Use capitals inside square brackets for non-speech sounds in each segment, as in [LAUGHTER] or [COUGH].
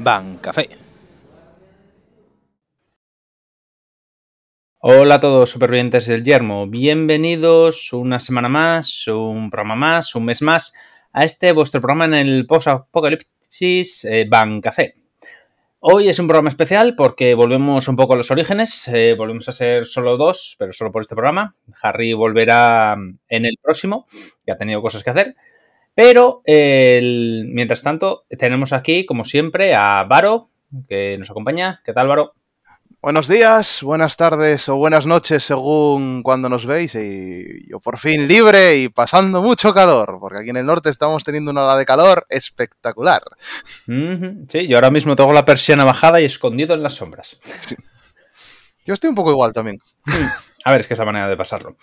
Bancafé. Hola a todos supervivientes del yermo, bienvenidos una semana más, un programa más, un mes más a este vuestro programa en el post-apocalipsis eh, Bancafé. Hoy es un programa especial porque volvemos un poco a los orígenes, eh, volvemos a ser solo dos, pero solo por este programa. Harry volverá en el próximo, que ha tenido cosas que hacer. Pero el- mientras tanto, tenemos aquí, como siempre, a Varo, que nos acompaña. ¿Qué tal, Varo? Buenos días, buenas tardes o buenas noches según cuando nos veis y yo por fin libre y pasando mucho calor, porque aquí en el norte estamos teniendo una ola de calor espectacular. Sí, yo ahora mismo tengo la persiana bajada y escondido en las sombras. Yo estoy un poco igual también. A ver, es que es la manera de pasarlo.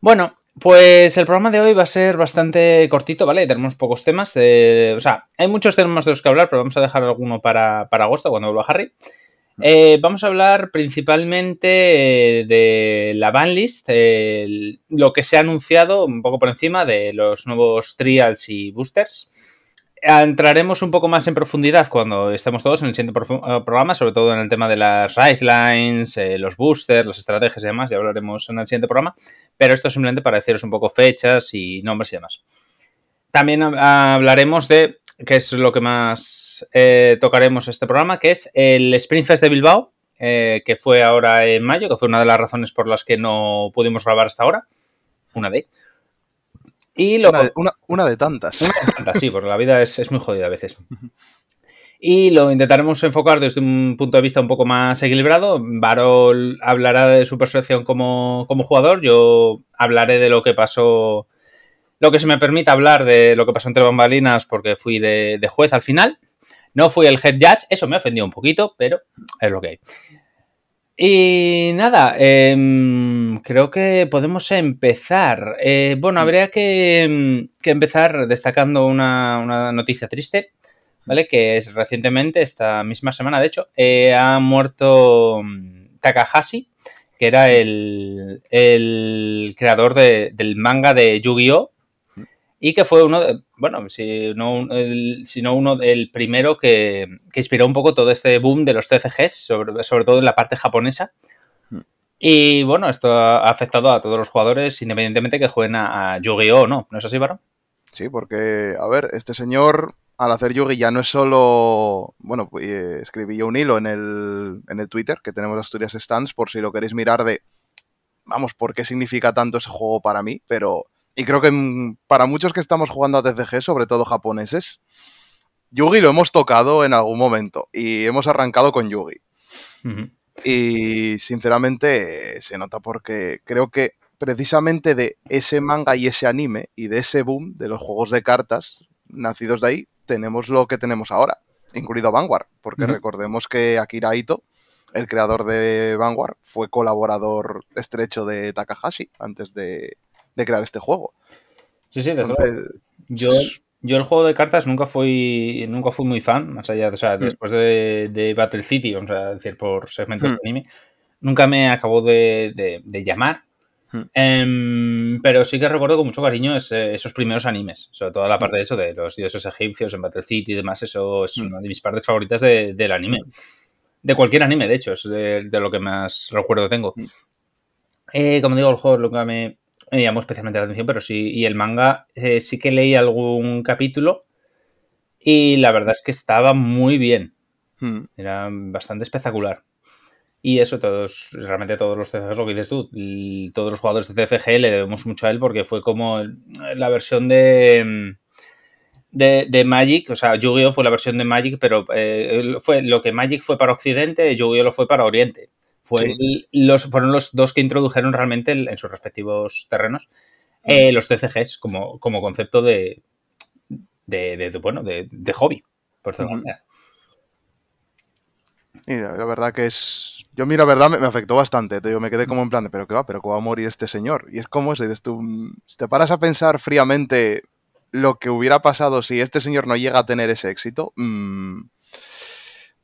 Bueno, pues el programa de hoy va a ser bastante cortito, ¿vale? Tenemos pocos temas. eh, o sea, hay muchos temas de los que hablar, pero vamos a dejar alguno para, para agosto, cuando vuelva Harry. Eh, vamos a hablar principalmente eh, de la banlist, lo que se ha anunciado un poco por encima de los nuevos trials y boosters. Entraremos un poco más en profundidad cuando estemos todos en el siguiente eh, programa, sobre todo en el tema de las Lines, los boosters, las estrategias y demás, ya hablaremos en el siguiente programa, pero esto es simplemente para deciros un poco fechas y nombres y demás. También hab- hablaremos de, que es lo que más eh, tocaremos este programa, que es el Spring Fest de Bilbao, eh, que fue ahora en mayo, que fue una de las razones por las que no pudimos grabar hasta ahora, una de. Y lo Una de, una- una de tantas. una me encanta, sí, porque la vida es, es muy jodida a veces. Y lo intentaremos enfocar desde un punto de vista un poco más equilibrado. Varol hablará de su percepción como, como jugador. Yo hablaré de lo que pasó. Lo que se me permita hablar de lo que pasó entre bambalinas, porque fui de, de juez al final. No fui el head judge, eso me ofendió un poquito, pero es lo que hay. Y nada, em, creo que podemos empezar. Eh, bueno, habría que, em, que empezar destacando una, una noticia triste, ¿vale? Que es recientemente, esta misma semana, de hecho, eh, ha muerto mm, Takahashi, que era el, el creador de- del manga de Yu-Gi-Oh! Y que fue uno de, bueno, si no, un- el, si no uno del primero que, que inspiró un poco todo este boom de los TCGs, sobre, sobre todo en la parte japonesa. Mm. Y bueno, esto ha afectado a todos los jugadores, independientemente que jueguen a, a Yu-Gi-Oh! o no. ¿No es así, Varo? Sí, porque, a ver, este señor al hacer Yugi ya no es solo... Bueno, pues, eh, escribí yo un hilo en el, en el Twitter, que tenemos Asturias Stands, por si lo queréis mirar de... Vamos, por qué significa tanto ese juego para mí, pero... Y creo que para muchos que estamos jugando a TCG, sobre todo japoneses, Yugi lo hemos tocado en algún momento y hemos arrancado con Yugi. Y sinceramente se nota porque creo que precisamente de ese manga y ese anime y de ese boom de los juegos de cartas nacidos de ahí, tenemos lo que tenemos ahora, incluido Vanguard. Porque recordemos que Akira Ito, el creador de Vanguard, fue colaborador estrecho de Takahashi antes de, de crear este juego. Sí, sí, desde luego. Entonces, Yo, yo el juego de cartas nunca fui nunca fui muy fan, más allá, de- o sea, Mm. después de, de Battle City, vamos a decir por segmentos Mm. de anime, nunca me acabó de, de- de llamar. Mm. Em, pero sí que recuerdo con mucho cariño ese- esos primeros animes, sobre todo la parte de eso, de los dioses egipcios en Battle City y demás, eso es una de mis partes favoritas de- del anime. De cualquier anime, de hecho, es de, lo que más recuerdo tengo. Eh, como digo, el juego nunca me, me llamó especialmente la atención, pero sí, y el manga eh, sí que leí algún capítulo y la verdad es que estaba muy bien, hmm, era bastante espectacular. Y eso, todos, realmente todos los TCGs, lo que dices tú, todos los jugadores de TFG le debemos mucho a él porque fue como la versión de, de, de Magic, o sea, Yu-Gi-Oh! fue la versión de Magic, pero eh, fue lo que Magic fue para Occidente, Yu-Gi-Oh! lo fue para Oriente. Fue Sí. el- los, fueron los dos que introdujeron realmente el- en sus respectivos terrenos eh, los TCGs como, como concepto de, de, de- de, bueno, de, de hobby, por decirlo. Y la, verdad que es. Yo, mira, la verdad me, me afectó bastante. Te digo, me quedé como en plan de, pero qué va, pero que va a morir este señor. Y es como tú, mm, si te paras a pensar fríamente lo que hubiera pasado si este señor no llega a tener ese éxito. mm,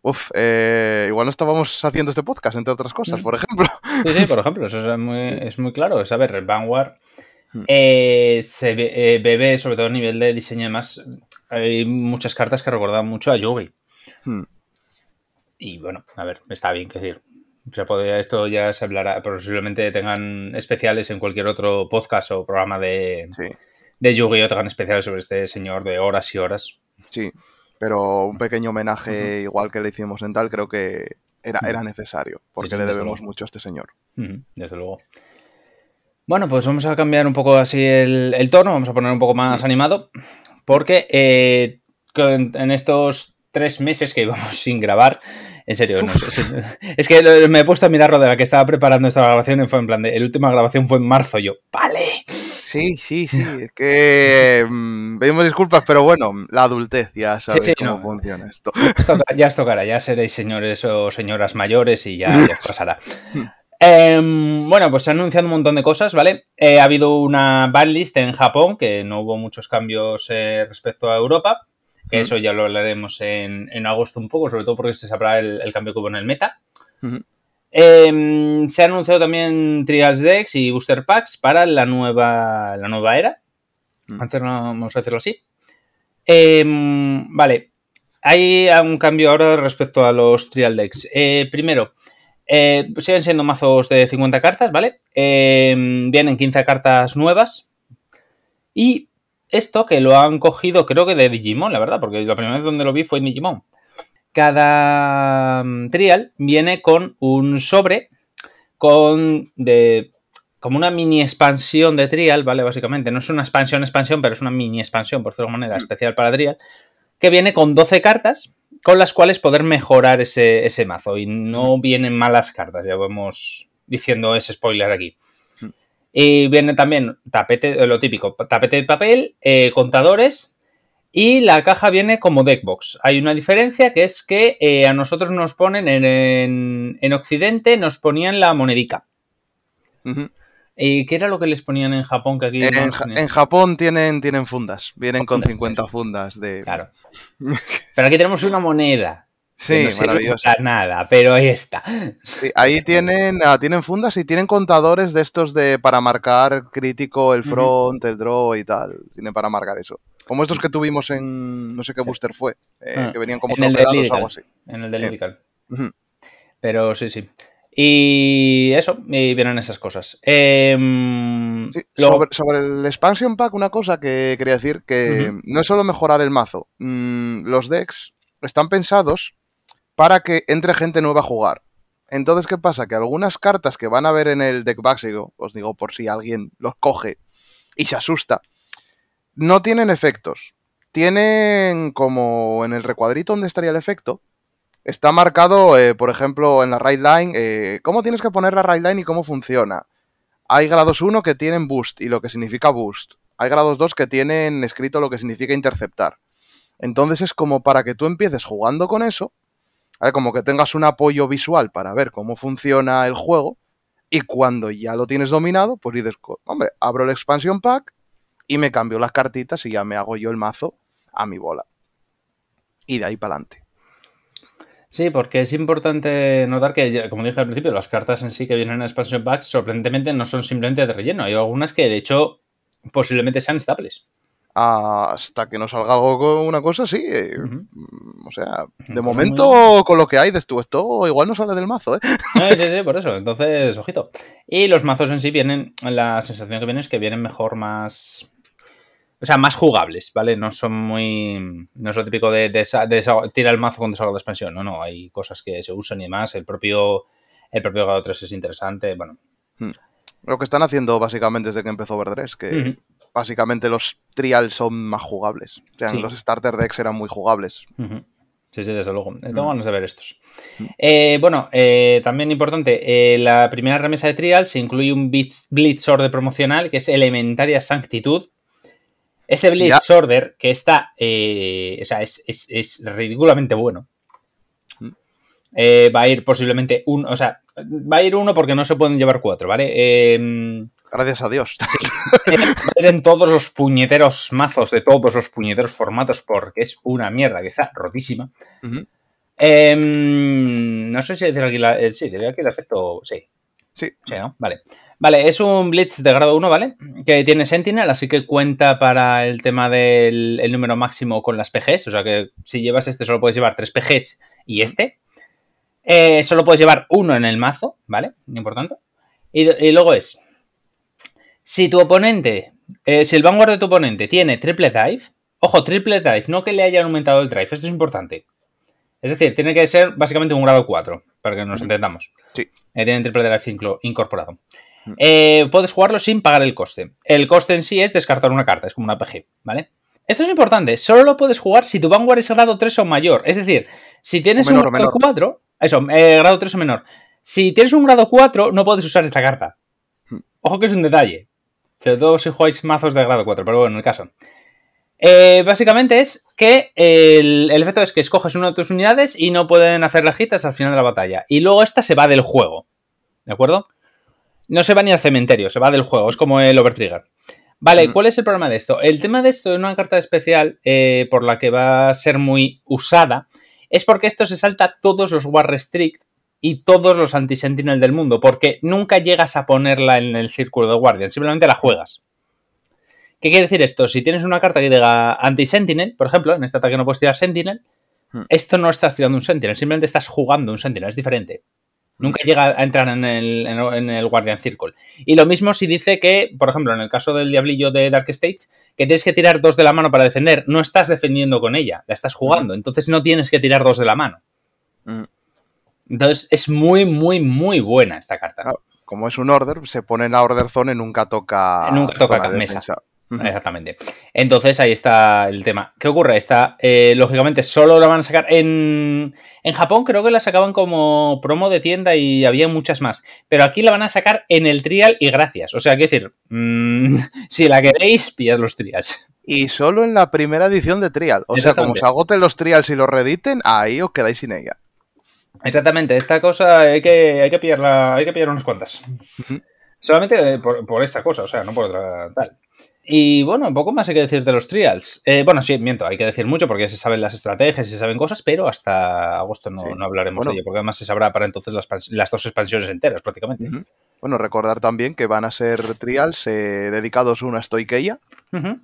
uf, eh, igual no estábamos haciendo este podcast, entre otras cosas, por ejemplo. Sí, sí, por ejemplo, eso es [LAUGHS] muy, Sí. es muy claro. Es, a ver, el Vanguard Hmm. eh, se eh, bebe, sobre todo a nivel de diseño y demás, hay muchas cartas que recordan mucho a Yugi. Hmm. Y bueno, a ver, está bien, que decir. Se podría, esto ya se hablará, posiblemente tengan especiales en cualquier otro podcast o programa de, Sí, de Yu-Gi-Oh! tengan especiales sobre este señor de horas y horas. sí. Pero un pequeño homenaje, igual que le hicimos en tal, creo que era, era necesario, porque Sí, le debemos mucho a este señor. Desde luego. Bueno, pues vamos a cambiar un poco así el, el tono, vamos a poner un poco más animado, porque eh, con- en estos tres meses que íbamos [LAUGHS] sin grabar, en serio, no sé, [LAUGHS] es, que me he puesto a mirar lo de la que estaba preparando esta grabación y fue en plan de, la última grabación fue en marzo, yo, vale. Sí, sí, sí. [LAUGHS] Es que mm, pedimos disculpas, pero bueno, la adultez, ya sabes sí, cómo no. funciona esto. [LAUGHS] Ya os tocará, ya seréis señores o señoras mayores y ya, ya os [LAUGHS] pasará. Em, bueno, pues se han anunciado un montón de cosas, ¿vale? Eh, ha habido una banlist en Japón, que no hubo muchos cambios eh, respecto a Europa, que eso ya lo hablaremos en, en agosto un poco, sobre todo porque se sabrá el, el cambio que hubo en el meta. Ujú. Em, se han anunciado también Trials Decks y Booster Packs para la nueva, la nueva era. Mm. Vamos a decirlo así. Em, vale, hay un cambio ahora respecto a los Trial Decks. Eh, primero, eh, siguen siendo mazos de 50 cartas, ¿vale? Em, vienen 15 cartas nuevas. Y esto que lo han cogido, creo que de Digimon, la verdad, porque la primera vez donde lo vi fue en Digimon. Cada mm, trial viene con un sobre con de como una mini expansión de trial, ¿vale? Básicamente, no es una expansión, expansión, pero es una mini expansión, por decirlo de manera, especial para trial, que viene con 12 cartas con las cuales poder mejorar ese, ese mazo. Y no vienen malas cartas, ya vamos diciendo ese spoiler aquí. Mm. Y viene también tapete, eh, lo típico, tapete de papel, eh, contadores y la caja viene como deckbox. Hay una diferencia que es que eh, a nosotros nos ponen en, en- en Occidente, nos ponían la monedica. ¿Y qué era lo que les ponían en Japón? Que aquí En, Ja- Japón tienen, tienen fundas, vienen con Fundas, 50 fundas de... Claro. [LAUGHS] Pero aquí tenemos una moneda. Sí, no para nada, pero ahí está. Sí, ahí tienen, ah, tienen fundas y tienen contadores de estos de para marcar crítico, el front, el draw y tal. Tienen para marcar eso. Como estos que tuvimos en no sé qué booster fue, eh, Ah, que venían como o algo así. En el del. Lyrical. Ujú. Pero sí, sí. Y eso, y vienen esas cosas. Em, Sí, luego- sobre, sobre el expansion pack, una cosa que quería decir, que no es solo mejorar el mazo. Mm, los decks están pensados para que entre gente nueva a jugar. Entonces, ¿qué pasa? Que algunas cartas que van a ver en el deck básico, os digo por si alguien los coge y se asusta, no tienen efectos. Tienen como en el recuadrito donde estaría el efecto, está marcado, eh, por ejemplo, en la right line, eh, cómo tienes que poner la right line y cómo funciona. Hay grados 1 que tienen boost y lo que significa boost. Hay grados 2 que tienen escrito lo que significa interceptar. Entonces es como para que tú empieces jugando con eso, como que tengas un apoyo visual para ver cómo funciona el juego y cuando ya lo tienes dominado, pues dices, hombre, abro el expansion pack y me cambio las cartitas y ya me hago yo el mazo a mi bola. Y de ahí para adelante. Sí, porque es importante notar que, como dije al principio, las cartas en sí que vienen en expansion packs sorprendentemente no son simplemente de relleno. Hay algunas que, de hecho, posiblemente sean estables. Hasta que no salga algo con una cosa, sí. eh, O sea, de Pues momento, con lo que hay, dices tú, esto igual no sale del mazo, ¿eh? Eh, sí, sí, por eso. Entonces, ojito. Y los mazos en sí vienen, la sensación que viene es que vienen mejor más... O sea, más jugables, ¿vale? No son muy... No es lo típico de, de, esa- de esa- tira el mazo cuando salga la expansión. No, no. Hay cosas que se usan y demás. El propio... El propio grado 3 es interesante. Bueno. Lo que están haciendo básicamente desde que empezó Overdress, que básicamente los trials son más jugables. O sea, Sí. los starter decks eran muy jugables. Sí, sí, desde luego. Tengo Mm. ganas de ver estos. Eh, bueno, eh, también importante, eh, la primera remesa de Trial se incluye un Blitz, Blitz Order promocional que es Elementaria Sanctitud. Este Blitz Order que está, eh, o sea, es, es- es ridículamente bueno. Eh, va a ir posiblemente un, o sea, va a ir uno porque no se pueden llevar cuatro, ¿vale? Eh, Gracias a Dios. eh, va a ir en todos los puñeteros mazos de todos los puñeteros formatos porque es una mierda que está rotísima. Em, no sé si decir aquí la, eh, sí, diría que el efecto, sí. Sí. ¿no? Vale. Vale, es un Blitz de grado 1, ¿vale? Que tiene Sentinel, así que cuenta para el tema del el número máximo con las PGs. O sea que si llevas este, solo puedes llevar tres PGs y este. Eh, solo puedes llevar uno en el mazo, ¿vale? Importante. Y, y luego es. Si tu oponente. eh, si el vanguard de tu oponente tiene triple dive. Ojo, triple dive, no que le hayan aumentado el drive. Esto es importante. Es decir, tiene que ser básicamente un grado 4, para que nos entendamos. Sí. Eh, tienen triple drive incorporado. Eh, puedes jugarlo sin pagar el coste. El coste en sí es descartar una carta, es como una PG, ¿vale? Esto es importante, solo lo puedes jugar si tu Vanguard es grado 3 o mayor. Es decir, si tienes menor, un grado menor. 4, eso, eh, grado 3 o menor. Si tienes un grado 4, no puedes usar esta carta. Hmm. Ojo que es un detalle. Sobre todo si jugáis mazos de grado 4, pero bueno, en el caso. Eh, básicamente es que el, el efecto es que escoges una de tus unidades y no pueden hacer lajitas al final de la batalla. Y luego esta se va del juego. ¿De acuerdo? No se va ni al cementerio, se va del juego. Es como el Overtrigger. Vale, Mm. ¿cuál es el problema de esto? El tema de esto de una carta especial eh, por la que va a ser muy usada es porque esto se salta todos los War Restrict y todos los anti-sentinel del mundo, porque nunca llegas a ponerla en el círculo de Guardian, simplemente la juegas. ¿Qué quiere decir esto? Si tienes una carta que diga anti-sentinel, por ejemplo, en este ataque no puedes tirar sentinel, Hmm. esto no estás tirando un sentinel, simplemente estás jugando un sentinel, es diferente. Nunca llega a entrar en el, en el- Guardian Circle. Y lo mismo si dice que, por ejemplo, en el caso del Diablillo de Dark Stage, que tienes que tirar dos de la mano para defender. No estás defendiendo con ella, la estás jugando. Entonces no tienes que tirar dos de la mano. Entonces es muy, muy, muy buena esta carta. Claro. Como es un order, se pone en la order zone y nunca toca. Nunca toca mesa. defensa. Exactamente. Entonces ahí está el tema. ¿Qué ocurre? Esta, eh, lógicamente, solo la van a sacar en. En Japón creo que la sacaban como promo de tienda y había muchas más. Pero aquí la van a sacar en el trial y gracias. O sea, quiero decir, mm, [LAUGHS] si la queréis, pillad los trials. Y solo en la primera edición de Trial. O sea, como se agoten los Trials y los rediten, ahí os quedáis sin ella. Exactamente, esta cosa hay que, hay que pillarla, hay que pillar unas cuantas. Solamente eh, por, por esta cosa, o sea, no por otra tal. Y bueno, un poco más hay que decir de los trials. Eh, bueno, sí, miento, hay que decir mucho porque se saben las estrategias y se saben cosas, pero hasta agosto no, Sí. no hablaremos Bueno. de ello, porque además se sabrá para entonces las, las dos expansiones enteras prácticamente. Bueno, recordar también que van a ser Trials eh, dedicados uno a Stoikeia, Ujú.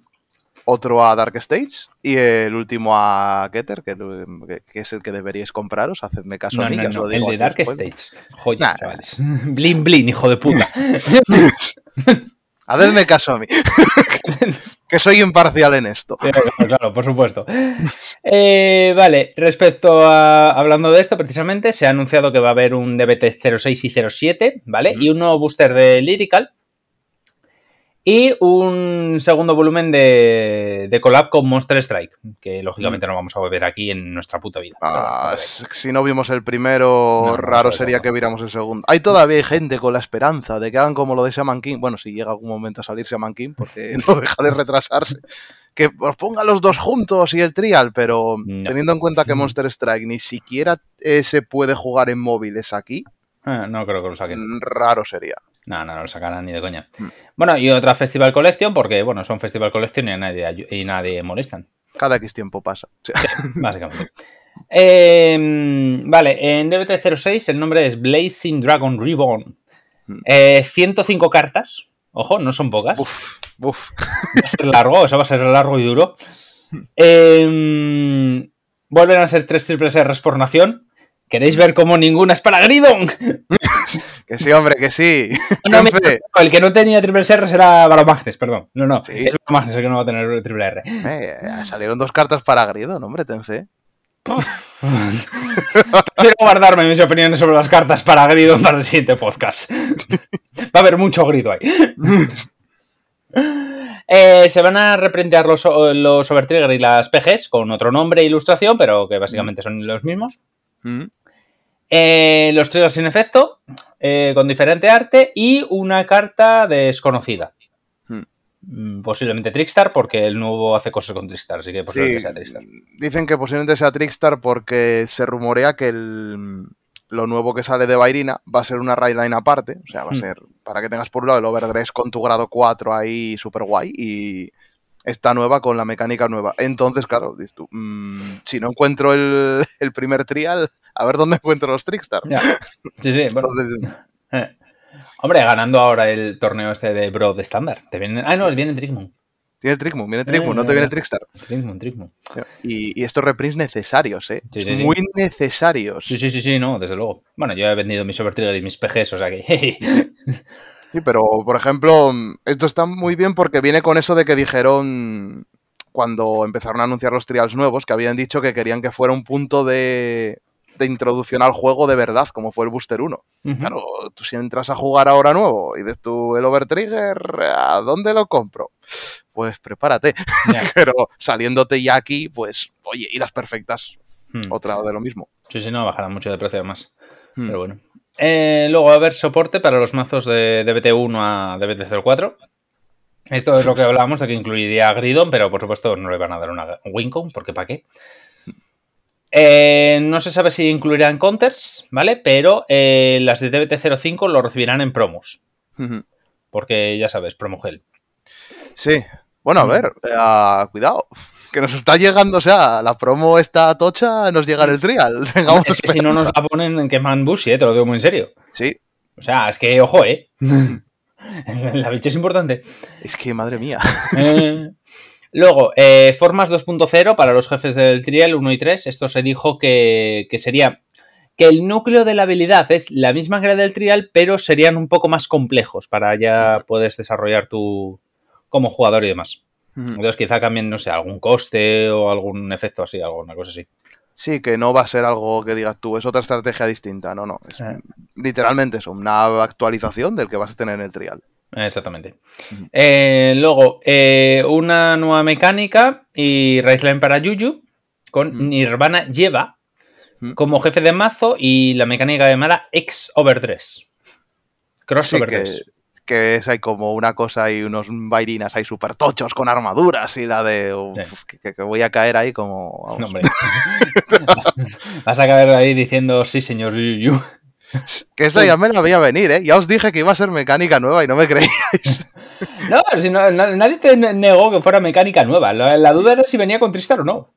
otro a Dark Stage y el último a Keter, que, es el que deberíais compraros. Hacedme caso No, a mí, no, ya os lo el de Dark después. Stage. Joya, Nah. chavales. blin, blin, hijo de puta. [LAUGHS] [LAUGHS] Hacedme caso a mí. [LAUGHS] que soy imparcial en esto. Claro, por supuesto. Eh, vale, respecto a. Hablando de esto, precisamente, se ha anunciado que va a haber un DBT 06 y 07, ¿vale? Y un nuevo booster de Lyrical. Y un segundo volumen de, de collab con Monster Strike, que lógicamente no vamos a ver aquí en nuestra puta vida. Ah, si no vimos el primero, No, raro sería que viéramos el segundo. Hay todavía hay gente con la esperanza de que hagan como lo de Shaman King. Bueno, si llega algún momento a salir Shaman King, porque [LAUGHS] no deja de retrasarse. Que os pongan los dos juntos y el trial, pero No. teniendo en cuenta que Monster Strike ni siquiera eh, se puede jugar en móviles aquí, Ah, no creo que lo saquen. mm, raro sería. No, no, no lo sacarán ni de coña. Mm. Bueno, y otra Festival Collection, porque, bueno, son Festival Collection y nadie, y nadie molestan. Cada X tiempo pasa. Sí. básicamente. [LAUGHS] Eh, vale, en DBT06 el nombre es Blazing Dragon Reborn. Mm. Eh, 105 cartas. Ojo, no son pocas. Uf, uf. [LAUGHS] Va a ser largo, o sea, va a ser largo y duro. Eh, vuelven a ser tres triples R's por nación. ¿Queréis ver cómo ninguna es para Gridon? [LAUGHS] Que sí, hombre, que sí. [LAUGHS] No, el que no tenía triples R era Baromagnes, perdón. No, no, Sí. es Baromagnes el que no va a tener triple R. Eh, salieron dos cartas para Grido, no, hombre, ten fe. [LAUGHS] Quiero guardarme mis opiniones sobre las cartas para Gridon para el siguiente podcast. Va a haber mucho grido ahí. Eh, se van a reprintear los, los Overtrigger y las PGs con otro nombre e ilustración, pero que básicamente son los mismos. Mm. Eh, los triggers sin efecto, eh, con diferente arte y una carta desconocida. Hmm. Mm, Posiblemente Trickstar, porque el nuevo hace cosas con Trickstar, así que posiblemente Sí, sea Trickstar. dicen que posiblemente sea Trickstar porque se rumorea que el- lo nuevo que sale de Bairina va a ser una Rayline aparte. O sea, va a Hmm. ser para que tengas por un lado el Overdress con tu grado 4 ahí super guay y esta nueva con la mecánica nueva. Entonces, claro, dices tú, mm, si no encuentro el, el primer trial, a ver dónde encuentro los Trickstar. Sí, sí, bueno. Entonces, Eh. [LAUGHS] Hombre, ganando ahora el torneo este de Bro de estándar. Te viene... Ah, no, viene Trickmoon. Tiene Trickmoon, viene Trickmoon, no te viene Trickstar. Trickmoon, Trickmoon. Y, y estos reprints necesarios, ¿eh? Sí, sí, sí. Muy necesarios. Sí, sí, sí, sí, no, desde luego. Bueno, yo he vendido mis Overtrigger y mis PGs, o sea que... [LAUGHS] Sí, pero por ejemplo, esto está muy bien porque viene con eso de que dijeron cuando empezaron a anunciar los trials nuevos, que habían dicho que querían que fuera un punto de, de introducción al juego de verdad, como fue el Booster 1. Ujú. Claro, tú si entras a jugar ahora nuevo y dices tú el Overtrigger, ¿a dónde lo compro? Pues prepárate. [LAUGHS] Pero saliéndote ya aquí, pues, oye, y las perfectas, Hmm. otra de lo mismo. Sí, sí, no, bajará mucho de precio además. Hmm. Pero bueno. Eh, luego va a haber soporte para los mazos de DBT1 a DBT04. Esto es lo que hablábamos de que incluiría a Gridon, pero por supuesto no le van a dar una Wincon, porque ¿para qué? Eh, no se sabe si incluirán counters, ¿vale? Pero eh, las de DBT05 lo recibirán en promos, porque ya sabes, promo gel. Sí. Bueno, a ver, cuidado. Que nos está llegando, o sea, la promo está tocha, nos llega en el trial. [LAUGHS] Tengamos Es que si no nos la ponen en que man Bushi, eh, te lo digo muy en serio. Sí, O sea, es que, ojo, ¿eh? [LAUGHS] la bicha es importante. es que madre mía. [LAUGHS] Eh, Luego, eh, formas 2.0 para los jefes del trial 1 y 3. Esto se dijo que, que sería que el núcleo de la habilidad es la misma que la del trial, pero serían un poco más complejos para ya puedes desarrollar tu como jugador y demás. Entonces quizá cambien, no sé, algún coste o algún efecto así, alguna cosa así. Sí, que no va a ser algo que digas tú, es otra estrategia distinta, no, no. Es Eh. literalmente eso, una actualización del que vas a tener en el trial. Exactamente. Eh, luego, eh, una nueva mecánica y Raidline para Yuyu con. Nirvana lleva como jefe de mazo y la mecánica llamada X over 3. Cross Sí, over que, 3. Que es hay como una cosa y unos bairinas ahí súper tochos con armaduras y la de uf, Sí. que- voy a caer ahí como... vamos. No, hombre. [LAUGHS] Vas a caer ahí diciendo sí, señor Yuyu. [LAUGHS] Que esa ya me la veía venir, ¿eh? Ya os dije que iba a ser mecánica nueva y no me creíais. [LAUGHS] No, si no- na- nadie te ne- negó que fuera mecánica nueva. La, la duda era si venía con Tristar o no.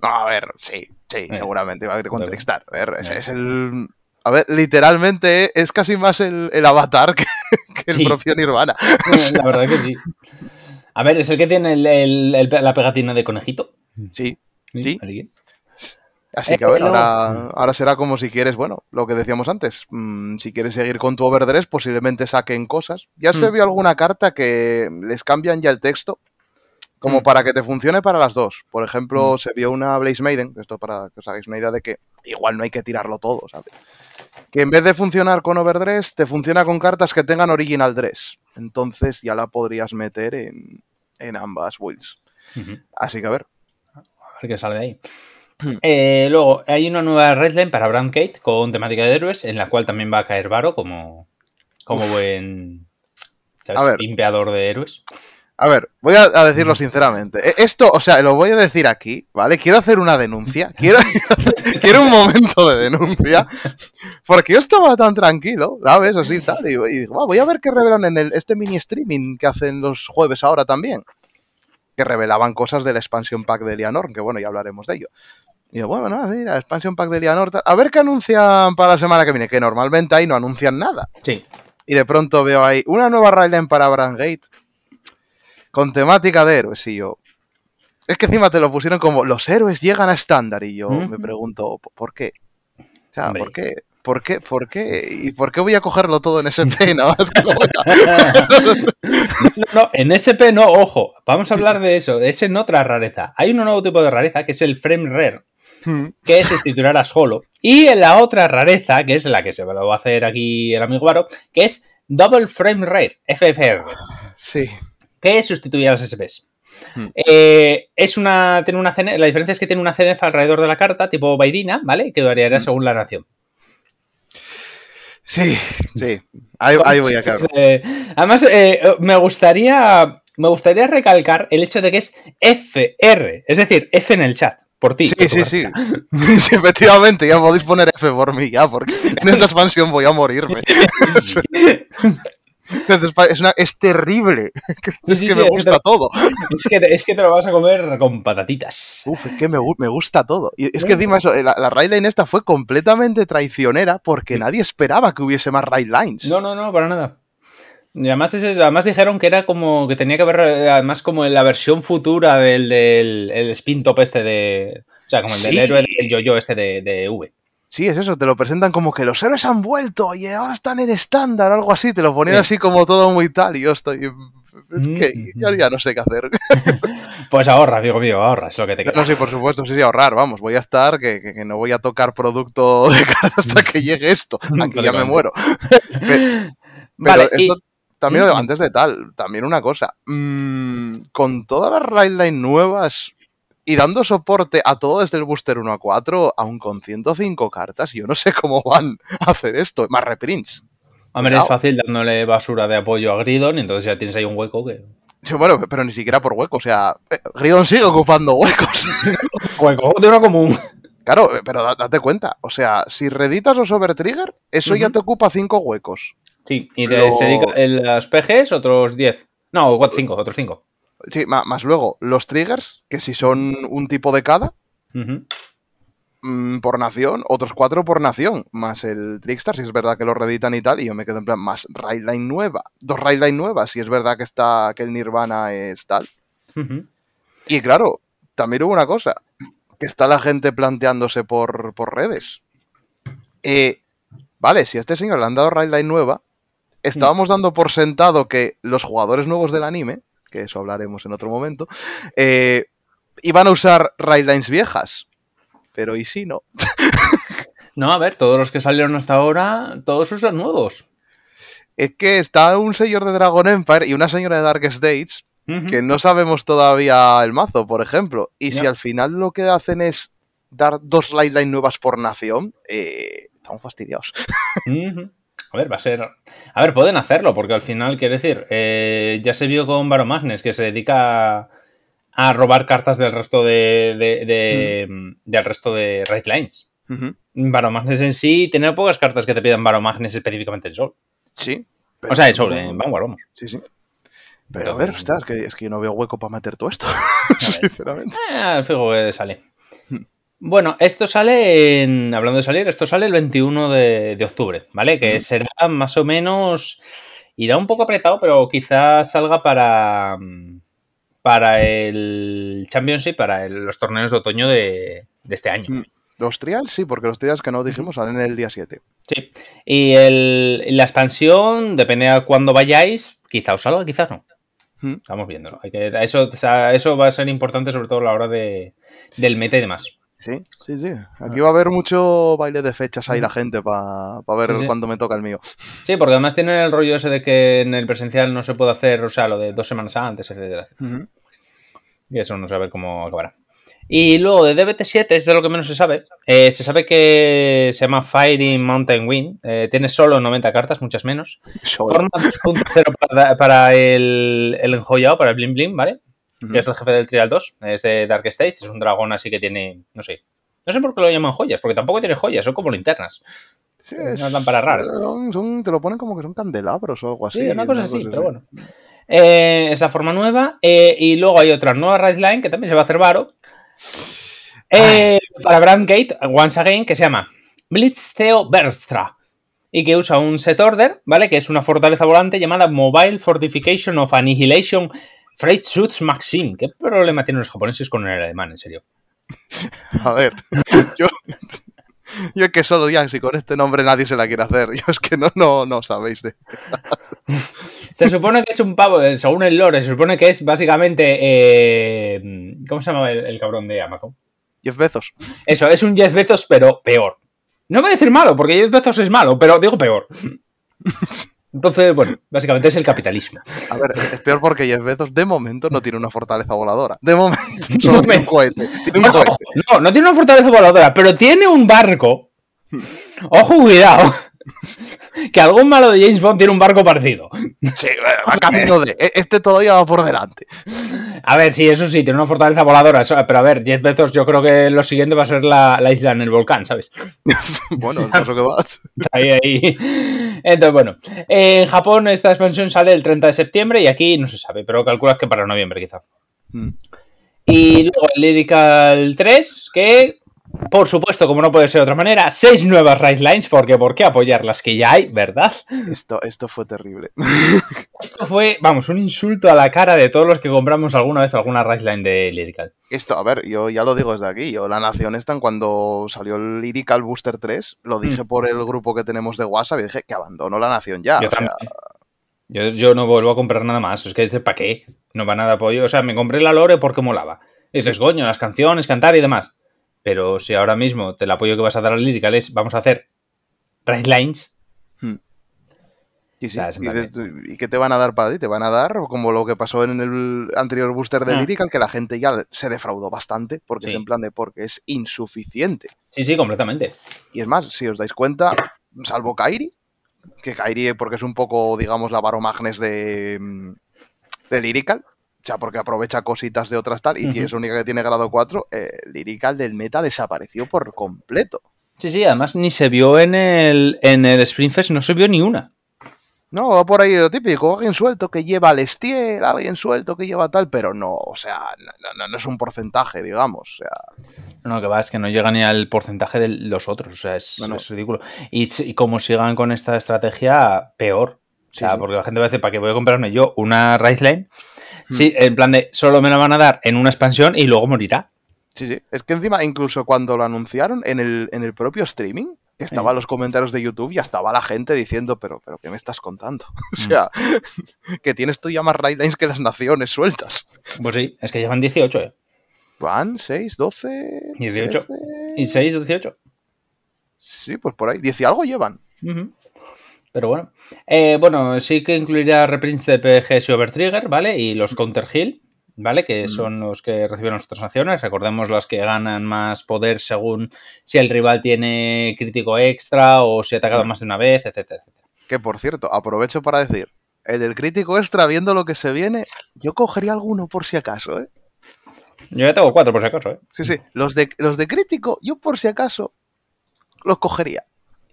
No, a ver, sí, sí, Eh, seguramente iba a ir con bueno. Trickstar. A ver, ese Eh. es el... A ver, literalmente es casi más el, el avatar que, [LAUGHS] que el Sí. propio Nirvana. [LAUGHS] La verdad que sí. A ver, es el que tiene el- el- el- la pegatina de conejito. Sí, Sí. ¿Alguien? Así Eh, que a ver, luego- ahora, ahora será como si quieres, bueno, lo que decíamos antes. mm, si quieres seguir con tu overdress, posiblemente saquen cosas. Ya se Mm. vio alguna carta que les cambian ya el texto, como Mm. para que te funcione para las dos. Por ejemplo, se vio una Blaze Maiden, esto para que os hagáis una idea de que igual no hay que tirarlo todo, ¿sabes? Que en vez de funcionar con overdress, te funciona con cartas que tengan original dress. Entonces ya la podrías meter en, en ambas builds. Así que a ver. A ver qué sale de ahí. Eh, luego, hay una nueva redline para Brand Kate con temática de héroes, en la cual también va a caer Varo como, como Uf. buen ¿sabes? A ver. limpiador de héroes. A ver, voy a, a decirlo sinceramente. E- Esto, o sea, lo voy a decir aquí, ¿vale? Quiero hacer una denuncia. Quiero, [LAUGHS] quiero un momento de denuncia. Porque yo estaba tan tranquilo, ¿sabes? Así tal. Y, y digo, "Ah, voy a ver qué revelan en el, este mini streaming que hacen los jueves ahora también. Que revelaban cosas del expansion pack de Eleanor, que bueno, ya hablaremos de ello. Y digo, bueno, no, mira, expansion pack de Eleanor. tal. A ver qué anuncian para la semana que viene, que normalmente ahí no anuncian nada. Sí. Y de pronto veo ahí una nueva Ryland para Brandgate con temática de héroes. Y yo. Es que encima te lo pusieron como los héroes llegan a estándar. Y yo me pregunto, ¿por qué? O sea. ¿por qué? ¿Por qué? ¿Por qué? ¿Y por qué voy a cogerlo todo en SP? A- [LAUGHS] [LAUGHS] No, no, en SP no, ojo, vamos a hablar de eso, ese en otra rareza. Hay un nuevo tipo de rareza que es el frame rare, que es sustituir a solo. Y en la otra rareza, que es la que se lo va a hacer aquí el amigo Varo, que es double frame rare, FFR, Sí. Que sustituye a las SPs. Hmm. Eh, es una, tiene una la diferencia es que tiene una CNF alrededor de la carta, tipo Bairina, ¿vale? Que variará Hmm. según la nación. Sí, sí. Ahí, ahí voy a quedar. Eh, además, eh, me gustaría. Me gustaría recalcar el hecho de que es FR, es decir, F en el chat, por ti. Sí, sí, sí. [LAUGHS] Sí, Efectivamente, ya podéis poner F por mí ya, porque en esta [LAUGHS] expansión voy a morirme. [LAUGHS] es, una, es, terrible. [LAUGHS] es que me gusta todo. Es que, es que te lo vas a comer con patatitas. Uf, es que me, me gusta todo. Y es que encima eso, la, la Line esta fue completamente traicionera porque nadie esperaba que hubiese más Lines. No, no, no, para nada. Y además, además dijeron que era como que tenía que ver además como en la versión futura del, del el spin top este de. O sea, como el del héroe del yo-yo este de, de V. Sí, es eso, te lo presentan como que los héroes han vuelto y ahora están en estándar, algo así, te lo ponían así como todo muy tal y yo estoy... Es que mm. yo ya no sé qué hacer. [LAUGHS] pues ahorra, amigo mío, ahorra, es lo que te queda. No, sí, por supuesto, sí, sí, ahorrar, vamos, voy a estar, que, que, no voy a tocar producto [LAUGHS] de cara hasta que llegue esto, [LAUGHS] aquí ya me muero. Pero, vale, también, antes de tal, también una cosa, mmm, con todas las Railline nuevas, y dando soporte a todo desde el booster 1 a 4, aún con 105 cartas, yo no sé cómo van a hacer esto. Más reprints. Hombre, es fácil dándole basura de apoyo a Gridon, entonces ya tienes ahí un hueco que. Sí, bueno, pero ni siquiera por hueco. O sea, eh, Gridon sigue ocupando huecos. [LAUGHS] hueco de uno común. Claro, pero date cuenta. O sea, si reditas los Overtrigger, eso ya te ocupa 5 huecos. Sí, y de, se dedica en las PGs otros 10. No, 5, otros 5. Sí, más, luego los triggers, que si son un tipo de cada, mm, por nación, otros cuatro por nación, más el Trickstar, si es verdad que lo reeditan y tal, y yo me quedo en plan, más Raidline nueva, dos Raidline nuevas, si es verdad que está que el Nirvana es tal. Y claro, también hubo una cosa, que está la gente planteándose por, por redes. Eh, vale, si a este señor le han dado Raidline nueva, estábamos dando por sentado que los jugadores nuevos del anime que eso hablaremos en otro momento, eh, iban a usar Railines viejas. Pero ¿y si no? no, a ver, todos los que salieron hasta ahora, todos usan nuevos. Es que está un señor de Dragon Empire y una señora de Darkest Dates que no sabemos todavía el mazo, por ejemplo. Y si al final lo que hacen es dar dos Lines nuevas por nación, eh, estamos fastidiados. A ver, va a ser. A ver, pueden hacerlo, porque al final, quiere decir, eh, ya se vio con Baromagnes que se dedica a robar cartas del resto de. de, mm. del resto de Right Lines. Baromagnes en sí, tiene pocas cartas que te pidan Baromagnes específicamente en Sol. Sí. O sea, en Sol, en Vanguard, vamos. Sí, sí. Pero, a ver, es que, es que yo no veo hueco para meter todo esto, [LAUGHS] sinceramente. Eh, fijo que sale. Bueno, esto sale en. Hablando de salir, esto sale el 21 de, octubre, ¿vale? Que será más o menos. Irá un poco apretado, pero quizás salga para. Para el Championship, para los torneos de otoño de, este año. Mm, los trials, sí, porque los trials que no dijimos salen el día 7. Sí. Y el, la expansión, depende a cuándo vayáis, quizá os salga, quizás no. Mm. Estamos viéndolo. Hay que, eso, eso va a ser importante, sobre todo a la hora de, del meta y demás. Sí, sí, sí. Aquí va a haber mucho baile de fechas ahí la gente para ver cuándo me toca el mío. Sí, porque además tienen el rollo ese de que en el presencial no se puede hacer, o sea, lo de dos semanas antes, etcétera. Y eso no sabe cómo acabará. Y luego de DBT7 es de lo que menos se sabe. Eh, se sabe que se llama Fighting Mountain Wind. Eh, tiene solo 90 cartas, muchas menos. Forma 2.0 para, para, el, el enjollado, para el Blim Blim, ¿vale? Es el jefe del Trial 2, es de Dark Stage, es un dragón así que tiene, no sé, no sé por qué lo llaman joyas, porque tampoco tiene joyas, son como linternas. Sí, es, unas lámparas raras. te lo ponen como que son candelabros o algo así. Sí, una cosa así, pero bueno. Eh, es la forma nueva. Eh, y luego hay otra nueva Rise Line que también se va a hacer varo. Eh, para Brandgate, once again, que se llama Blitz Theo Berstra. Y que usa un set order, ¿vale? Que es una fortaleza volante llamada Mobile Fortification of Annihilation Freight Suits Maxim. ¿Qué problema tienen los japoneses con el alemán, en serio? [LAUGHS] A ver, yo, yo es que solo ya, si con este nombre nadie se la quiere hacer. Yo es que no, no, no sabéis de. [LAUGHS] se supone que es un pavo, eh, según el lore, se supone que es básicamente. Eh, ¿Cómo se llama el, cabrón de Amazon? Jeff Bezos. Eso, es un Jeff Bezos, pero peor. No voy a decir malo, porque Jeff Bezos es malo, pero digo peor. [LAUGHS] Entonces, bueno, básicamente es el capitalismo. A ver, es peor porque Jeff Bezos de momento no tiene una fortaleza voladora. De momento, [LAUGHS] solo tiene un cohete. no, no tiene una fortaleza voladora, pero tiene un barco. Ojo, cuidado. que algún malo de James Bond tiene un barco parecido. Sí, va camino de. E, este todavía va por delante. A ver, sí, eso sí, tiene una fortaleza voladora. Pero a ver, 10 Bezos, yo creo que lo siguiente va a ser la, isla en el volcán, ¿sabes? [LAUGHS] bueno, el caso que vas. Ahí, ahí. Entonces, bueno, en Japón esta expansión sale el 30 de septiembre y aquí no se sabe, pero calculas que para noviembre quizá. Mm. Y luego el Lyrical 3, que por supuesto, como no puede ser de otra manera, seis nuevas Right Lines, porque ¿por qué apoyar las que ya hay, verdad? Esto, esto fue terrible. [LAUGHS] Esto fue, vamos, un insulto a la cara de todos los que compramos alguna vez alguna Right Line de Lyrical. Esto, a ver, yo ya lo digo desde aquí. Yo, la nación esta, cuando salió el Lyrical Booster 3, lo dije por el grupo que tenemos de WhatsApp y dije que abandono la nación ya. Yo o sea. Yo, yo no vuelvo a comprar nada más. Es que dices, ¿para qué? No va nada apoyo. O sea, me compré la Lore porque molaba. Y dices, coño, las canciones, cantar y demás. Pero si ahora mismo te el apoyo que vas a dar al Lyrical es, vamos a hacer Right Lines, y, sí, y, de- ¿y qué te van a dar para ti? Te van a dar como lo que pasó en el anterior booster de Ah. Lyrical, que la gente ya se defraudó bastante, porque Sí. es en plan de porque es insuficiente. Sí, sí, completamente. Y es más, si os dais cuenta, salvo Kairi, que Kairi porque es un poco, digamos, la varomagnes de, mm, de Lyrical, o sea, porque aprovecha cositas de otras tal, y es la única que tiene grado 4, eh, Lyrical del meta desapareció por completo. Sí, sí, además ni se vio en el, en el Spring Fest, no se vio ni una. No, va por ahí lo típico, alguien suelto que lleva al Estier, alguien suelto que lleva tal, pero no, o sea, no, no- no es un porcentaje, digamos, o sea, No, que va, es que no llega ni al porcentaje de los otros, o sea, es, No, no. es ridículo. Y, como sigan con esta estrategia, peor. O sea, sí. porque la gente va a decir, ¿para qué voy a comprarme yo una Right Line? Hmm. Sí, en plan de, solo me la van a dar en una expansión y luego morirá. sí, sí. Es que encima, incluso cuando lo anunciaron en el, en el propio streaming, que estaban Sí. los comentarios de YouTube, ya estaba la gente diciendo, pero, pero ¿qué me estás contando? [LAUGHS] O Mm. sea, [LAUGHS] que tienes tú ya más Lines que las naciones sueltas. Pues sí, es que llevan 18, ¿eh? ¿Van? ¿6? ¿12? 18. 13? Y 6 o 18. Sí, pues por ahí. 10 y algo llevan. Ujú. Pero bueno. Eh, bueno, sí que incluirá reprints de PGS y Overtrigger, ¿vale? Y los Counter Heal, ¿vale? Que Mm. son los que reciben nuestras naciones. Recordemos las que ganan más poder según si el rival tiene crítico extra o si ha atacado Mm. más de una vez, etcétera, etcétera. Que por cierto, aprovecho para decir, el del crítico extra, viendo lo que se viene, yo cogería alguno por si acaso, ¿eh? Yo ya tengo cuatro por si acaso, ¿eh? Sí, sí. Los de, los de crítico, yo por si acaso los cogería.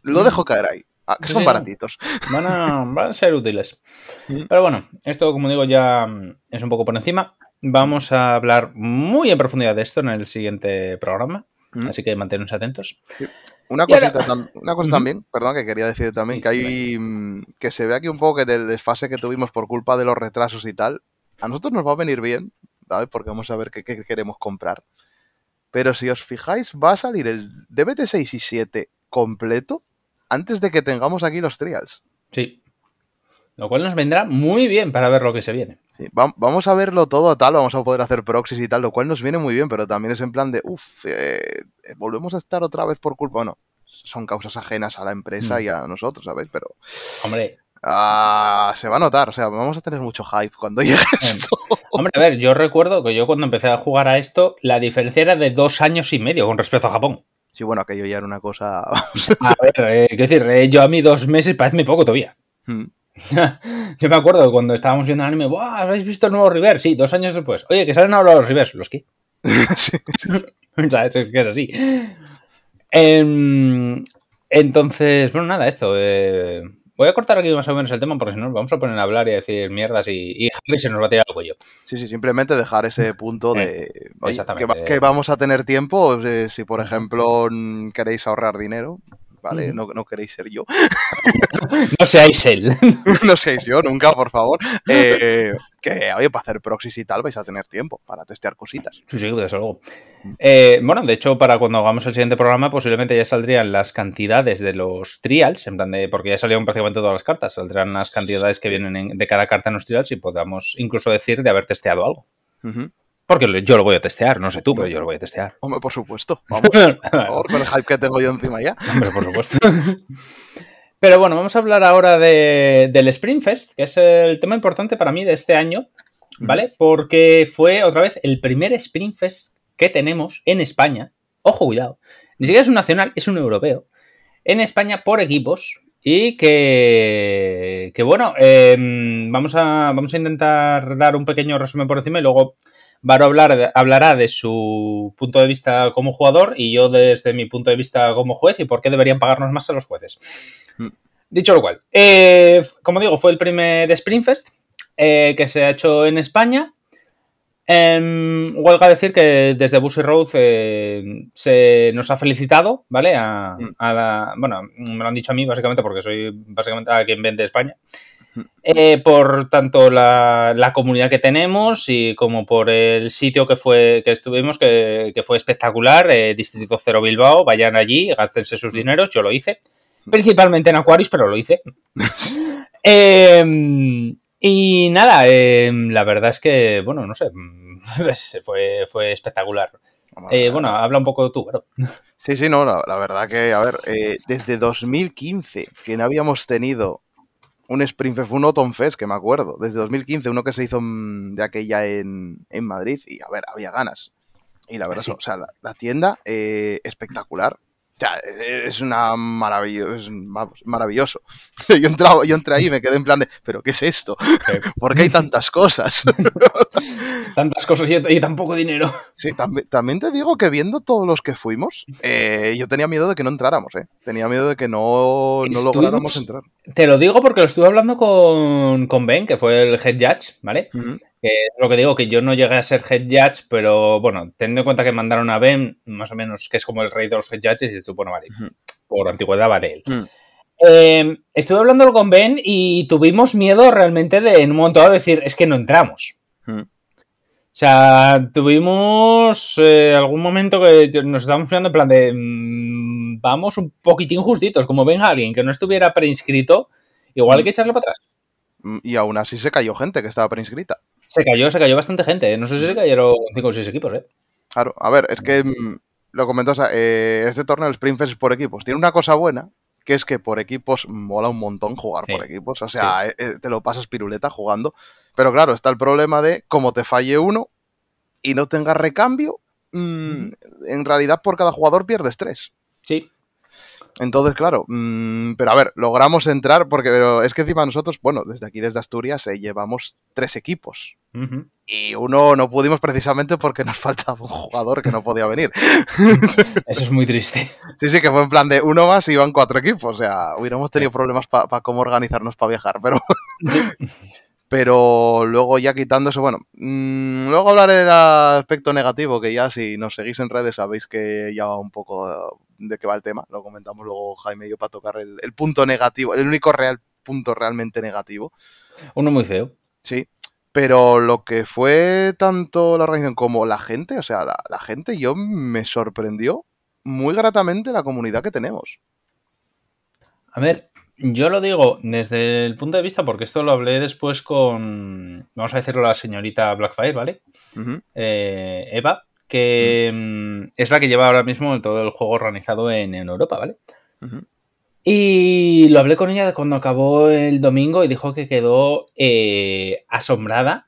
Lo Mm. dejo caer ahí. Ah, que Sí, son sí. baratitos. Van a, van a ser útiles. Mm. Pero bueno, esto, como digo, ya mm, es un poco por encima. Vamos a hablar muy en profundidad de esto en el siguiente programa. Mm. Así que manténnos atentos. Una ahora- cosita tam- una cosa también, perdón, que quería decir también, Sí, que hay que se ve aquí un poco que del desfase que tuvimos por culpa de los retrasos y tal, a nosotros nos va a venir bien, ¿vale? Porque vamos a ver qué, qué queremos comprar. Pero si os fijáis, va a salir el DBT 6 y 7 completo antes de que tengamos aquí los trials. Sí. Lo cual nos vendrá muy bien para ver lo que se viene. Sí, va- vamos a verlo todo tal, vamos a poder hacer proxies y tal, lo cual nos viene muy bien, pero también es en plan de, uff, volvemos a estar otra vez por culpa, bueno, son causas ajenas a la empresa Mm. y a nosotros, ¿sabéis? Pero Hombre, ah, se va a notar, o sea, vamos a tener mucho hype cuando llegue esto. hombre, a ver, yo recuerdo que yo cuando empecé a jugar a esto, la diferencia era de dos años y medio con respecto a Japón. Sí, bueno, aquello ya era una cosa... [LAUGHS] A ver, eh, quiero decir, eh, yo a mí dos meses parece muy poco todavía. Mm, [LAUGHS] Yo me acuerdo cuando estábamos viendo el anime, ¡buah! ¿Habéis visto el nuevo River? Sí, dos años después. Oye, que salen ahora los Rivers. ¿Los qué? [LAUGHS] sí, ¿Sabes? Es que es así. Em, entonces, bueno, nada, esto. Eh, voy a cortar aquí más o menos el tema porque si no nos vamos a poner a hablar y a decir mierdas y, y Harry se nos va a tirar al cuello. sí, sí, simplemente dejar ese punto de... oye, exactamente. que, va- que vamos a tener tiempo, eh, si por ejemplo queréis ahorrar dinero, ¿vale? No, no queréis ser yo. [LAUGHS] No seáis él. [LAUGHS] no seáis yo nunca, por favor. Eh, que, oye, para hacer proxies y tal vais a tener tiempo para testear cositas. Sí, sí, desde luego. Eh, bueno, de hecho, para cuando hagamos el siguiente programa, posiblemente ya saldrían las cantidades de los trials, en plan de, porque ya salieron prácticamente todas las cartas, saldrán las cantidades que vienen en- de cada carta en los trials y podamos incluso decir de haber testeado algo. Porque yo lo voy a testear, no sé tú, pero yo lo voy a testear. [LAUGHS] Hombre, por supuesto. [LAUGHS] Vamos, por favor, con el hype que tengo yo encima ya. Hombre, por supuesto. [LAUGHS] Pero bueno, vamos a hablar ahora de- del Spring Fest, que es el tema importante para mí de este año, ¿vale? Porque fue otra vez el primer Spring Fest que tenemos en España. Ojo, cuidado. Ni siquiera es un nacional, es un europeo. En España por equipos. Y que, que bueno, eh, vamos, a, vamos a intentar dar un pequeño resumen por encima y luego Varo hablar, hablará de su punto de vista como jugador y yo desde mi punto de vista como juez y por qué deberían pagarnos más a los jueces. Mm. Dicho lo cual, eh, como digo, fue el primer Springfest eh, que se ha hecho en España. Eh, huelga decir que desde Busy Road eh, se nos ha felicitado, ¿vale? A, Mm. a la, bueno, me lo han dicho a mí básicamente porque soy básicamente a quien vende España. Eh, por tanto la, la comunidad que tenemos y como por el sitio que fue que estuvimos, que, que fue espectacular, eh, Distrito Cero Bilbao, vayan allí, gástense sus dineros, yo lo hice, principalmente en Aquarius, pero lo hice. [LAUGHS] Eh, y nada, eh, la verdad es que, bueno, no sé, [LAUGHS] pues, fue, fue espectacular. Eh, bueno, habla un poco tú, claro. Sí, sí, no, la, la verdad que, a ver, eh, desde 2015 que no habíamos tenido un Spring Fest, un Autumn Fest, que me acuerdo, desde 2015, uno que se hizo mm, de aquella en, en Madrid, y a ver, había ganas. Y la verdad, Sí. o sea, la, la tienda, eh, espectacular. O sea, es una es vamos, maravilloso. [LAUGHS] Yo, entraba, yo entré ahí y me quedé en plan de, ¿pero qué es esto? [LAUGHS] ¿Por qué hay tantas cosas? [LAUGHS] Tantas cosas y, y tan poco dinero. Sí, también, también te digo que viendo todos los que fuimos, eh, yo tenía miedo de que no entráramos, ¿eh? Tenía miedo de que no, no lográramos entrar. Te lo digo porque lo estuve hablando con, con Ben, que fue el head judge, ¿vale? Ujú. Que es lo que digo, que yo no llegué a ser head judge, pero bueno, teniendo en cuenta que mandaron a Ben, más o menos, que es como el rey de los head judges, y tú, bueno, vale, Ujú. por antigüedad vale él. Mm. Eh, estuve hablando con Ben y tuvimos miedo realmente de en un momento dado decir, es que no entramos. Mm. O sea, tuvimos eh, algún momento que nos estábamos mirando en plan de mm, vamos un poquitín justitos, como ven a alguien que no estuviera preinscrito, igual hay que echarlo para atrás. Y aún así se cayó gente que estaba preinscrita. Se cayó, se cayó bastante gente. ¿eh? No sé si se cayeron 5 o 6 equipos, ¿eh? Claro, a ver, es que mm, lo o sea, eh, este torneo, el Spring Fest es por equipos, tiene una cosa buena, que es que por equipos mola un montón jugar Sí. por equipos. O sea, eh, eh, te lo pasas piruleta jugando. Pero claro, está el problema de como te falle uno y no tengas recambio, mm, en realidad por cada jugador pierdes tres. Sí. Entonces, claro, mm, pero a ver, logramos entrar porque pero es que encima nosotros, bueno, desde aquí, desde Asturias, eh, llevamos tres equipos. Y uno no pudimos precisamente porque nos [LAUGHS] faltaba un jugador que no podía venir. [LAUGHS] Eso es muy triste. Sí, sí, que fue en plan de uno más y iban cuatro equipos. O sea, hubiéramos tenido problemas para cómo organizarnos para viajar, pero... [LAUGHS] Pero luego ya quitando eso, bueno, mm, luego hablaré del aspecto negativo, que ya si nos seguís en redes sabéis que ya va un poco de qué va el tema. Lo comentamos luego Jaime y yo para tocar el, el punto negativo, el único real punto realmente negativo. Uno muy feo. Sí, pero lo que fue tanto la organización como la gente, o sea, la, la gente, yo me sorprendió muy gratamente la comunidad que tenemos. A ver, yo lo digo desde el punto de vista, porque esto lo hablé después con, vamos a decirlo, la señorita Blackfire, ¿vale? Eh, Eva, que mm, es la que lleva ahora mismo todo el juego organizado en, en Europa, ¿vale? ujú. Y lo hablé con ella cuando acabó el domingo y dijo que quedó eh, asombrada,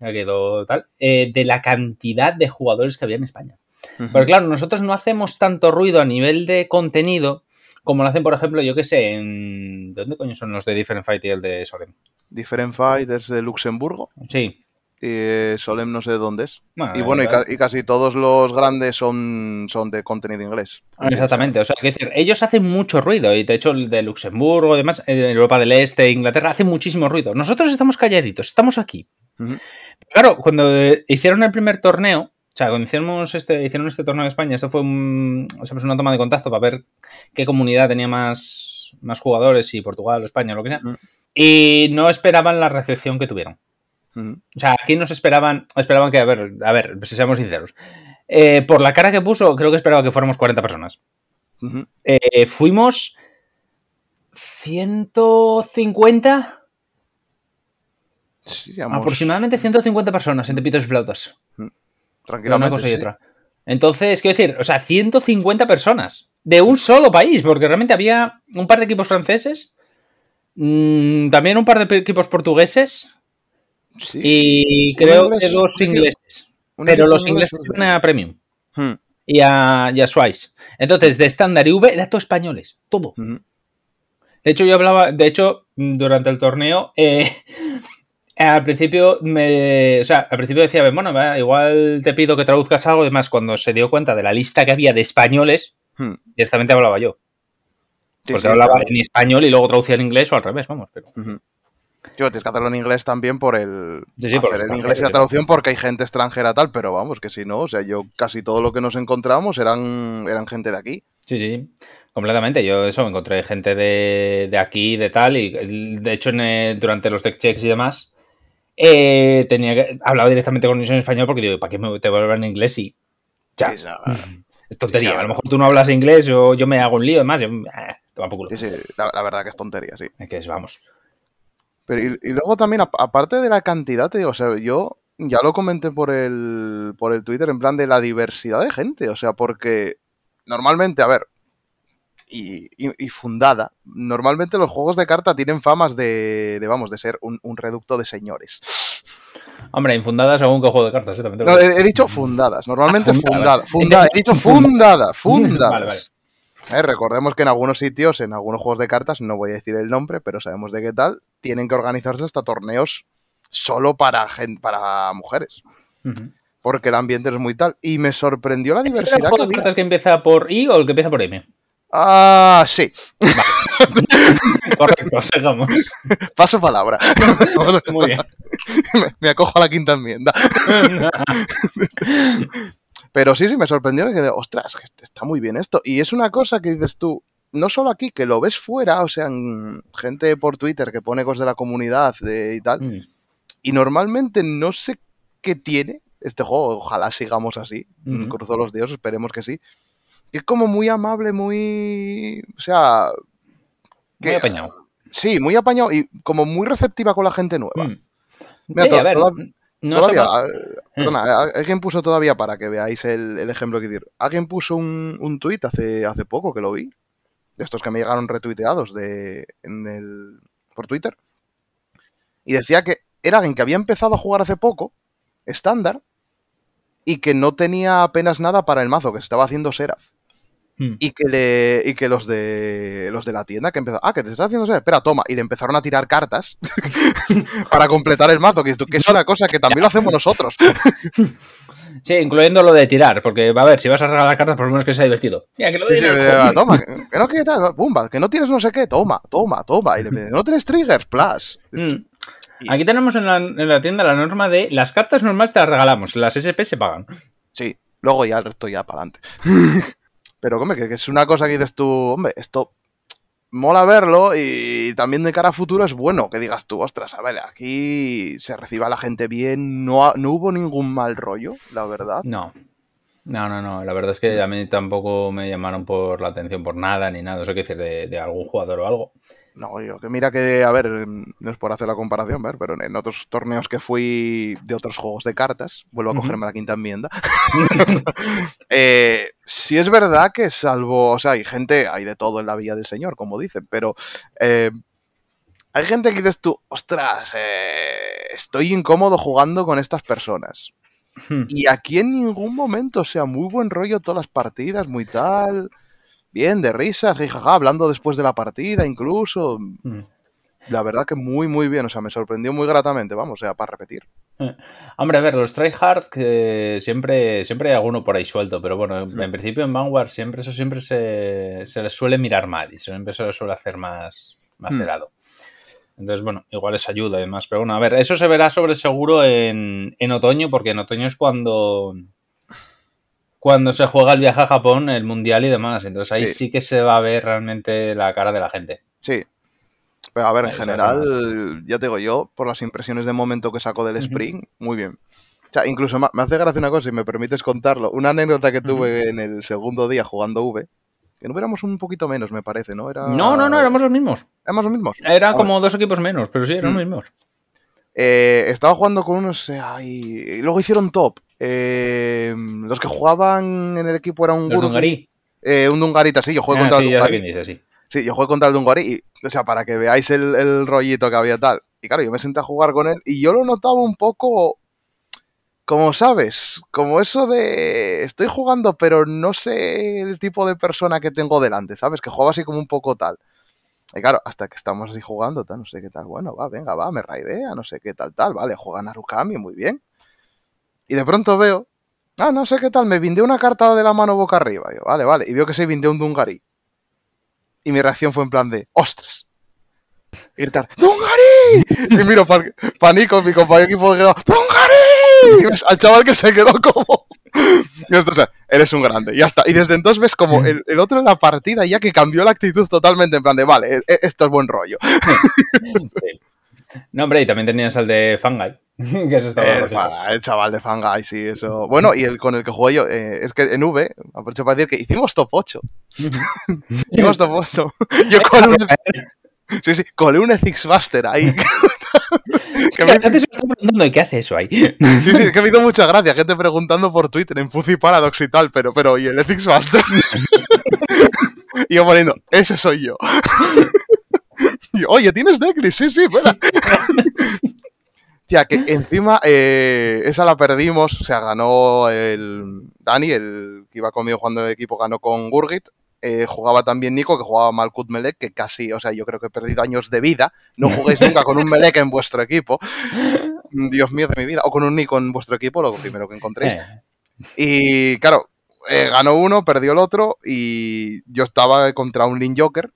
que quedó tal, eh, de la cantidad de jugadores que había en España. Ujú. Pero claro, nosotros no hacemos tanto ruido a nivel de contenido como lo hacen, por ejemplo, yo que sé, en... ¿De dónde coño son los de Different Fight y el de Solem? Different Fighters de Luxemburgo. Sí. Y eh, Solem no sé de dónde es. Bueno, Y bueno, y, claro. ca- y casi todos los grandes son, son de contenido inglés. Exactamente, o sea, que decir, ellos hacen mucho ruido y de hecho el de Luxemburgo, además, Europa del Este, Inglaterra, hacen muchísimo ruido. Nosotros estamos calladitos, estamos aquí. Claro, cuando eh, hicieron el primer torneo, o sea, cuando hicimos este, hicieron este torneo en España, esto fue un- o sea, pues una toma de contacto para ver qué comunidad tenía más, más jugadores, si Portugal o España o lo que sea. Y no esperaban la recepción que tuvieron. O sea, aquí nos esperaban, esperaban que, a ver, a ver, si seamos sinceros. Eh, por la cara que puso, creo que esperaba que fuéramos 40 personas. Eh, fuimos 150, Sí, aproximadamente 150 personas en Tepitos y Flautas. Tranquilamente. una cosa y sí. otra. Entonces, quiero decir, o sea, 150 personas de un solo país, porque realmente había un par de equipos franceses, mm, también un par de equipos portugueses Sí. y creo inglés, que dos ingleses. Pero los ingleses iban a Premium Hmm. y a, y a Swice. Entonces, de estándar y V era todo españoles, todo. Ujú. De hecho, yo hablaba, de hecho, durante el torneo, eh, [LAUGHS] al principio me. O sea, al principio decía, bueno, igual te pido que traduzcas algo. Además, cuando se dio cuenta de la lista que había de españoles, Hmm. directamente hablaba yo. porque hablaba en español y luego traducía en inglés o al revés, vamos. Pero... Yo tienes que hacerlo en inglés también por el. Sí, por el inglés y la traducción porque hay gente extranjera tal, pero vamos, que si no, o sea, yo casi todo lo que nos encontramos eran, eran gente de aquí. Sí, sí. Completamente, yo eso, me encontré gente de, de aquí, de tal, y de hecho durante los deck checks y demás, eh, tenía que hablaba directamente con ellos en español porque digo, ¿para qué me, te voy a hablar en inglés? Y ya, es tontería, a lo mejor tú no hablas inglés o yo me hago un lío, además, yo, eh, Sí, sí, la, verdad que es tontería, sí. Es que es, vamos. Pero y, luego también, aparte de la cantidad, te digo, o sea, yo ya lo comenté por el, por el Twitter en plan de la diversidad de gente, o sea, porque normalmente, a ver, y, fundada. Normalmente los juegos de carta tienen famas de, vamos, de ser un, reducto de señores. Hombre, infundadas según qué juego de cartas, ¿eh? no, he, dicho fundadas, normalmente fundadas. he [LAUGHS] dicho fundadas, fundadas. Eh, recordemos que en algunos sitios, en algunos juegos de cartas, no voy a decir el nombre, pero sabemos de qué tal, tienen que organizarse hasta torneos solo para, para mujeres. Porque el ambiente es muy tal. Y me sorprendió la diversidad. ¿Es el juego de cartas que empieza por I o el que empieza por M? Ah, sí. [LAUGHS] Correcto, sigamos. Paso palabra. Muy bien. [LAUGHS] Me, acojo a la quinta enmienda. [LAUGHS] Pero sí, sí, me sorprendió que, ostras, está muy bien esto. Y es una cosa que dices tú, no solo aquí, que lo ves fuera, o sea, gente por Twitter que pone cosas de la comunidad y tal. Mm. Y normalmente no sé qué tiene este juego, ojalá sigamos así. Cruzo los dioses, esperemos que sí es como muy amable, muy. O sea. muy apañado. Sí, muy apañado y como muy receptiva con la gente nueva. Mm. Mira, todavía. Eh, perdona, alguien puso todavía para que veáis el, ejemplo que decir. Alguien puso un, un tuit hace, hace poco que lo vi. De estos que me llegaron retuiteados de, en el, por Twitter. Y decía que era alguien que había empezado a jugar hace poco, estándar, y que no tenía apenas nada para el mazo, que se estaba haciendo Seraph. Hmm. Y que le y que los de los de la tienda que empezó, ah, que te estás haciendo Seraph, espera, toma, y le empezaron a tirar cartas [LAUGHS] para completar el mazo, que, es una cosa que también lo hacemos nosotros. Sí, incluyendo lo de tirar, porque va a ver, si vas a regalar cartas, por lo menos que sea divertido. Mira, que lo sí, toma, que, no que, que no tienes no sé qué, toma, toma, toma. Y le no tienes triggers, plus. Hmm. Aquí tenemos en la, tienda la norma de las cartas normales te las regalamos, las SP se pagan. Sí, luego ya el resto ya para adelante. [LAUGHS] Pero, hombre, que, es una cosa que dices tú, hombre, esto mola verlo y también de cara a futuro es bueno que digas tú, ostras, a ver, aquí se reciba la gente bien, no, no hubo ningún mal rollo, la verdad. No. No, no, no. La verdad es que a mí tampoco me llamaron por la atención por nada ni nada. Eso quiere decir de algún jugador o algo. No, yo que mira que, a ver, no es por hacer la comparación, ver, pero en otros torneos que fui de otros juegos de cartas, vuelvo a cogerme la quinta enmienda. [LAUGHS] eh, sí es verdad que salvo, o sea, hay gente, hay de todo en la Villa del Señor, como dicen, pero eh, hay gente que dices tú, ostras, eh, estoy incómodo jugando con estas personas. Hmm. Y aquí en ningún momento, o sea, muy buen rollo todas las partidas, muy tal bien, de risas, jajaja, hablando después de la partida incluso. Mm. La verdad que muy, muy bien, o sea, me sorprendió muy gratamente, vamos, o sea, para repetir. Eh, hombre, a ver, los tryhard que siempre, siempre hay alguno por ahí suelto, pero bueno, en principio en Vanguard siempre eso siempre se, se les suele mirar mal y siempre se les suele hacer más, más cerrado. Entonces, bueno, igual les ayuda y demás. Pero bueno, a ver, eso se verá sobre seguro en, en otoño, porque en otoño es cuando, cuando se juega el viaje a Japón, el mundial y demás. Entonces ahí sí. que se va a ver realmente la cara de la gente. Sí. Pero a ver, en general, ya te digo yo, por las impresiones de momento que saco del Spring, muy bien. O sea, incluso me hace gracia una cosa, si me permites contarlo. Una anécdota que tuve en el segundo día jugando V, que no éramos un poquito menos, me parece, ¿no? Era... No, no, no, éramos los mismos. Éramos los mismos. Era como dos equipos menos, pero sí, éramos los mismos. Eh, estaba jugando con unos. y luego hicieron top. Eh, los que jugaban en el equipo eran un Dungarí. Eh, un Dungarita, sí, yo jugué ah, contra el Dungarí. sí. yo jugué contra el Dungarí y, o sea, para que veáis el, rollito que había tal. Y claro, yo me senté a jugar con él y yo lo notaba un poco, como sabes, como eso de estoy jugando pero no sé el tipo de persona que tengo delante, ¿sabes? Que jugaba así como un poco tal. Y claro, hasta que estamos así jugando, tal, no sé qué tal, bueno, va, venga, va, me raidea, no sé qué tal, tal, vale, juega Narukami, muy bien. Y de pronto veo, ah, no sé qué tal, me vinde una carta de la mano boca arriba. yo, vale, vale. Y veo que se vinde un Dungarí. Y mi reacción fue en plan de, ¡ostras! Y gritar, ¡Dungari! Y miro para Nico, mi compañero de equipo, quedó, ¡Dungari! Y al chaval que se quedó como... Y esto, o sea, eres un grande, ya está. Y desde entonces ves como el, el otro en la partida ya que cambió la actitud totalmente, en plan de, vale, e- e- esto es buen rollo. [LAUGHS] No, hombre, y también tenías al de Fangai. [LAUGHS] Que eso estaba El, chaval de Fangai, sí, eso. Bueno, y el con el que jugué yo, eh, es que en V, aprovecho para decir que hicimos top 8. [LAUGHS] hicimos top 8. [LAUGHS] Yo colé un, sí, sí, colé un Ethics Buster ahí. que me, Antes me estaba preguntando, ¿y qué hace eso ahí? sí, sí, que me hizo mucha gracia. Gente preguntando por Twitter en Fuzzy Paradox y tal, pero, pero, ¿y el Ethics Buster? y yo poniendo, ese soy yo. y yo, oye, ¿tienes Decris? Sí, sí, espera. Tía, que encima eh, esa la perdimos, o sea, ganó el Dani, el que iba conmigo jugando en el equipo, ganó con Gurgit. Eh, jugaba también Nico, que jugaba Malkut Melek, que casi, o sea, yo creo que he perdido años de vida. No juguéis nunca con un Melek en vuestro equipo. Dios mío de mi vida. O con un Nico en vuestro equipo, lo primero que encontréis. Eh, Y claro, ganó uno, perdió el otro y yo estaba contra un Lin Joker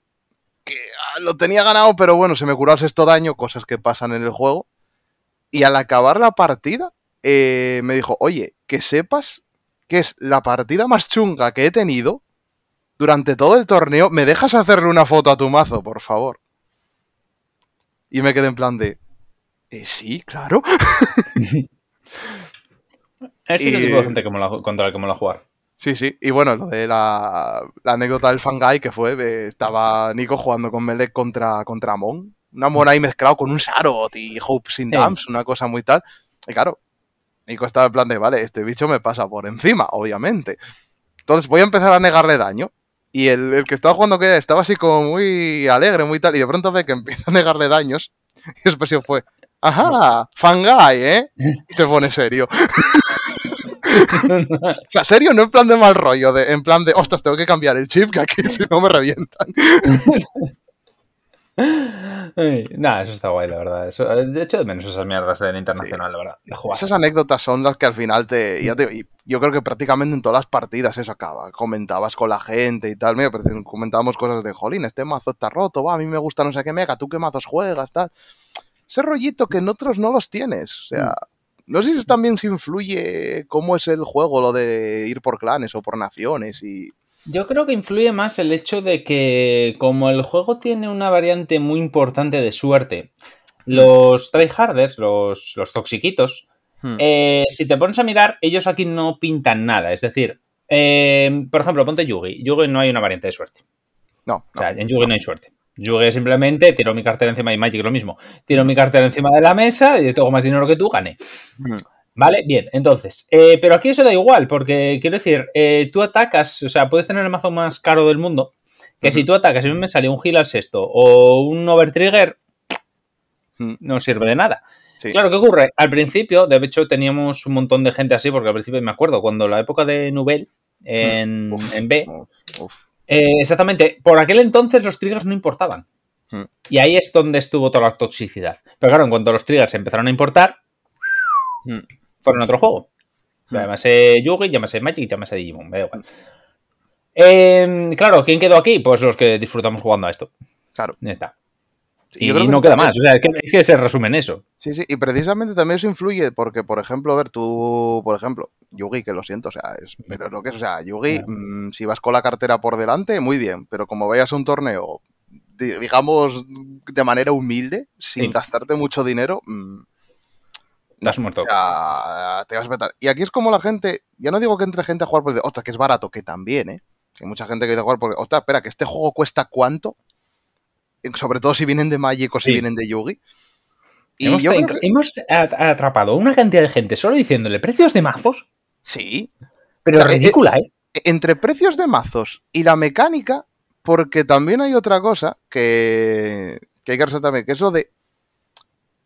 que ah, lo tenía ganado, pero bueno, se me curó el sexto daño, cosas que pasan en el juego. Y al acabar la partida, eh, me dijo, oye, que sepas que es la partida más chunga que he tenido durante todo el torneo. ¿Me dejas hacerle una foto a tu mazo, por favor? Y me quedé en plan de... "Eh, sí, claro. [LAUGHS] Es el tipo de gente que contra el que mola jugar. Sí, sí. Y bueno, lo de la, la anécdota del Fangai que fue, de- estaba Nico jugando con Melek contra, contra Mon. Una Mon ahí mezclado con un Sarot y Hope sin Sí. Dams, una cosa muy tal. Y claro, Nico estaba en plan de, vale, este bicho me pasa por encima, obviamente. Entonces voy a empezar a negarle daño. Y el, el que estaba jugando que estaba así como muy alegre, muy tal. Y de pronto ve que empieza a negarle daños. Y expresión fue, ajá, Fangai, ¿eh? Y se pone serio. [LAUGHS] O sea, serio, no en plan de mal rollo, de, en plan de, ostras, tengo que cambiar el chip, que aquí si no me revientan. [LAUGHS] Nada, eso está guay, la verdad. Eso, de hecho, de menos esas mierdas del internacional, la verdad. De jugar. Esas anécdotas son las que al final te... ya te- y yo creo que prácticamente en todas las partidas eso acaba. Comentabas con la gente y tal. Mira, pero comentábamos cosas de, jolín, este mazo está roto, va, a mí me gusta no sé qué mega, tú qué mazos juegas, tal. Ese rollito que en otros no los tienes. O sea, no sé si también se influye cómo es el juego, lo de ir por clanes o por naciones y... Yo creo que influye más el hecho de que, como el juego tiene una variante muy importante de suerte, los tryharders, los, los toxiquitos, Hmm. eh, si te pones a mirar, ellos aquí no pintan nada. Es decir, eh, por ejemplo, ponte Yugi. Yugi no hay una variante de suerte. No, O sea, en Yugi no hay suerte. Yugi simplemente tiro mi cartera encima y Magic lo mismo. Tiro mi cartera encima de la mesa y yo tengo más dinero que tú, gane. Hmm. Vale, bien, entonces, eh, pero aquí eso da igual, porque quiero decir, eh, tú atacas, o sea, puedes tener el mazo más caro del mundo, que si tú atacas y me sale un heal al sexto o un overtrigger, Mm. no sirve de nada. Sí. Claro, ¿qué ocurre? Al principio, de hecho, teníamos un montón de gente así, porque al principio me acuerdo, cuando la época de Nubel en, Uf. en B, Uf, uf. eh, exactamente, por aquel entonces los triggers no importaban. Mm. Y ahí es donde estuvo toda la toxicidad. Pero claro, en cuanto los triggers empezaron a importar, Mm. fueron otro juego. Mm. Llámase Yugi, llámase Magic, llámase Digimon, me da igual. Eh, claro, ¿quién quedó aquí? Pues los que disfrutamos jugando a esto. Claro. Ya está. Y no queda también- más. O sea, es que, es que se resume en eso. Sí, sí, y precisamente también eso influye porque, por ejemplo, a ver, tú, por ejemplo, Yugi, que lo siento, o sea, es, pero es lo que es, o sea, Yugi, mm, si vas con la cartera por delante, muy bien, pero como vayas a un torneo, di- digamos, de manera humilde, sin Sí. gastarte mucho dinero, mm, Estás muerto. o sea, te vas a petar. Y aquí es como la gente, ya no digo que entre gente a jugar porque, ostras, que es barato, que también, ¿eh? Que hay mucha gente que dice jugar porque, ostras, espera, que este juego cuesta cuánto, Eh, sobre todo si vienen de Magic o si Sí. vienen de Yugi. Y hemos, yo que- hemos a- atrapado una cantidad de gente solo diciéndole precios de mazos, Sí, pero O sea, eh, ridícula, ¿eh? entre precios de mazos y la mecánica, porque también hay otra cosa que, que hay que resaltar también, que es lo de,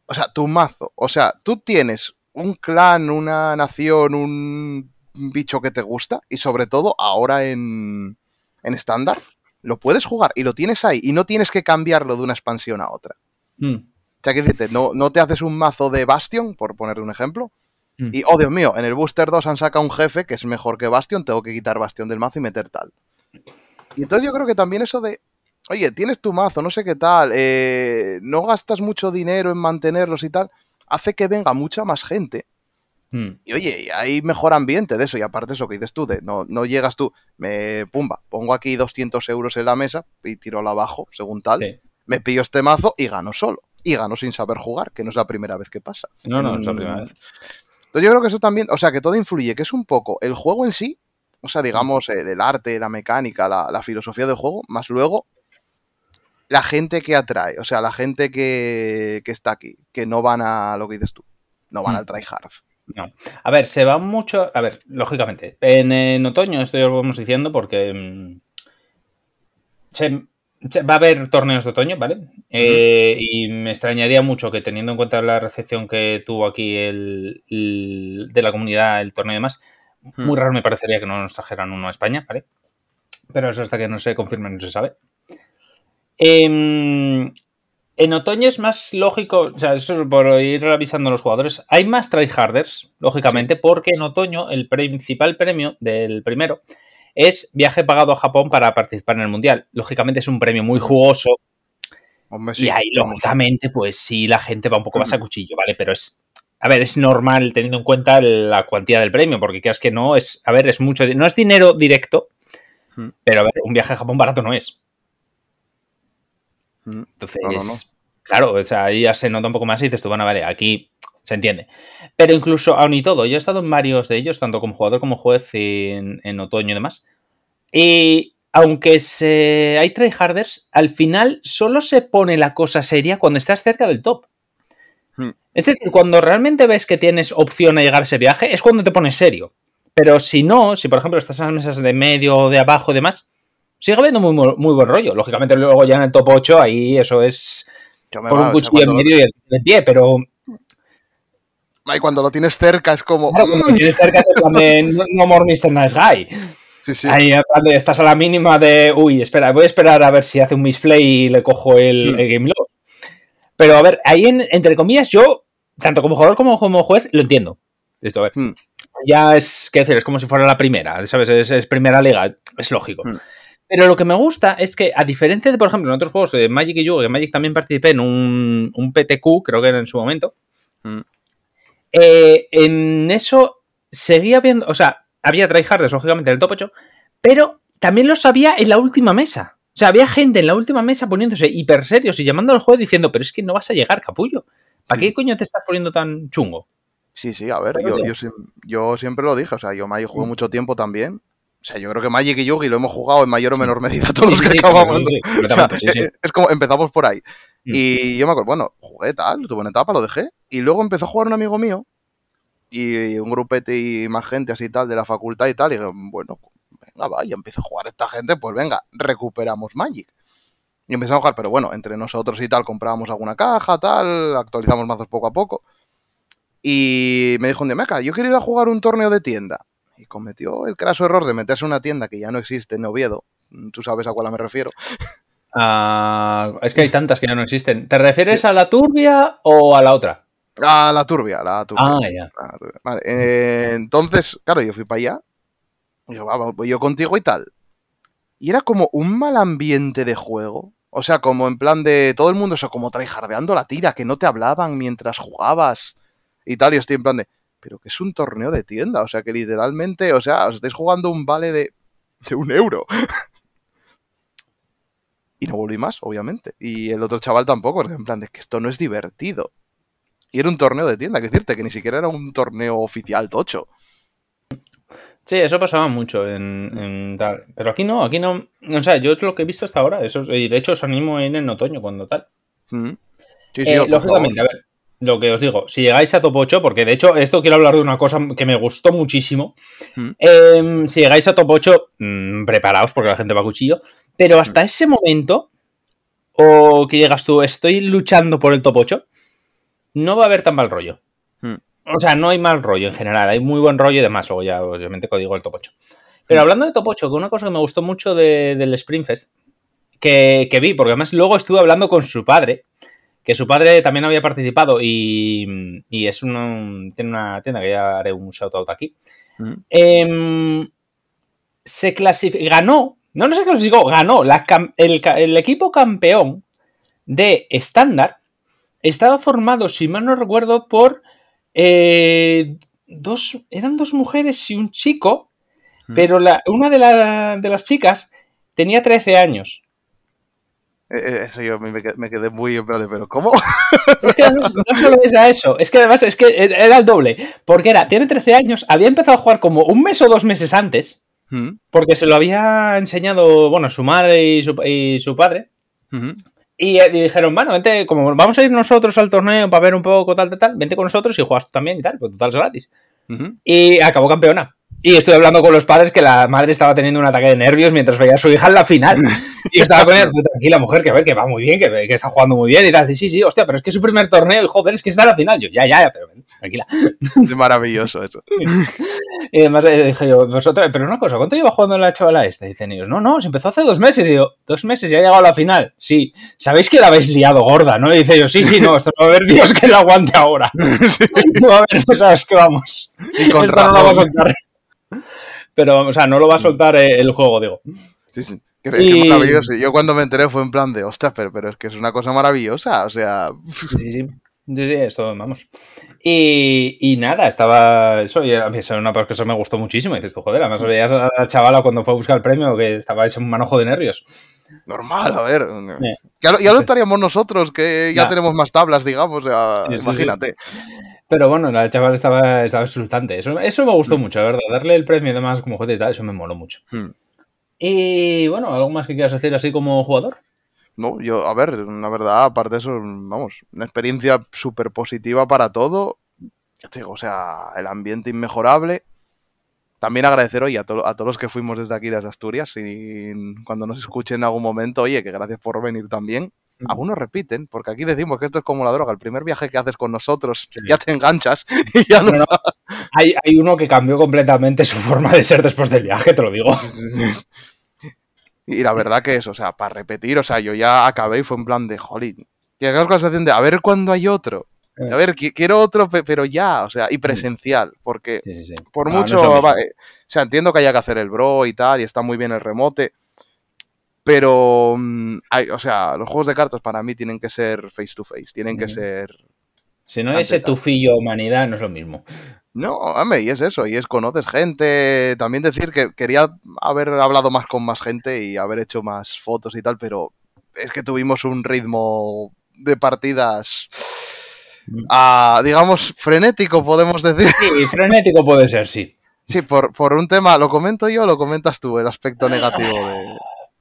o sea, tu mazo, o sea, tú tienes un clan, una nación, un bicho que te gusta, y sobre todo ahora en en estándar, lo puedes jugar y lo tienes ahí, y no tienes que cambiarlo de una expansión a otra. Mm. O sea, que decirte, no, no te haces un mazo de Bastion, por poner un ejemplo, Mm. y, oh Dios mío, en el Booster 2 han sacado un jefe que es mejor que Bastion, tengo que quitar Bastion del mazo y meter tal. Y entonces yo creo que también eso de oye, tienes tu mazo, no sé qué tal, eh, no gastas mucho dinero en mantenerlos y tal, hace que venga mucha más gente. Mm. Y oye, hay mejor ambiente de eso. Y aparte eso que dices tú, de no, no llegas tú, me pumba, pongo aquí 200 euros en la mesa y tiro la abajo, según tal, Sí. me pillo este mazo y gano solo. Y gano sin saber jugar, que no es la primera vez que pasa. No, no, es la Mm. primera vez. Entonces yo creo que eso también, o sea, que todo influye, que es un poco el juego en sí, o sea, digamos, eh, el arte, la mecánica, la, la filosofía del juego, más luego la gente que atrae, o sea, la gente que, que está aquí, que no van a lo que dices tú, no van Mm. al tryhard. No. A ver, se va mucho. A ver, lógicamente. En, en otoño, esto ya lo vamos diciendo porque. mm, se- se- va a haber torneos de otoño, ¿vale? Eh, y me extrañaría mucho que teniendo en cuenta la recepción que tuvo aquí el, el- de la comunidad, el torneo y demás, muy raro me parecería que no nos trajeran uno a España, ¿vale? Pero eso hasta que no se confirme no se sabe. Em, en otoño es más lógico, o sea, eso es por ir revisando a los jugadores. Hay más tryharders, lógicamente, porque en otoño el principal premio del primero es viaje pagado a Japón para participar en el mundial. Lógicamente es un premio muy jugoso Hombre, y ahí, lógicamente, pues sí, la gente va un poco más a cuchillo, ¿vale? Pero es. A ver, es normal teniendo en cuenta la cuantía del premio, porque creas que no es. A ver, es mucho. No es dinero directo, pero a ver, un viaje a Japón barato no es. Entonces, No, no, no. claro, o sea, ahí ya se nota un poco más y dices tú, bueno, vale, aquí se entiende. Pero incluso, aun y todo, yo he estado en varios de ellos, tanto como jugador como juez en, en otoño y demás. Y aunque se, hay tryharders, al final solo se pone la cosa seria cuando estás cerca del top. Hmm. Es decir, cuando realmente ves que tienes opción a llegar a ese viaje, es cuando te pones serio. Pero si no, si por ejemplo estás en las mesas de medio o de abajo y demás, sigue habiendo muy, muy buen rollo. Lógicamente, luego ya en el top 8, ahí eso es Yo me por va, un o sea, cuchillo en cuando, medio y el de pie, pero ay, cuando lo tienes cerca es como... claro, cuando lo tienes cerca es de no, more Mr. Nice Guy. Sí, sí. Ahí en estás a la mínima de, uy, espera, voy a esperar a ver si hace un misplay y le cojo el, Hmm. el game log. Pero a ver, ahí en- entre comillas, yo, tanto como jugador como como juez, lo entiendo. Esto, a ver, Hmm. ya es, qué decir, es como si fuera la primera, ¿sabes? Es, es primera liga, es lógico. Hmm. Pero lo que me gusta es que, a diferencia de, por ejemplo, en otros juegos de Magic y Yu, que Magic también participé en un, un PTQ, creo que era en su momento, Mm. eh, en eso seguía viendo, o sea, había tryharders, lógicamente, en el top 8, pero también los había en la última mesa. O sea, había gente en la última mesa poniéndose hiper serios y llamando al juez diciendo, pero es que no vas a llegar, capullo. ¿Para Sí. qué coño te estás poniendo tan chungo? Sí, sí, a ver, yo, yo, siem- yo siempre lo dije, o sea, yo Magic Mm. jugué mucho tiempo también. O sea, yo creo que Magic y Yugi lo hemos jugado en mayor o menor medida todos los que acabamos. [LAUGHS] O sea, eh, Es como empezamos por ahí. Mm. Y yo me acuerdo, bueno, jugué tal, tuve una etapa, lo dejé. Y luego empezó a jugar un amigo mío y un grupete y más gente así tal de la facultad y tal. Y dije, bueno, venga, va, ya empieza a jugar esta gente, pues venga, recuperamos Magic. Y empezamos a jugar, pero bueno, entre nosotros y tal comprábamos alguna caja, tal, actualizamos mazos poco a poco. Y me dijo un día, Meca, yo quiero ir a jugar un torneo de tienda. Y cometió el craso error de meterse en una tienda que ya no existe en Oviedo. Tú sabes a cuál me refiero. Ah, es que hay tantas que ya no existen. ¿Te refieres a la turbia o a la otra? A la turbia, la turbia. Ah, ya. Ah, Vale, eh, entonces, claro, yo fui para allá. Y yo, "Va, voy yo contigo y tal. Y era como un mal ambiente de juego. O sea, como en plan de todo el mundo, eso, como traijardeando la tira, que no te hablaban mientras jugabas y tal. Y estoy en plan de, pero que es un torneo de tienda. O sea, que literalmente, o sea, os estáis jugando un vale de, [LAUGHS] de un euro. y no volví más, obviamente. Y el otro chaval tampoco, porque en plan de que esto no es divertido. Y era un torneo de tienda, que decirte, que ni siquiera era un torneo oficial tocho. Sí, eso pasaba mucho en, en tal. Pero aquí no, aquí no. O sea, yo es lo que he visto hasta ahora. Eso, y de hecho os animo ir en otoño cuando tal. Mm. Sí, sí, Eh, lógicamente, a ver, lo que os digo, si llegáis a top 8, porque de hecho esto quiero hablar de una cosa que me gustó muchísimo. Mm. Eh, si llegáis a top 8, mm, preparaos porque la gente va a cuchillo. Pero hasta ese momento, o que llegas tú, estoy luchando por el top 8, no va a haber tan mal rollo. Mm. O sea, no hay mal rollo en general, hay muy buen rollo y demás. Luego ya, obviamente, código el top 8. Pero Mm. hablando de top 8, que una cosa que me gustó mucho de- del Spring Fest, que, que vi, porque además luego estuve hablando con su padre, que su padre también había participado y, y es una, tiene una tienda que ya haré un shout out aquí. Mm. Em, se clasificó, ganó No, no os digo, ganó. La el, el, equipo campeón de estándar estaba formado, si mal no recuerdo, por eh, dos. Eran dos mujeres y un chico. Pero la, una de, la, de las chicas tenía 13 años. Eh, eh, eso yo me, quedé muy en plan pero ¿cómo? Es que no, solo es a eso, es que además es que era el doble, porque era, tiene 13 años, había empezado a jugar como un mes o dos meses antes, mm. porque se lo había enseñado, bueno, su madre y su, padre, y, dijeron, bueno, vente, como vamos a ir nosotros al torneo para ver un poco tal, tal, tal, vente con nosotros y juegas tú también y tal, pues total es gratis. Y acabó campeona. Y estoy hablando con los padres que la madre estaba teniendo un ataque de nervios mientras veía a su hija en la final. Y estaba con ella, tranquila mujer, que ver, que va muy bien, que, que está jugando muy bien. Y tal, sí, sí, hostia, pero es que es su primer torneo y joder, es que está en la final. Yo, ya, ya, ya, pero tranquila. Es maravilloso eso. Y además eh, dije yo, vosotros, pero una cosa, ¿cuánto lleva jugando la chavala esta? Dicen ellos, no, no, se empezó hace dos meses. Y digo, dos meses y ha llegado a la final. Sí, sabéis que la habéis liado gorda, ¿no? Y dice yo, sí, sí, no, esto no va a haber Dios que lo aguante ahora. [LAUGHS] [LAUGHS] No va a haber, sabes que vamos. Y con esto no lo va a contar. Pero, o sea, no lo va a soltar eh, el juego, digo. Sí, sí. Que, y... maravilloso. Yo cuando me enteré fue en plan de, ostras, pero, pero es que es una cosa maravillosa. O sea. Sí, sí. Sí, sí, esto, vamos. Y, y, nada, estaba. Eso, y a mí eso una cosa que me gustó muchísimo. Y dices tú, joder, además veías a la chavala cuando fue a buscar el premio que estaba hecho un manojo de nervios. Normal, a ver. Ya, lo, ya, lo estaríamos nosotros, que ya, tenemos más tablas, digamos. imagínate. Pero bueno, la chaval estaba, estaba exultante. Eso, eso me gustó mm. mucho, la verdad. Darle el premio además como juez y tal, eso me moló mucho. Mm. Y bueno, ¿algo más que quieras decir así como jugador? No, yo, a ver, la verdad, aparte de eso, vamos, una experiencia súper positiva para todo. Ya te digo, o sea, el ambiente inmejorable. También agradecer hoy a, a todos los que fuimos desde aquí, desde Asturias, y cuando nos escuchen en algún momento, oye, que gracias por venir también algunos repiten, porque aquí decimos que esto es como la droga. El primer viaje que haces con nosotros ya te enganchas [LAUGHS] y ya no, Hay, uno que cambió completamente su forma de ser después del viaje, te lo digo. y la verdad que es, o sea, para repetir, o sea, yo ya acabé y fue en plan de, jolín, que hagas la sensación de, a ver cuándo hay otro. Eh. A ver, quiero otro, pero ya, o sea, y presencial, porque por mucho, eh, o sea, entiendo que haya que hacer el bro y tal, y está muy bien el remote, pero, mm, hay, o sea, los juegos de cartas para mí tienen que ser face to face, tienen que ser... Si no ese tufillo humanidad, no es lo mismo. No, hombre, y es eso, y es conoces gente. También decir que quería haber hablado más con más gente y haber hecho más fotos y tal, pero es que tuvimos un ritmo de partidas, uh, digamos, frenético, podemos decir. Sí, frenético puede ser, sí. Sí, por, por un tema, ¿lo comento yo o lo comentas tú, el aspecto [LAUGHS] negativo de,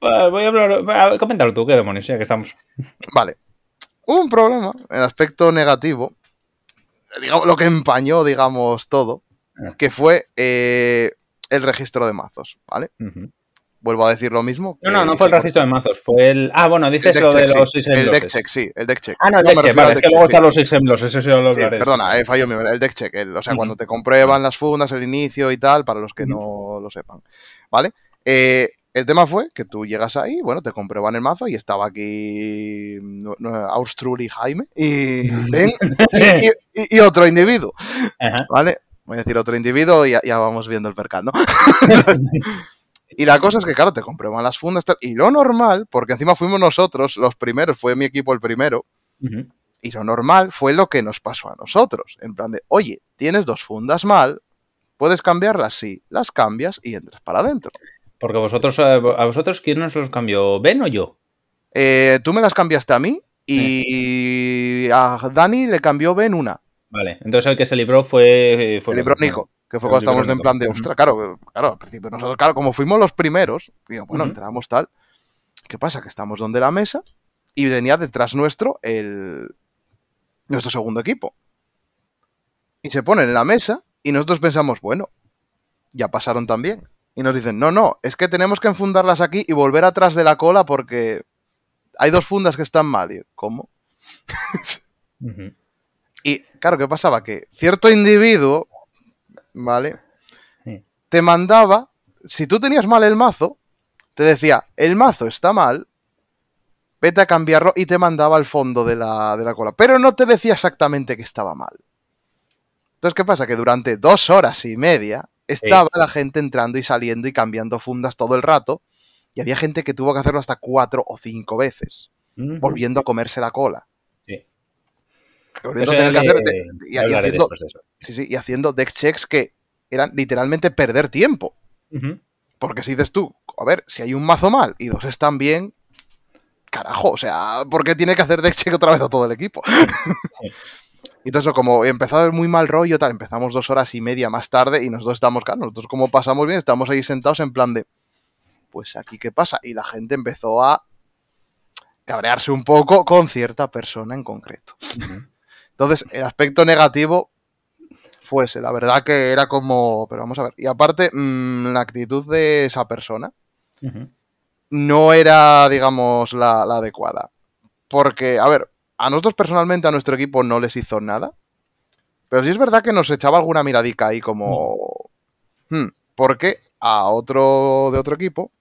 Voy a hablar. Coméntalo tú, qué demonios, ya que estamos. Vale. un problema, el aspecto negativo, digamos, lo que empañó, digamos, todo, ah. que fue eh, el registro de mazos, ¿vale? Vuelvo a decir lo mismo. No, no, no fue el registro de mazos, fue el. Ah, bueno, dices lo de los six El deck check, sí, el deck check. Ah, no, el deck check, vale, es que luego están los six eso sí lo hablaré. perdona, eh, fallo mío, el deck check, o sea, cuando te comprueban las fundas, el inicio y tal, para los que no lo sepan, ¿vale? Eh, el tema fue que tú llegas ahí, bueno, te comprueban el mazo y estaba aquí no, Jaime [LAUGHS] y, y, otro individuo. ¿Vale? Voy a decir otro individuo y ya, vamos viendo el percal, ¿no? [LAUGHS] y la cosa es que, claro, te comprueban las fundas y lo normal, porque encima fuimos nosotros los primeros, fue mi equipo el primero. Y lo normal fue lo que nos pasó a nosotros. En plan de, oye, tienes dos fundas mal, ¿puedes cambiarlas? Sí, las cambias y entras para adentro. Porque vosotros, eh, a vosotros, ¿quién nos los cambió? ¿Ben o yo? Eh, tú me las cambiaste a mí y a Dani le cambió Ben una. Vale, entonces el que se libró fue. fue libró Nico, que fue cuando estábamos en plan de, ostras, claro, claro, al principio nosotros, claro, como fuimos los primeros, digo, bueno, entramos tal. ¿Qué pasa? Que estamos donde la mesa y venía detrás nuestro el nuestro segundo equipo. Y se ponen en la mesa y nosotros pensamos, bueno, ya pasaron también y nos dicen, no, no, es que tenemos que enfundarlas aquí y volver atrás de la cola porque hay dos fundas que están mal. Y, ¿Cómo? [LAUGHS] Y claro, ¿qué pasaba? Que cierto individuo, ¿vale? Te mandaba, si tú tenías mal el mazo, te decía, el mazo está mal, vete a cambiarlo y te mandaba al fondo de la, de la cola. Pero no te decía exactamente que estaba mal. Entonces, ¿qué pasa? Que durante dos horas y media estaba la gente entrando y saliendo y cambiando fundas todo el rato. Y había gente que tuvo que hacerlo hasta cuatro o cinco veces, volviendo a comerse la cola. Sí. Volviendo a tener que hacer- de- y, haciendo, de sí, sí, y haciendo deck checks que eran literalmente perder tiempo. Porque si dices tú, a ver, si hay un mazo mal y dos están bien, carajo, o sea, ¿por qué tiene que hacer deck check otra vez a todo el equipo? [LAUGHS] y eso, como empezó a haber muy mal rollo, tal, empezamos dos horas y media más tarde y nosotros estamos, claro, nosotros como pasamos bien, estamos ahí sentados en plan de, pues aquí qué pasa. Y la gente empezó a cabrearse un poco con cierta persona en concreto. Entonces, el aspecto negativo fuese, la verdad que era como, pero vamos a ver, y aparte, mm, la actitud de esa persona no era, digamos, la, la adecuada. Porque, a ver, a nosotros personalmente, a nuestro equipo no les hizo nada. Pero sí es verdad que nos echaba alguna miradica ahí como... hmm, porque a otro de otro equipo,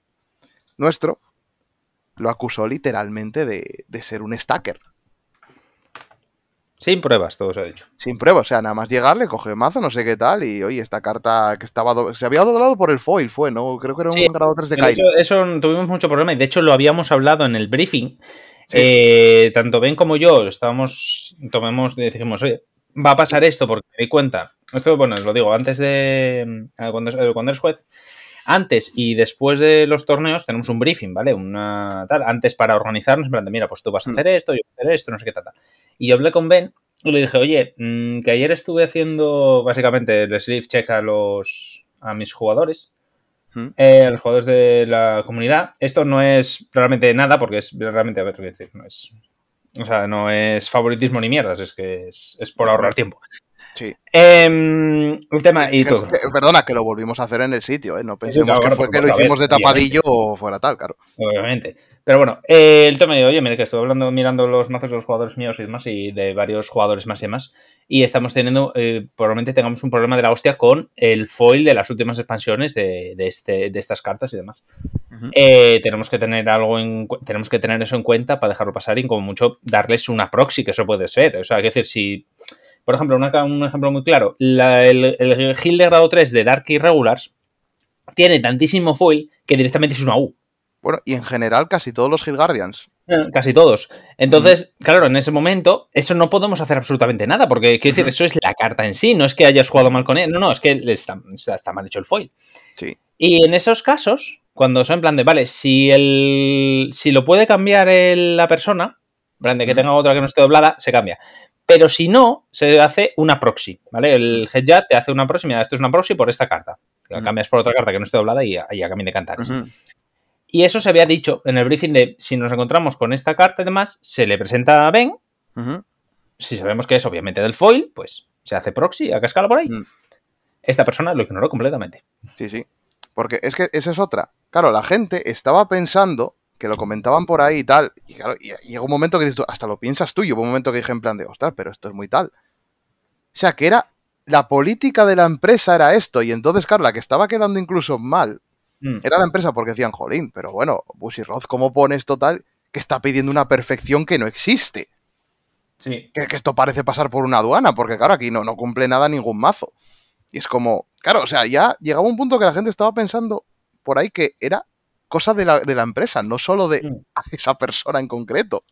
nuestro, lo acusó literalmente de, de ser un stacker. Sin pruebas, todo se ha dicho. Sin prueba, o sea, nada más llegarle, coge mazo, no sé qué tal, y oye, esta carta que estaba... do- Se había doblado por el foil, fue, ¿no? Creo que era un Sí, grado 3 de Kairi. eso, eso tuvimos mucho problema y de hecho lo habíamos hablado en el briefing. Sí. Eh, tanto Ben como yo estábamos, tomemos, dijimos, oye, va a pasar esto porque me di cuenta. Esto, bueno, os lo digo, antes de. eh, Cuando, es- cuando eres juez, antes y después de los torneos tenemos un briefing, ¿vale? Una tal, antes para organizarnos, en plan de, mira, pues tú vas a Mm. hacer esto, yo voy a hacer esto, no sé qué tal. Y yo hablé con Ben y le dije, oye, mm, que ayer estuve haciendo básicamente el sleeve check a los a mis jugadores. Eh, a los jugadores de la comunidad. Esto no es realmente nada, porque es realmente, a ver, decir, no es. O sea, no es favoritismo ni mierdas, es que es, es por ahorrar tiempo. Sí. Em, el tema y Que- todo. que- perdona, que lo volvimos a hacer en el sitio, ¿eh? No pensemos claro, que fue que lo a hicimos de tapadillo o fuera tal, claro. obviamente. Pero bueno, eh, el tema de, oye, mira que estoy hablando, mirando los mazos de los jugadores míos y demás, y de varios jugadores más y más, y estamos teniendo, eh, probablemente tengamos un problema de la hostia con el foil de las últimas expansiones de, de este, de estas cartas y demás. Eh, tenemos que tener algo en tenemos que tener eso en cuenta para dejarlo pasar y como mucho darles una proxy, que eso puede ser. O sea, hay que decir, si, por ejemplo, una- un ejemplo muy claro, la- el, el heal de grado 3 de Dark Irregulars tiene tantísimo foil que directamente es una U. Bueno, y en general casi todos los Hill Guardians. Eh, Casi todos. Entonces, claro, en ese momento, eso no podemos hacer absolutamente nada, porque quiero decir, eso es la carta en sí, no es que hayas jugado mal con él, no, no, es que está, está- mal hecho el foil. Sí. Y en esos casos, cuando son en plan de, vale, si el, si lo puede cambiar el- la persona, en plan de que tenga otra que no esté doblada, se cambia. Pero si no, se hace una proxy, ¿vale? El headjat te hace una proxy, mira, esto es una proxy por esta carta. La cambias por otra carta que no esté doblada y, y a cambio de cantar. Y eso se había dicho en el briefing de si nos encontramos con esta carta y demás, se le presenta a Ben. Si sabemos que es obviamente del foil, pues se hace proxy a cascala por ahí. Mm. Esta persona lo ignoró completamente. Sí, sí. Porque es que esa es otra. Claro, la gente estaba pensando que lo comentaban por ahí y tal. Y claro, y llega un momento que dices tú, hasta lo piensas tú. Y hubo un momento que dije en plan de, ostras, pero esto es muy tal. O sea, que era. La política de la empresa era esto. Y entonces, claro, la que estaba quedando incluso mal Mm. era la empresa porque decían, jolín, pero bueno, Busy Roth, ¿cómo pones total que está pidiendo una perfección que no existe? Sí. Que, que esto parece pasar por una aduana, porque claro, aquí no, no cumple nada ningún mazo. Y es como, claro, o sea, ya llegaba un punto que la gente estaba pensando por ahí que era cosa de la, de la empresa, no solo de Mm. [LAUGHS] esa persona en concreto.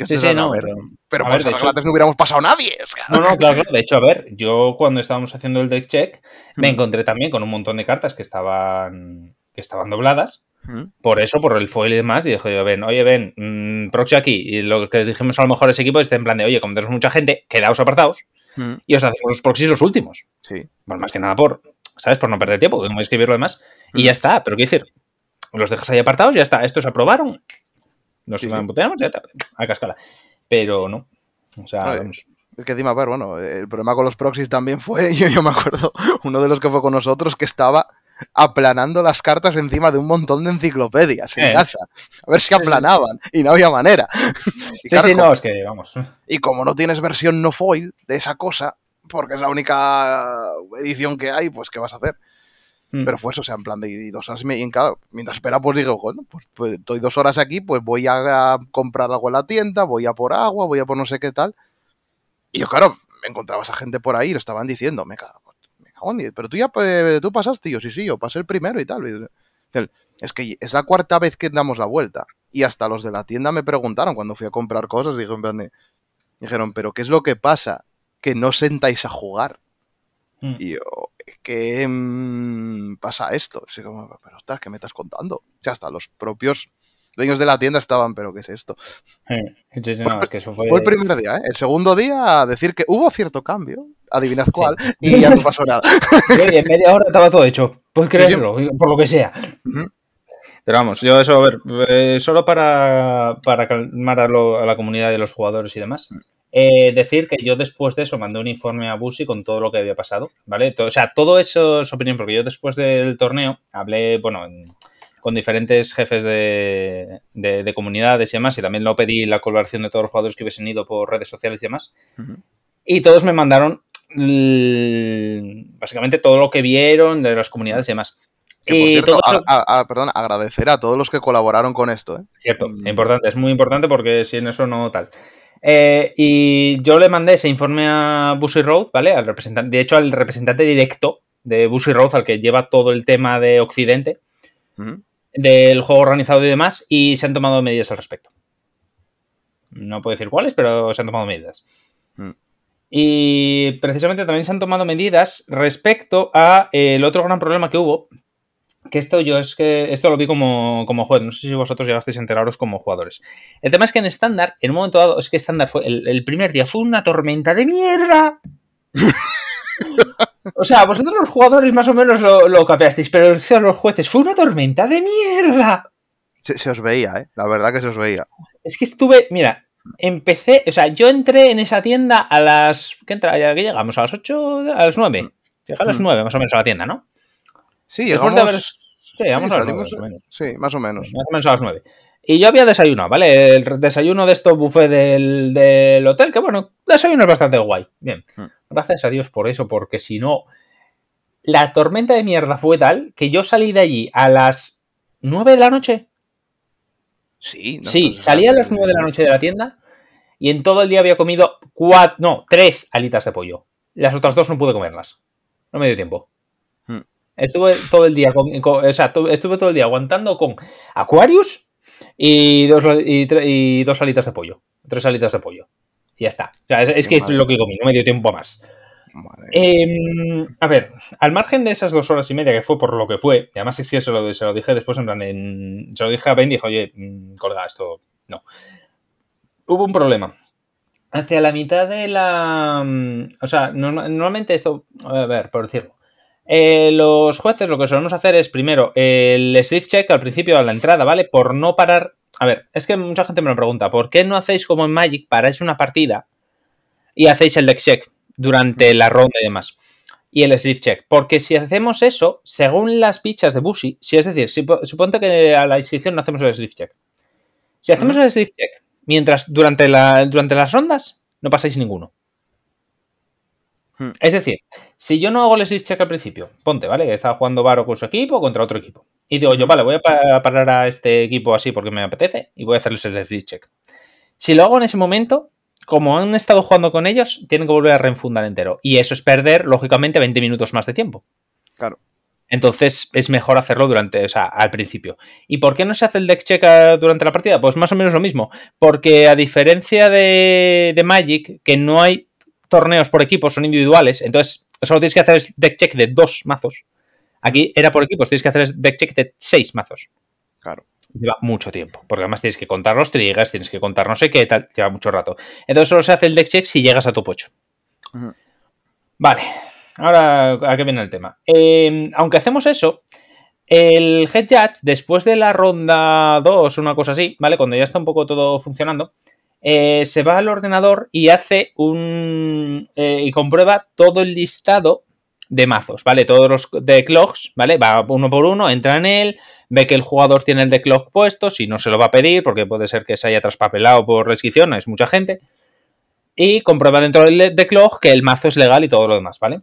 Que Sí, sí, a no. ver, Pero, pero a por esas hecho- no hubiéramos pasado nadie. o sea. no, no, claro, claro. De hecho, a ver, yo cuando estábamos haciendo el deck check, me Mm. encontré también con un montón de cartas que estaban, que estaban dobladas. Mm. Por eso, por el foil y demás, y dije yo, ven, oye, ven, mm, proxy aquí. Y lo que les dijimos a lo mejor a ese equipo es en plan de, oye, como tenemos mucha gente, quedaos apartados Mm. y os hacemos los proxies los últimos. Sí. Bueno, más que nada por, ¿sabes? Por no perder tiempo, porque como escribir lo demás. Y ya está, pero quiero decir, los dejas ahí apartados, ya está. Estos aprobaron, nos Sí, sí. emputeamos, ya está, a cascala. Pero no. O sea, Oye, vamos. Es que encima, a ver, bueno, el problema con los proxies también fue, [LAUGHS] yo, yo me acuerdo, uno de los que fue con nosotros que estaba aplanando las cartas encima de un montón de enciclopedias en Eh. casa. A ver si Sí, sí. aplanaban y no había manera. Y Sí, claro, sí, como- no, es que vamos. Y como no tienes versión no foil de esa cosa, porque es la única edición que hay, pues ¿qué vas a hacer? Mm. Pero fue eso, o sea, en plan de y dos horas y media, y en cada- mientras espera, pues digo, bueno, pues, pues estoy dos horas aquí, pues voy a, comprar algo en la tienda, voy a por agua, voy a por no sé qué tal. Y yo, claro, me encontraba esa gente por ahí lo estaban diciendo, me cago, me cago en pero tú ya pues, tú pasaste, y yo, sí, sí, yo pasé el primero y tal. Es que es la cuarta vez que damos la vuelta. Y hasta los de la tienda me preguntaron cuando fui a comprar cosas, dijeron, dijeron pero ¿qué es lo que pasa? Que no sentáis a jugar. Mm. Y yo, es que mm, pasa esto. pero ostras, ¿qué me estás contando? O sea, hasta los propios dueños de la tienda estaban, pero ¿qué es esto? fue, el primer día, ¿eh? El segundo día, decir que hubo cierto cambio, adivinad cuál, y ya no pasó nada. [LAUGHS] y en media hora estaba todo hecho, puedes creerlo, por lo que sea. Pero vamos, yo eso, a ver, eh, solo para, para calmar a, la comunidad de los jugadores y demás. Eh, decir que yo después de eso mandé un informe a Busi con todo lo que había pasado, ¿vale? o sea, todo eso es opinión, porque yo después del torneo hablé, bueno, con diferentes jefes de, de, comunidades y demás, y también lo pedí la colaboración de todos los jugadores que hubiesen ido por redes sociales y demás. Y todos me mandaron básicamente todo lo que vieron de las comunidades y demás y perdón, agradecer a todos los que colaboraron con esto. ¿eh? Cierto, mm. importante, es muy importante porque sin eso no tal. Eh, y yo le mandé ese informe a Busy Road, ¿vale? Al representante, de hecho, al representante directo de Busy Road, al que lleva todo el tema de Occidente, del juego organizado y demás, y se han tomado medidas al respecto. No puedo decir cuáles, pero se han tomado medidas. Y precisamente también se han tomado medidas respecto a el otro gran problema que hubo, que esto yo es que esto lo vi como, como jugador, no sé si vosotros llegasteis a enteraros como jugadores. El tema es que en estándar, en un momento dado, es que estándar fue, el, primer día fue una tormenta de mierda. o sea, vosotros los jugadores más o menos lo, lo capeasteis, pero los jueces, fue una tormenta de mierda. Se, os veía, ¿eh? La verdad que se os veía. Es que estuve, mira, empecé, o sea, yo entré en esa tienda a las, ¿qué entra? ¿Qué llegamos? ¿A las 8? ¿A las 9? Llega a las 9 más o menos a la tienda, ¿no? Sí, llegamos... Sí, vamos a más o menos. Sí, más o menos. Más o menos a las 9. Y yo había desayunado, ¿vale? El desayuno de estos buffet del, hotel, que bueno, desayuno es bastante guay. Bien. Hmm. Gracias a Dios por eso, porque si no, la tormenta de mierda fue tal que yo salí de allí a las 9 de la noche. Sí, sí, salí a las 9 de la noche de la tienda y en todo el día había comido cuatro, no, tres alitas de pollo. Las otras dos no pude comerlas. No me dio tiempo. Estuve todo el día o sea, estuve todo el día aguantando con Aquarius y dos, y, dos alitas de pollo. Tres alitas de pollo. Y ya está. es, que es lo que comí, no me dio tiempo más. Em, a ver, al margen de esas dos horas y media que fue por lo que fue, y además es que se lo, se lo dije después en plan, se lo dije a Ben y dijo, oye, mm, colga esto, no. Hubo un problema. Hacia la mitad de la... Mm, o sea, normalmente esto, a ver, por decirlo, eh, los jueces lo que solemos hacer es primero el sleeve check al principio de la entrada, ¿vale? Por no parar. A ver, es que mucha gente me lo pregunta, ¿por qué no hacéis como en Magic, paráis una partida y hacéis el deck check durante la ronda y demás? Y el sleeve check. Porque si hacemos eso, según las fichas de Bushi, si es decir, si, suponte que a la inscripción no hacemos el sleeve check. Si hacemos el sleeve check mientras durante, la, durante las rondas, no pasáis ninguno. Hmm. Es decir, si yo no hago el sleeve check al principio, ponte, ¿vale? Estaba jugando Varo con su equipo contra otro equipo. Y digo yo, vale, voy a parar a este equipo así porque me apetece y voy a hacerles el sleeve check. Si lo hago en ese momento, como han estado jugando con ellos, tienen que volver a reenfundar entero. Y eso es perder, lógicamente, 20 minutos más de tiempo. Claro. Entonces es mejor hacerlo durante, o sea, al principio. ¿Y por qué no se hace el deck check durante la partida? Pues más o menos lo mismo. Porque a diferencia de, de Magic, que no hay torneos por equipos, son individuales, entonces solo tienes que hacer deck check de dos mazos. Aquí era por equipos, tienes que hacer deck check de seis mazos. Claro. Lleva mucho tiempo, porque además tienes que contar los triggers, tienes que contar no sé qué, tal, lleva mucho rato. Entonces solo se hace el deck check si llegas a tu pocho. Vale, ahora a qué viene el tema. Em, aunque hacemos eso, el Head Judge, después de la ronda 2, una cosa así, ¿vale? Cuando ya está un poco todo funcionando, eh, se va al ordenador y hace un. Eh, y comprueba todo el listado de mazos, ¿vale? Todos los decklogs, ¿vale? Va uno por uno, entra en él, ve que el jugador tiene el decklog puesto, si no se lo va a pedir, porque puede ser que se haya traspapelado por restricción, es mucha gente. Y comprueba dentro del decklog que el mazo es legal y todo lo demás, ¿vale?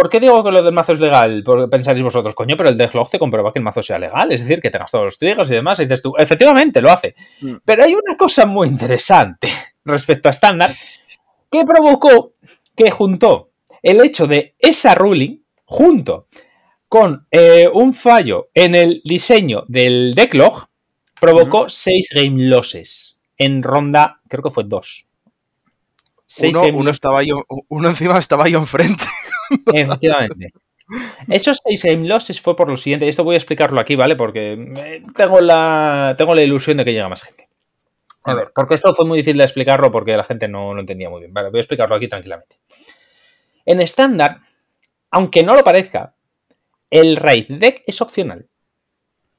¿Por qué digo que lo del mazo es legal? Porque pensaréis vosotros, coño, pero el decklog te comprueba que el mazo sea legal, es decir, que tengas todos los triggers y demás, y dices tú, efectivamente, lo hace. Mm. Pero hay una cosa muy interesante [LAUGHS] respecto a estándar que provocó que juntó el hecho de esa ruling junto con eh, un fallo en el diseño del decklog, provocó 6 game losses en ronda, creo que fue 2. Uno, uno, estaba yo, uno encima estaba yo enfrente. [LAUGHS] Efectivamente. Esos 6 game losses fue por lo siguiente. Esto voy a explicarlo aquí, ¿vale? Porque eh, tengo la, tengo la ilusión de que llega más gente. A ver, porque esto fue muy difícil de explicarlo porque la gente no lo entendía muy bien. Vale, voy a explicarlo aquí tranquilamente. En estándar, aunque no lo parezca, el raid deck es opcional.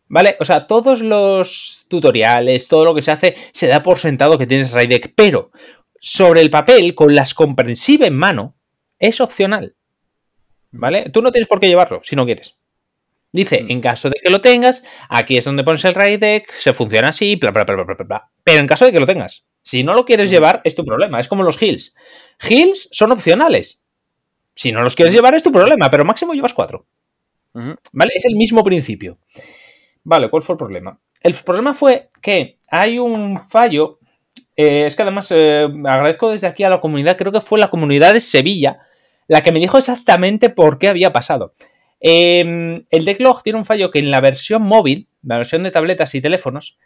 ¿Vale? O sea, todos los tutoriales, todo lo que se hace, se da por sentado que tienes raid deck, pero sobre el papel, con las comprensive en mano, es opcional. ¿Vale? Tú no tienes por qué llevarlo si no quieres. Dice, mm. en caso de que lo tengas, aquí es donde pones el raid deck, se funciona así, bla, bla, bla, bla, bla, bla. Pero en caso de que lo tengas, si no lo quieres mm. llevar, es tu problema. Es como los heals. Heals son opcionales. Si no los quieres mm. llevar, es tu problema, pero máximo llevas cuatro. ¿Vale? Es el mismo principio. Vale, ¿cuál fue el problema? El problema fue que hay un fallo. Eh, es que además eh, agradezco desde aquí a la comunidad, creo que fue la comunidad de Sevilla, la que me dijo exactamente por qué había pasado. Em, el decklog tiene un fallo que en la versión móvil, la versión de tabletas y teléfonos,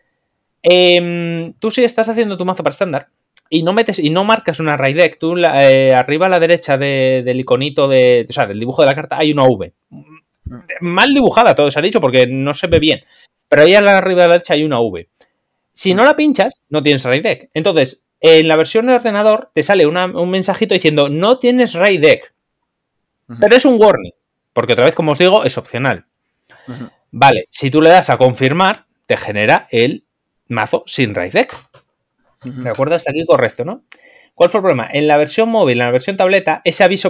em, tú si estás haciendo tu mazo para estándar y no metes y no marcas una raid deck, tú eh, arriba a la derecha del iconito de, o sea, del dibujo de la carta hay una V mal dibujada, todo se ha dicho, porque no se ve bien. Pero ahí a arriba de la derecha hay una V. Si no la pinchas, no tienes RAID deck. Entonces, en la versión de ordenador te sale un mensajito diciendo no tienes RAID deck. Pero es un warning. Porque otra vez, como os digo, es opcional. Vale, si tú le das a confirmar, te genera el mazo sin RAID deck. ¿De acuerdo? Hasta aquí correcto, ¿no? ¿Cuál fue el problema? En la versión móvil, en la versión tableta, ese aviso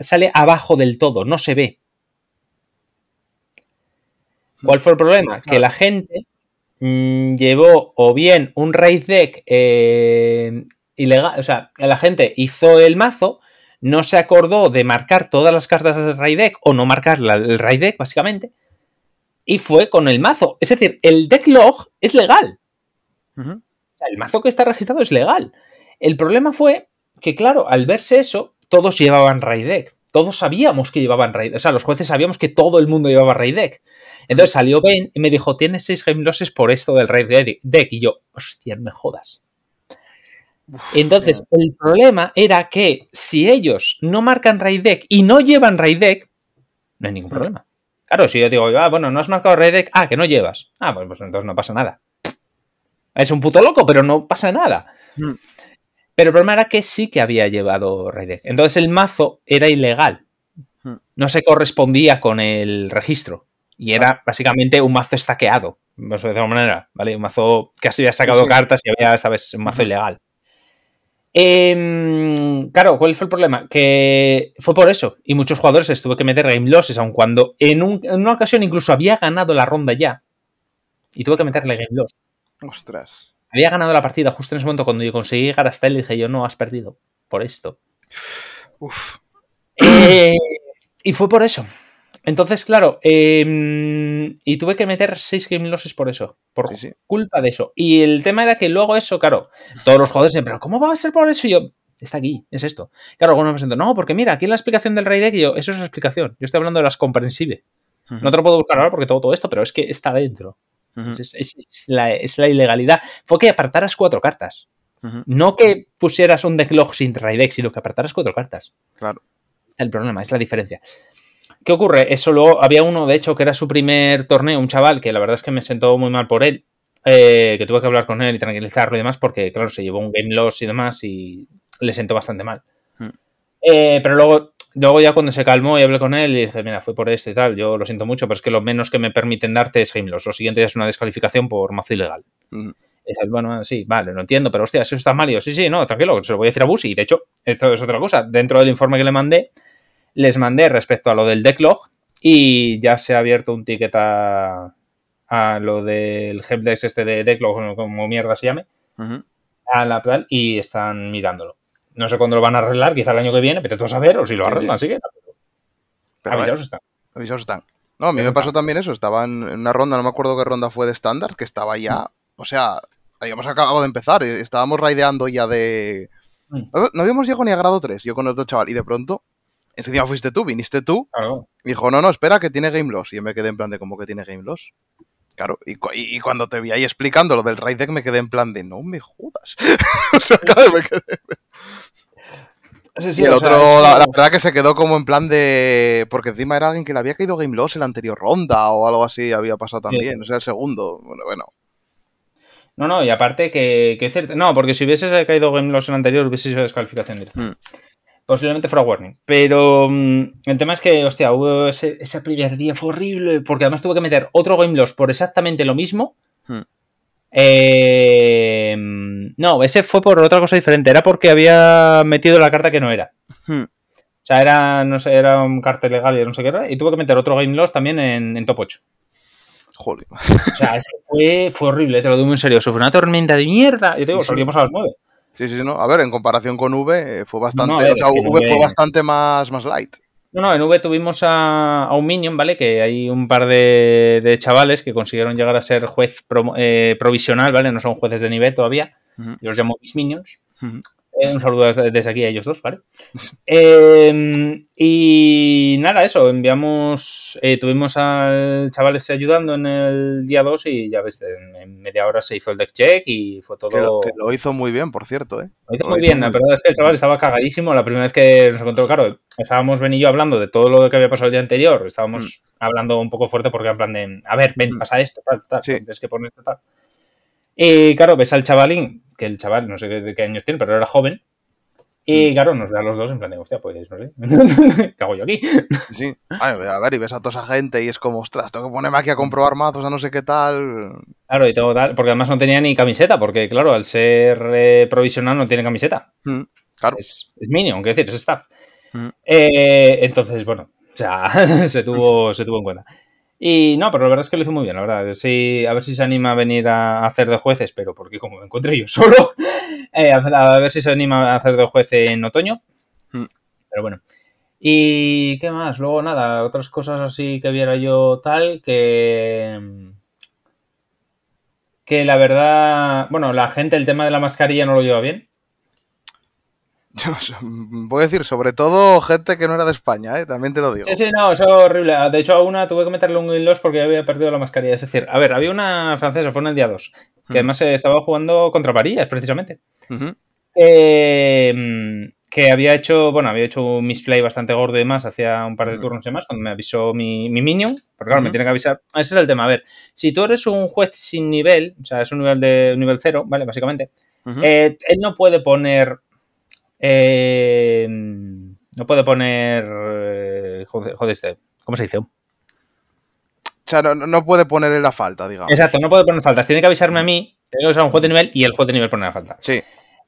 sale abajo del todo, no se ve. ¿Cuál fue el problema? Que la gente mm, llevó o bien un raid deck eh, ilegal, o sea, la gente hizo el mazo, no se acordó de marcar todas las cartas del raid deck o no marcar el raid deck, básicamente, y fue con el mazo. Es decir, el deck log es legal. o sea, el mazo que está registrado es legal. El problema fue que, claro, al verse eso, todos llevaban raid deck. Todos sabíamos que llevaban raid. O sea, los jueces sabíamos que todo el mundo llevaba raid deck. Entonces salió Ben y me dijo, tienes seis game por esto del raid deck. Y yo, hostia, me jodas. Entonces, el problema era que si ellos no marcan raid deck y no llevan raid deck, no hay ningún problema. Claro, si yo digo, ah, bueno, no has marcado raid deck, ah, que no llevas. Ah, pues, pues entonces no pasa nada. Es un puto loco, pero no pasa nada. Hmm. Pero el problema era que sí que había llevado raid deck. Entonces el mazo era ilegal. Hmm. No se correspondía con el registro. Y era básicamente un mazo estaqueado, de alguna manera, ¿vale? Un mazo que había sacado cartas y había esta vez un mazo ilegal. Em, claro, ¿cuál fue el problema? Que fue por eso. Y muchos jugadores les tuve que meter game losses, aun cuando en, una ocasión incluso había ganado la ronda ya. Y tuve que meterle game loss. Ostras. Había ganado la partida justo en ese momento cuando yo conseguí llegar hasta él y dije yo, no, has perdido. Por esto. Uf. Eh, y fue por eso. Entonces, claro, em, y tuve que meter 6 game losses por eso, por culpa de eso. Y el tema era que luego eso, claro, todos los jugadores dicen, pero ¿cómo va a ser por eso? Y yo, está aquí, es esto. Claro, algunos me presento, no, porque mira, aquí en la explicación del Rey Deck, y yo, eso es la explicación. Yo estoy hablando de las comprensibles. No te lo puedo buscar ahora porque todo, todo esto, pero es que está dentro. es, la, ilegalidad. Fue que apartaras cuatro cartas. No que pusieras un decklog sin Deck, sino que apartaras cuatro cartas. Claro. Es el problema, es la diferencia. ¿Qué ocurre? Eso luego había uno, de hecho, que era su primer torneo, un chaval que la verdad es que me sentó muy mal por él, eh, que tuve que hablar con él y tranquilizarlo y demás, porque, claro, se llevó un game loss y demás y le sentó bastante mal. Hmm. Eh, pero luego, luego ya cuando se calmó y hablé con él y dije, mira, fue por esto y tal, yo lo siento mucho, pero es que lo menos que me permiten darte es game loss. Lo siguiente es una descalificación por mazo ilegal. Hmm. Y bueno, sí, vale, lo entiendo, pero hostia, eso está mal. Y yo, sí, sí, no, tranquilo, se lo voy a decir a Busi. Y de hecho, esto es otra cosa. Dentro del informe que le mandé, les mandé respecto a lo del decklog y ya se ha abierto un ticket a, lo del helpdesk este de decklog, como mierda se llame, a la plan y están mirándolo. No sé cuándo lo van a arreglar, quizá el año que viene, pero tú a saber, o si lo arreglan, así que... Pero avisados están. Avisados están. No, a mí me pasó también eso, estaba en una ronda, no me acuerdo qué ronda fue de estándar, que estaba ya, o sea, habíamos acabado de empezar, estábamos raideando ya de... Mm. No habíamos llegado ni a grado 3, yo con otro chaval, y de pronto Encima fuiste tú, viniste tú. Claro. Dijo, no, no, espera, que tiene game loss. Y yo me quedé en plan de, ¿cómo que tiene game loss? Claro, y, cu- y- y cuando te vi ahí explicando lo del raid deck me quedé en plan de, no me jodas. [LAUGHS] o sea, claro, me quedé... Sí, sí, y el sea, otro, la, la verdad que se quedó como en plan de... Porque encima era alguien que le había caído game loss en la anterior ronda o algo así había pasado también. O sea, el segundo. Bueno, bueno. No, no, y aparte que, No, porque si hubieses caído Game Loss en el anterior, hubiese sido descalificación directa. Hmm. Posiblemente fuera warning. Pero mm, el tema es que, hostia, hubo ese, ese primer día fue horrible. Porque además tuve que meter otro Game Loss por exactamente lo mismo. Hmm. Eh, no, ese fue por otra cosa diferente. Era porque había metido la carta que no era. Hmm. O sea, era, no sé, era un cartel legal y no sé qué era. Y tuve que meter otro Game Loss también en, en top 8. Joder. O sea, es que fue, fue horrible, te lo digo muy en serio. Fue una tormenta de mierda. Yo te digo, Sí, sí. salíamos a las 9. Sí, sí, sí, no. A ver, en comparación con V, eh, fue bastante. No, a ver, o sea, V fue bastante más, más light. No, no, en V tuvimos a, a un Minion, ¿vale? Que hay un par de, de chavales que consiguieron llegar a ser juez pro- eh, provisional, ¿vale? No son jueces de nivel todavía. Ujú. Yo los llamo mis Minions. Eh, un saludo desde, aquí a ellos dos, ¿vale? [LAUGHS] Eh, y nada, eso, enviamos, eh, tuvimos al chaval ese ayudando en el día 2 y ya ves, en, en media hora se hizo el deck check y fue todo... Que, lo, que lo hizo muy bien, por cierto, ¿eh? Lo hizo Lo muy hizo bien, muy la verdad es que el chaval estaba cagadísimo la primera vez que nos encontró, claro, estábamos Ben y yo hablando de todo lo que había pasado el día anterior, estábamos hablando un poco fuerte porque en plan de, a ver, ven, Mm. pasa esto, tal, tal, Sí. tienes que poner esto, tal. Y claro, ves al chavalín, que el chaval, no sé qué, de qué años tiene, pero era joven, y Mm. claro, nos ve a los dos en plan de, hostia, pues no sé, [LAUGHS] ¿qué hago yo aquí? Sí. A ver, y ves a toda esa gente y es como, ostras, tengo que ponerme aquí a comprobar mazos, a no sé qué tal. Claro, y todo tal, porque además no tenía ni camiseta, porque claro, al ser eh, provisional no tiene camiseta. Mm, Claro. es, es minion, quiero decir, es staff. Mm. Eh, entonces, bueno, o sea, [LAUGHS] se tuvo, se tuvo en cuenta. Y no, pero la verdad es que lo hizo muy bien, la verdad. Sí, a ver si se anima a venir a hacer de jueces, pero porque como me encuentre yo [LAUGHS] solo, eh, a, a ver si se anima a hacer de juez en otoño. Mm. Pero bueno. ¿Y qué más? Luego nada, otras cosas así que viera yo tal que... Que la verdad, bueno, la gente el tema de la mascarilla no lo lleva bien. [LAUGHS] Voy a decir, sobre todo gente que no era de España, ¿eh? También te lo digo. Sí, sí, no, eso es horrible. De hecho, a una tuve que meterle un win loss porque había perdido la mascarilla. Es decir, a ver, había una francesa, fue en el día 2, que Mm. además eh, estaba jugando contra varillas, precisamente. Eh, mm, que había hecho, bueno, había hecho un misplay bastante gordo y demás, hacía un par de Ujú. turnos y demás, cuando me avisó mi, mi minion, porque claro, me tiene que avisar. Ese es el tema, a ver, si tú eres un juez sin nivel, o sea, es un nivel de un nivel cero, ¿vale? Básicamente, eh, él no puede poner. Eh, no puede poner. eh, joder, este, ¿cómo se dice? O sea, no, no puede ponerle la falta, digamos. Exacto, no puede poner faltas. Tiene que avisarme a mí, tiene que usar un juez de nivel y el juez de nivel pone la falta. Sí.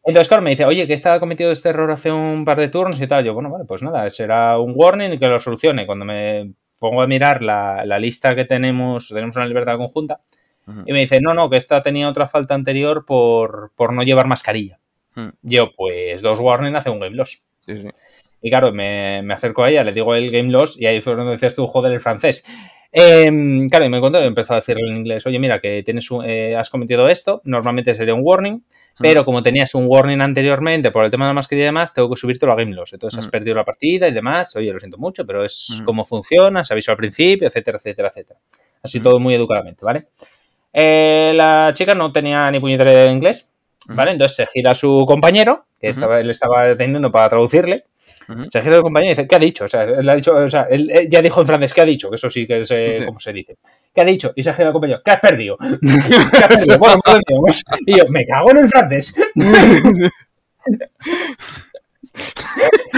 Entonces, claro, me dice, oye, que estaba cometido este error hace un par de turnos y tal. Yo, bueno, vale, pues nada, será un warning y que lo solucione. Cuando me pongo a mirar la, la lista que tenemos, tenemos una libertad conjunta, y me dice, no, no, que esta tenía otra falta anterior por, por no llevar mascarilla. Hmm. Yo, pues dos warning hace un game loss. Sí, sí. Y claro, me, me acerco a ella, le digo el game loss y ahí fue donde decías tú, joder, el francés. Em, claro, y me encontré y empezó a decirle en inglés, oye, mira, que tienes un- eh, has cometido esto, normalmente sería un warning, pero como tenías un warning anteriormente por el tema de la mascarilla y demás, tengo que subirte a game loss. Entonces has perdido la partida y demás, oye, lo siento mucho, pero es Ujú. cómo funciona, se avisó al principio, etcétera, etcétera, etcétera. Así todo muy educadamente, ¿vale? Eh, la chica no tenía ni puñetera de inglés, ¿vale? Entonces se gira a su compañero, que estaba, él estaba atendiendo para traducirle, se gira al compañero y dice, ¿qué ha dicho? O sea, él ha dicho, o sea, él, él ya dijo en francés, ¿qué ha dicho? Que eso sí que es eh, Sí. como se dice. ¿Qué ha dicho? Y se gira al compañero, ¿qué has perdido? [LAUGHS] ¿Qué has perdido? Bueno, no. Y yo, me cago en el francés. [LAUGHS]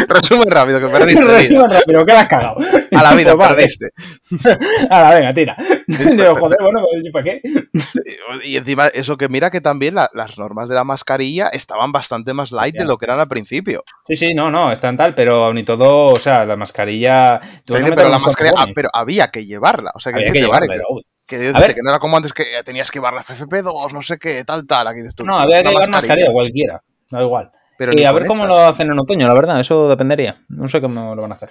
Resumen rápido, que perdiste. Resumen rápido, ¿qué le has cagado? A la vida, [LAUGHS] Pues perdiste. [LAUGHS] Ahora, venga, tira. Digo, joder, bueno, pues, ¿para qué? Y encima, eso que mira que también la- las normas de la mascarilla estaban bastante más light de lo que eran al principio. Sí, sí, no, no, están tal, pero ni todo, o sea, la mascarilla... no pero la mascarilla, ah, pero había que llevarla. O sea, que, Había que llevarla, que, pero- que, dices, A ver. que no era como antes que tenías que llevar la FFP2, no sé qué, tal, tal. Aquí dices tú, No, había que llevar mascarilla, cualquiera, da igual. Pero y ni a ver cómo esas. lo hacen en otoño, la verdad, eso dependería. No sé cómo lo van a hacer.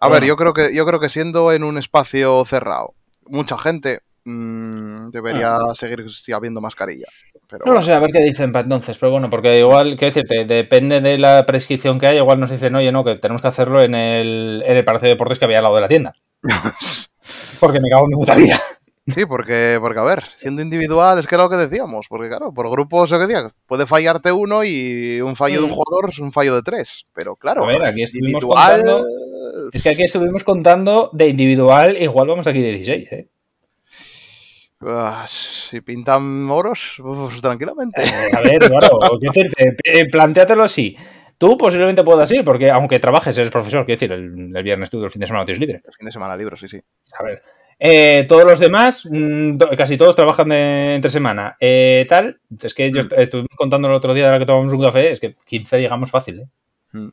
A ver, Bueno. yo creo que yo creo que siendo en un espacio cerrado, mucha gente mm, debería Ah. seguir habiendo mascarilla. Pero No lo sé, a ver qué dicen para entonces, pero bueno, porque igual, quiero decirte, depende de la prescripción que haya, igual nos dicen, oye, no, que tenemos que hacerlo en el, en el Palacio de Deportes que había al lado de la tienda. [LAUGHS] Porque me cago en mi puta vida. Sí, porque, porque, a ver, siendo individual es que era lo que decíamos. Porque, claro, por grupos, lo que decía, puede fallarte uno y un fallo de un Mm. jugador es un fallo de tres. Pero, claro, A ver, aquí estuvimos individual. contando- Es que aquí estuvimos contando de individual, igual vamos aquí de 16, ¿eh? ah, si pintan oros, pues, tranquilamente. A ver, claro, [LAUGHS] decirte, eh, plantéatelo así. Tú posiblemente puedas ir, porque aunque trabajes, eres profesor, quiero decir, el, el viernes tú, el fin de semana tienes libre. El fin de semana libro, sí, sí. A ver. Eh, todos los demás, mm, casi todos trabajan de, entre semana. Eh, tal, es que yo Mm. est- estuvimos contando el otro día de la que tomamos un café, es que 15 llegamos fácil, ¿eh? Mm.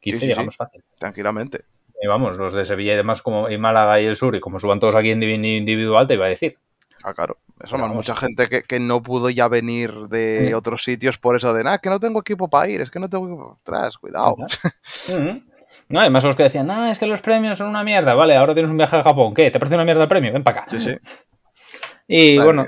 15 Sí, sí, llegamos fácil. Tranquilamente. Y vamos, los de Sevilla y demás, como y Málaga y el sur, y como suban todos aquí en indivi- individual, te iba a decir. Ah, claro. Eso más mucha gente que, que no pudo ya venir de Mm. otros sitios por eso de nada, que no tengo equipo para ir, es que no tengo equipo. Ostras, cuidado. [LAUGHS] No, además los que decían, ah, es que los premios son una mierda, vale, ahora tienes un viaje a Japón, ¿qué? ¿Te parece una mierda el premio? Ven para acá. Sí, sí. [LAUGHS] Y Vale, bueno,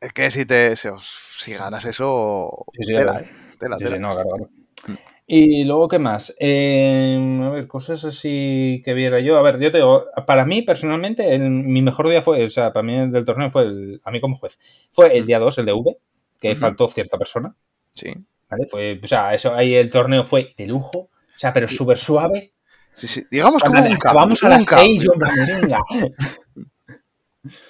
Es que si te si, ganas eso, Sí, sí, tela. ¿eh? Tela, Sí, tela. no, claro, claro. Mm. Y luego, ¿qué más? Eh, a ver, cosas así que viera yo. A ver, yo te digo, para mí personalmente, el- mi mejor día fue, o sea, para mí el del torneo fue, el, a mí como juez, fue el Mm. día 2, el de V, que faltó cierta persona, Sí. ¿vale? Fue, o sea, eso, ahí el torneo fue de lujo, o sea, pero súper suave. Sí, sí. Digamos como un camp, acabamos a las. 6, yo.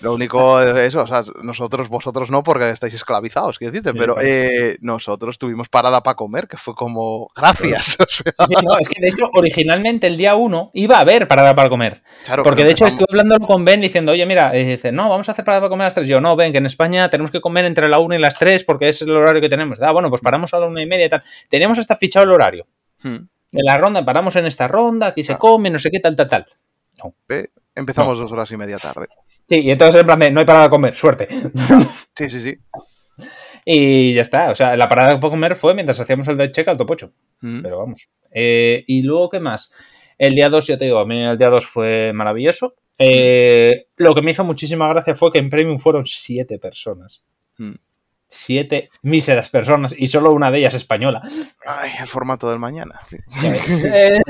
Lo único es eso, o sea, nosotros, vosotros no, porque estáis esclavizados, quiero decirte, pero eh, nosotros tuvimos parada para comer, que fue como, gracias. [LAUGHS] O sea, Sí, no, es que de hecho, originalmente el día 1 iba a haber parada para comer. claro, Porque que de hecho estuve hablando con Ben diciendo, oye, mira, eh, dice, no, vamos a hacer parada para comer a las 3. Yo, no, Ben, que en España tenemos que comer entre la 1 y las 3 porque ese es el horario que tenemos. Ah, bueno, pues paramos a la 1 y media y tal. Teníamos hasta fichado el horario. Hmm. En la ronda, paramos en esta ronda, aquí se Ah. come, no sé qué, tal, tal, tal. Empezamos dos horas y media tarde. Sí, y entonces en plan de, no hay parada para comer, suerte. [LAUGHS] Sí, sí, sí. y ya está. O sea, la parada para comer fue mientras hacíamos el de check al topocho. Mm. Pero vamos. Eh, y luego, ¿qué más? El día 2, ya te digo, a mí el día 2 fue maravilloso. Eh, lo que me hizo muchísima gracia fue que en Premium fueron siete personas. Mm. Siete míseras personas y solo una de ellas española. Ay, el formato del mañana. fin. [LAUGHS]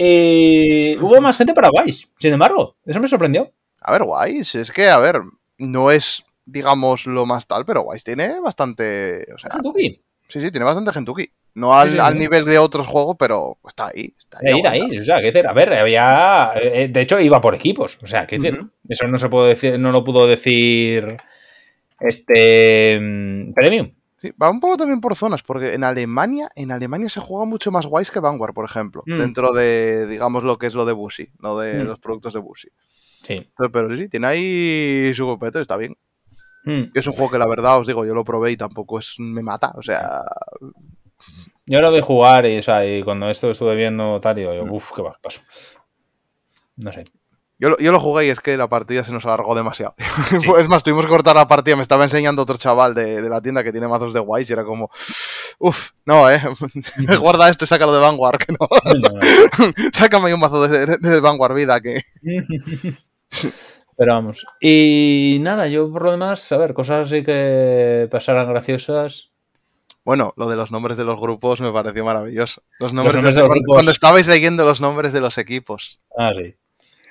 Eh, y hubo más gente para Guays, sin embargo. Eso me sorprendió. A ver, Wise, es que, a ver, no es, digamos, lo más tal, pero Wise tiene bastante. O sea, Tuki. sí, sí, tiene bastante gentuki. No al, Sí, sí, al sí. nivel de otros juegos, pero está ahí. Está ahí, ir ahí, o sea, que a ver, había. eh, De hecho, iba por equipos. O sea, que decir, Ujú. eso no se puede decir, no lo pudo decir este mm, Premium. Sí, va un poco también por zonas, porque en Alemania, en Alemania se juega mucho más Wise que Vanguard, por ejemplo. Mm. Dentro de, digamos, lo que es lo de Busi, no de Mm. los productos de Busi. Sí. Entonces, pero sí, tiene ahí su copeto, está bien. Mm. Es un juego que la verdad os digo, yo lo probé y tampoco es me mata. O sea, Yo lo vi jugar y, o sea, y cuando esto estuve viendo tal, digo, yo, uff, qué va, paso. No sé. Yo, lo- yo lo jugué y es que la partida se nos alargó demasiado. [LAUGHS] es más, tuvimos que cortar la partida. Me estaba enseñando otro chaval de, de la tienda que tiene mazos de Wise y era como, uff, no, eh. [LAUGHS] [LAUGHS] Guarda esto y sácalo de Vanguard, que no. Sácame ahí un mazo de, de- de Vanguard vida que. Pero vamos. Y nada, yo por lo demás, a ver, cosas así que pasaran graciosas. Bueno, lo de los nombres de los grupos me pareció maravilloso. Los nombres, nombres de- de los cuando, grupos. cuando estabais leyendo los nombres de los equipos. Ah, sí.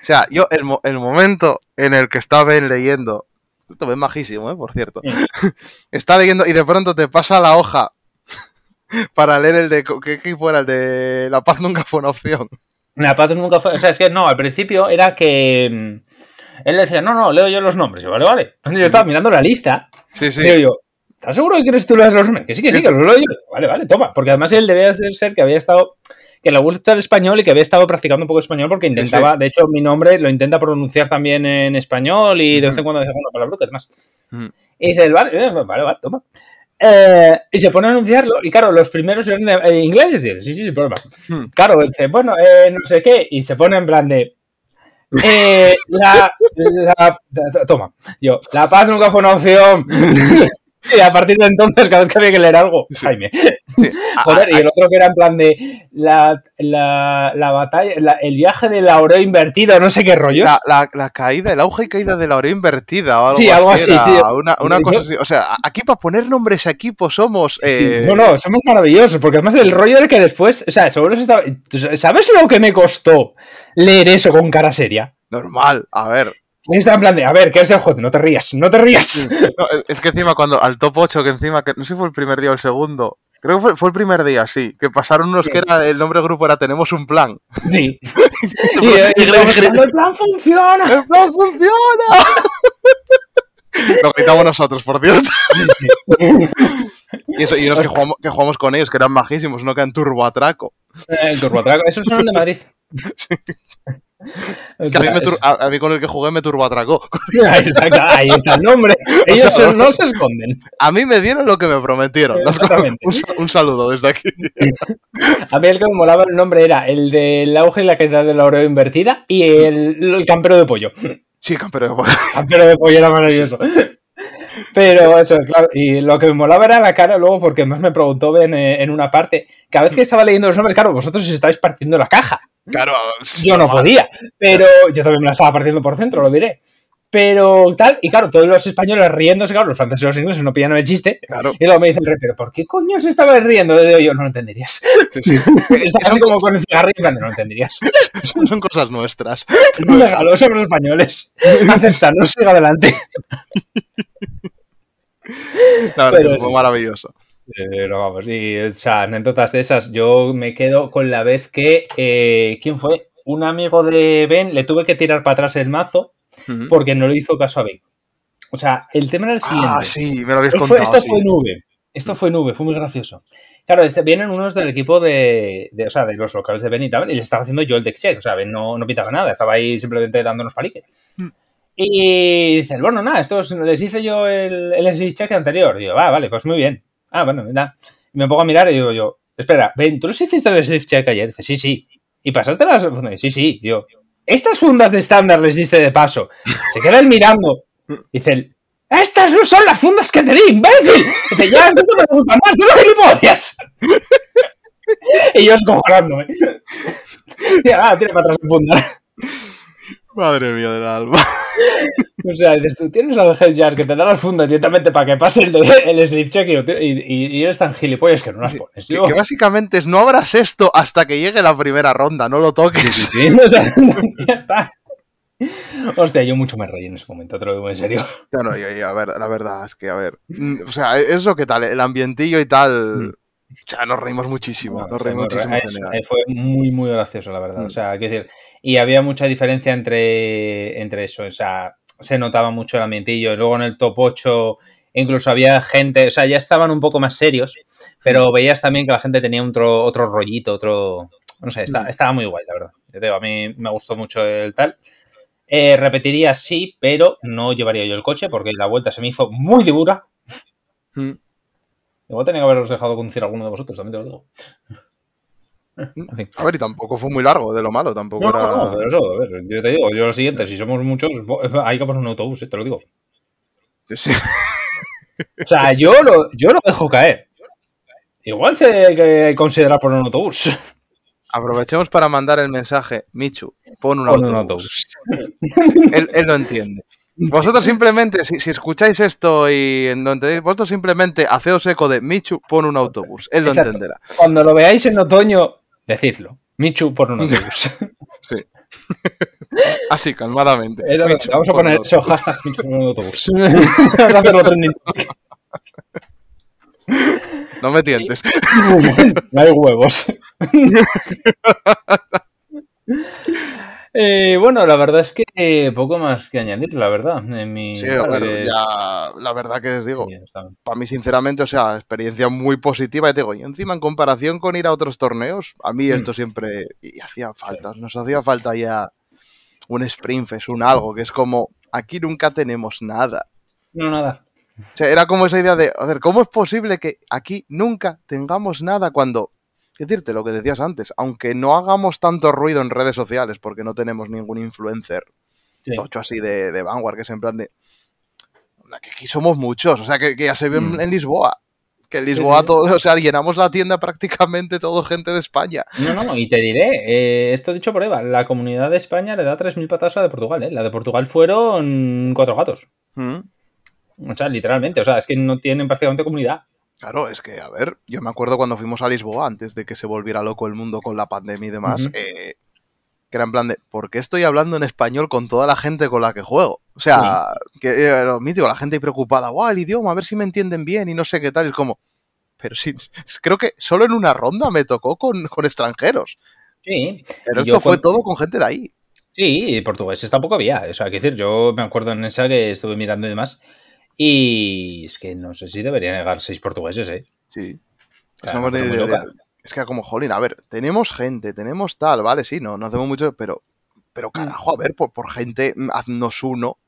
O sea, yo, el, mo- el momento en el que estaba leyendo. Esto ven majísimo, ¿eh? Por cierto. [LAUGHS] Está leyendo y de pronto te pasa la hoja [LAUGHS] para leer el de. ¿Qué equipo era? El de La Paz nunca fue una opción. La Paz nunca fue. O sea, es que no, al principio era que. mm, Él decía, no, no, leo yo los nombres. Yo, vale, vale. Entonces yo estaba mirando la lista. Sí, sí. Y yo, ¿estás seguro que quieres tú leer los nombres? Que sí, que sí, que los leo yo. Vale, vale, toma. Porque además él debía de ser que había estado. Que le gusta el español y que había estado practicando un poco español porque intentaba. De hecho, mi nombre lo intenta pronunciar también en español y de vez en cuando dice alguna palabra y demás. Mm. Y dice, vale, eh, vale, vale, toma. Eh, y se pone a anunciarlo, y claro, los primeros eran de, en inglés, y dice, sí, sí, sin problema. Hmm. Claro, dice, bueno, eh, no sé qué, y se pone en plan de. eh, la, la- Toma, yo, la paz nunca fue una opción. [LAUGHS] Y a partir de entonces, cada vez que había que leer algo, Sí. Jaime. Sí. [LAUGHS] Joder, a- y el otro que era en plan de la, la, la batalla, la- el viaje del laureo invertido, no sé qué rollo. la, caída, el auge y caída de la hora invertida o algo Sí, algo así, sí. Una, una cosa así. O sea, aquí para poner nombres a equipos somos. Eh, No, no, somos maravillosos, porque además el rollo era que después, o sea, seguro se estaba- ¿sabes lo que me costó leer eso con cara seria? Normal, a ver. Y estaba en plan de, a ver, ¿qué es el juez? No te rías, no te rías. No, es que encima cuando al top 8, que encima, que no sé si fue el primer día o el segundo. Creo que fue, fue el primer día, sí. Que pasaron unos Sí. que era el nombre del grupo era Tenemos un plan. [LAUGHS] Sí. [LAUGHS] y, y, y el plan funciona. ¡El plan funciona! [LAUGHS] Lo gritamos nosotros, por cierto. Y, eso, y unos que jugamos, que jugamos con ellos, que eran majísimos, uno que eran turbo atraco. El turbotraco, esos son de Madrid. O [LAUGHS] Que a, mí sea, me tur- a- a mí con el que jugué me turbo atracó. [LAUGHS] Ahí está, ahí está el nombre. [LAUGHS] Ellos sea, no se esconden. A mí me dieron lo que me prometieron. Exactamente. Un, un saludo desde aquí. A mí el que me molaba el nombre era el del auge y la calidad de la oro invertida y el, el campero de pollo. Sí, pero Campero de pollo era maravilloso. Pero eso, claro, y lo que me molaba era la cara luego, porque más me preguntó Ben eh, en una parte, cada vez que estaba leyendo los nombres, claro, vosotros os estáis partiendo la caja. Claro. [LAUGHS] Yo no podía, pero yo también me la estaba partiendo por centro, lo diré. Pero tal, y claro, todos los españoles riéndose, claro, los franceses y los ingleses no pillan el chiste. Claro. Y luego me dicen, pero ¿por qué coño se estaba riendo? Yo no lo entenderías. [LAUGHS] [LAUGHS] Estaba así como con el cigarrillo, y no lo entenderías. Son, son cosas nuestras. Déjalo, somos españoles. Aceptarlo, siga adelante. La verdad Pero- fue maravilloso. Pero vamos, y, o sea, anécdotas de esas. Yo me quedo con la vez que. eh, ¿Quién fue? Un amigo de Ben le tuve que tirar para atrás el mazo porque no le hizo caso a Ben. O sea, el tema era el siguiente. Ah, sí, me lo habéis Esto contado. fue, esto sí. fue nube. Esto fue nube, fue muy gracioso. Claro, este- vienen unos del equipo de, de, o sea, de los locales de Ben y tal, y le estaba haciendo yo el deck check. O sea, Ben no, no pitaba nada, estaba ahí simplemente dándonos palique. Hmm. Y dice, bueno, nada, estos les hice yo el, el check anterior. Yo, va, vale, pues muy bien. Ah, bueno, nada. Me pongo a mirar y digo yo, espera, Ben, ¿tú les hiciste el SG check ayer? Dice, sí, sí. ¿Y pasaste las fundas? Sí, sí. Digo, estas fundas de estándar les diste de paso. Se queda él mirando. Dice estas no son las fundas que te di, imbécil. Dice, ya, esto me gusta más, no lo gilipollas. [LAUGHS] y yo escojonándome. Y, ah, tira para atrás la funda. Madre mía del alma. [LAUGHS] O sea, dices, tú tienes al head jazz que te da las fundas directamente para que pase el, el slip check y, y, y- eres tan gilipollas que no las pones. Que, Yo- que básicamente es no abras esto hasta que llegue la primera ronda, no lo toques. Sí, [LAUGHS] [LAUGHS] o sea, ya está. Hostia, yo mucho me reí en ese momento, te lo digo en serio. No, no, y- y a ver, la verdad es que, a ver. mm, O sea, eso que tal, el ambientillo y tal. Mm. O sea, nos reímos muchísimo. No, nos fue reímos muy- muchísimo en es- general. eh, Fue muy, muy gracioso, la verdad. Mm. O sea, quiero decir, y había mucha diferencia entre, entre eso. O sea, se notaba mucho el ambientillo. Luego en el top 8 incluso había gente, o sea, ya estaban un poco más serios, pero veías también que la gente tenía otro, otro rollito, otro... No sé, está- Mm. estaba muy guay, la verdad. Yo te digo, a mí me gustó mucho el tal. Eh, repetiría sí, pero no llevaría yo el coche porque la vuelta se me hizo muy dura. Mm. Igual tenía que haberos dejado conducir a alguno de vosotros, también te lo digo. A ver, y tampoco fue muy largo de lo malo, tampoco No, era. no, pero eso, a ver, yo te digo, yo lo siguiente, si somos muchos, hay que poner un autobús, eh, te lo digo. Sí. O sea, yo lo, yo lo dejo caer. Igual se hay que considerar poner un autobús. Aprovechemos para mandar el mensaje. Michu, pon un Pon un autobús. autobús. Él, él lo entiende. Vosotros simplemente, si, si escucháis esto y no entendéis, vosotros simplemente haceos eco de Michu, pon un autobús. Él lo Exacto. entenderá. Cuando lo veáis en otoño, decidlo. Michu, pon un autobús. Sí. Así, calmadamente. Eso, Michu, vamos a poner eso, hashtag Michu, pon un autobús. Vamos a hacerlo trending. No me tientes. [LAUGHS] No hay huevos. [LAUGHS] Eh, bueno, la verdad es que eh, poco más que añadir, la verdad. En mi Sí, de- ya, la verdad que os digo, Sí, para mí sinceramente, o sea, experiencia muy positiva, y te digo, y encima en comparación con ir a otros torneos, a mí Mm. esto siempre, y hacía falta, nos hacía falta ya un sprint fest, un algo, que es como, aquí nunca tenemos nada. No, nada. O sea, era como esa idea de, a ver, ¿cómo es posible que aquí nunca tengamos nada cuando, decirte lo que decías antes, aunque no hagamos tanto ruido en redes sociales porque no tenemos ningún influencer Sí. tocho así de, de Vanguard, que es en plan de, que aquí somos muchos, o sea, que, que ya se ve en- Mm. en Lisboa. Que en Lisboa, todo, o sea, llenamos la tienda prácticamente todo gente de España. No, no, y te diré, eh, esto dicho por Eva, la comunidad de España le da 3.000 patas a la de Portugal, ¿eh? La de Portugal fueron cuatro gatos. Mm. O sea, literalmente, o sea, es que no tienen prácticamente comunidad. Claro, es que, a ver, yo me acuerdo cuando fuimos a Lisboa, antes de que se volviera loco el mundo con la pandemia y demás, eh, que era en plan de, ¿por qué estoy hablando en español con toda la gente con la que juego? O sea, que eh, lo mítico, la gente preocupada, guau, el idioma, a ver si me entienden bien y no sé qué tal, y es como, pero sí, [LAUGHS] creo que solo en una ronda me tocó con, con extranjeros, Sí. pero Y esto fue con- todo con gente de ahí. Sí, portugués tampoco había. O sea, que decir, yo me acuerdo en esa que estuve mirando y demás. Y es que no sé si debería negar seis portugueses, ¿eh? Sí. Es de- de- es que como, jolín, a ver, tenemos gente, tenemos tal, vale, sí, no, no hacemos mucho, pero, Mm. pero carajo, a ver, por, por gente, mm, haznos uno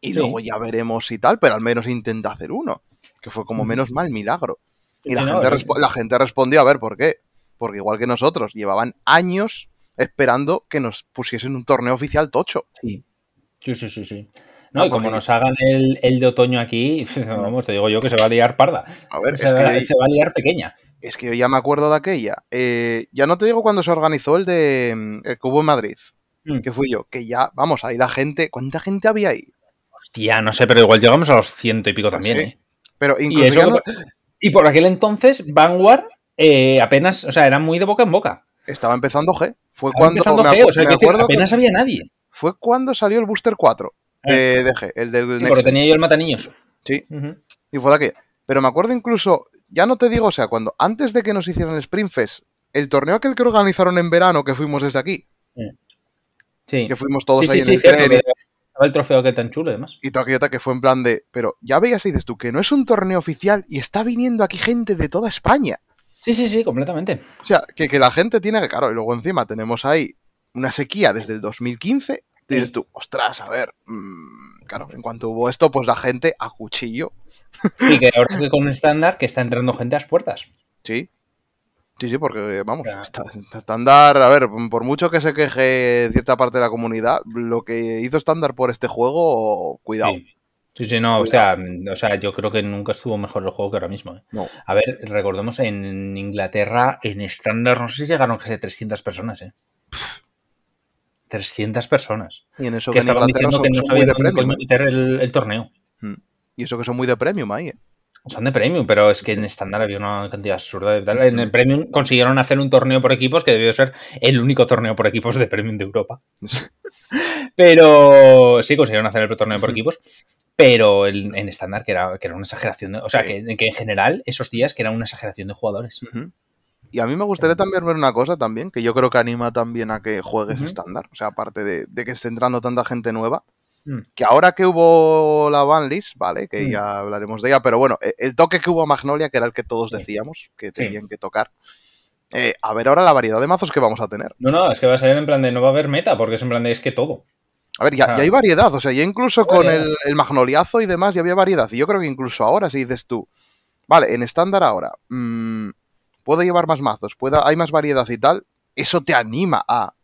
y Sí. luego ya veremos y tal, pero al menos intenta hacer uno, que fue como Ujú. menos mal milagro. Y la, no, gente respo- la gente respondió, a ver, ¿por qué? Porque igual que nosotros, llevaban años esperando que nos pusiesen un torneo oficial tocho. Sí. Sí, sí, sí, sí. No, Ah, y como nos hagan el, el de otoño aquí, [LAUGHS] vamos, te digo yo que se va a liar parda. A ver, Se, es va, que, se va a liar pequeña. es que yo ya me acuerdo de aquella. Eh, ya no te digo cuando se organizó el de mm, el Cubo en Madrid, Mm. que fui yo, que ya, vamos, ahí la gente, ¿cuánta gente había ahí? Hostia, no sé, pero igual llegamos a los ciento y pico también, Sí. ¿eh? Pero Y, incluso eso no- y por aquel entonces, Vanguard eh, apenas, o sea, era muy de boca en boca. estaba empezando G. Fue Estaba cuando, me, G, o sea, me acuerdo que apenas había nadie. fue cuando salió el Booster 4 de, de G, el del Sí, porque tenía yo el mataniños. Sí, y fue de aquella. Pero me acuerdo incluso, ya no te digo, o sea, cuando antes de que nos hicieran el Sprint Fest, el torneo aquel que organizaron en verano, que fuimos desde aquí, Sí. que fuimos todos Sí, ahí sí, en sí, el cierto, tren que estaba el trofeo aquel tan chulo y demás. y todo aquello que fue en plan de, pero ya veías y dices tú, que no es un torneo oficial y está viniendo aquí gente de toda España. Sí, sí, sí, completamente. O sea, que, que la gente tiene que, claro, y luego encima tenemos ahí una sequía desde el 2015. Dices tú, ostras, a ver, mm, claro, en cuanto hubo esto, pues la gente a cuchillo. [LAUGHS] Y que ahora que con estándar que está entrando gente a las puertas. Sí. Sí, sí, porque vamos, Ya. está- está estándar, a ver, por mucho que se queje cierta parte de la comunidad, lo que hizo estándar por este juego, cuidado. Sí. Sí, sí, no, o sea, o sea, yo creo que nunca estuvo mejor el juego que ahora mismo. ¿eh? No. A ver, recordemos en Inglaterra, en estándar, no sé si llegaron casi 300 personas, ¿eh? 300 personas. Y en eso Que que, en estaban diciendo son, que no sabían de dónde premium. coño meter el, el torneo. ¿eh? Y eso que son muy de premium ahí. ¿eh? Son de premium, pero es que en estándar había una cantidad absurda de tal. En el premium consiguieron hacer un torneo por equipos que debió ser el único torneo por equipos de premium de Europa. [LAUGHS] Pero sí, consiguieron hacer el torneo por equipos. Pero el- en estándar, que era, que era una exageración. De, o sea, Sí. que, que en general, esos días, que era una exageración de jugadores. Y a mí me gustaría también ver una cosa también, que yo creo que anima también a que juegues estándar. O sea, aparte de, de que esté entrando tanta gente nueva, Mm. que ahora que hubo la banlist, ¿vale? Que Mm. ya hablaremos de ella, pero bueno, e- el toque que hubo a Magnolia, que era el que todos decíamos que tenían que tocar. Eh, a ver ahora la variedad de mazos que vamos a tener. No, no, es que va a ser en plan de no va a haber meta, porque es en plan de es que todo. A ver, ya, Ah. ya hay variedad, o sea, ya incluso con el magnoliazo y demás ya había variedad. Y yo creo que incluso ahora, si dices tú, vale, en estándar ahora, mm, puedo llevar más mazos, puedo, hay más variedad y tal, eso te anima a,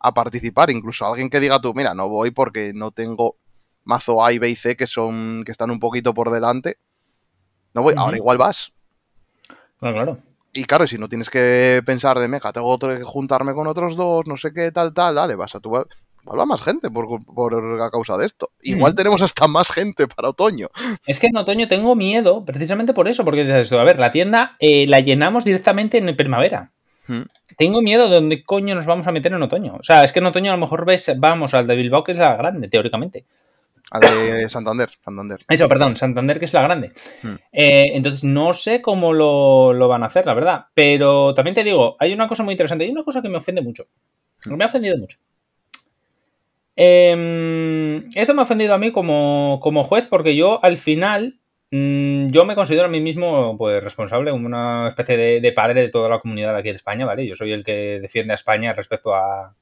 a participar. Incluso alguien que diga tú, mira, no voy porque no tengo mazo A y B y C que son que están un poquito por delante. No voy, ahora igual vas. Claro, claro. Y claro, si no tienes que pensar de meca, tengo que juntarme con otros dos, no sé qué, tal, tal, dale, vas a tu. Igual va más gente por, por a causa de esto. Igual Mm. tenemos hasta más gente para otoño. Es que en otoño tengo miedo, precisamente por eso, porque dices a ver, la tienda eh, la llenamos directamente en primavera. Mm. Tengo miedo de dónde coño nos vamos a meter en otoño. O sea, es que en otoño a lo mejor ves, vamos al de Bilbao, que es la grande, teóricamente. Al de Santander, Santander. Eso, perdón, Santander, que es la grande. Mm. Eh, entonces, no sé cómo lo, lo van a hacer, la verdad. Pero también te digo, hay una cosa muy interesante. Hay una cosa que me ofende mucho. Me ha ofendido mucho. Eh, eso me ha ofendido a mí como, como juez porque yo al final mm, yo me considero a mí mismo pues responsable una especie de, de padre de toda la comunidad aquí de España, ¿vale? Yo soy el que defiende a España respecto a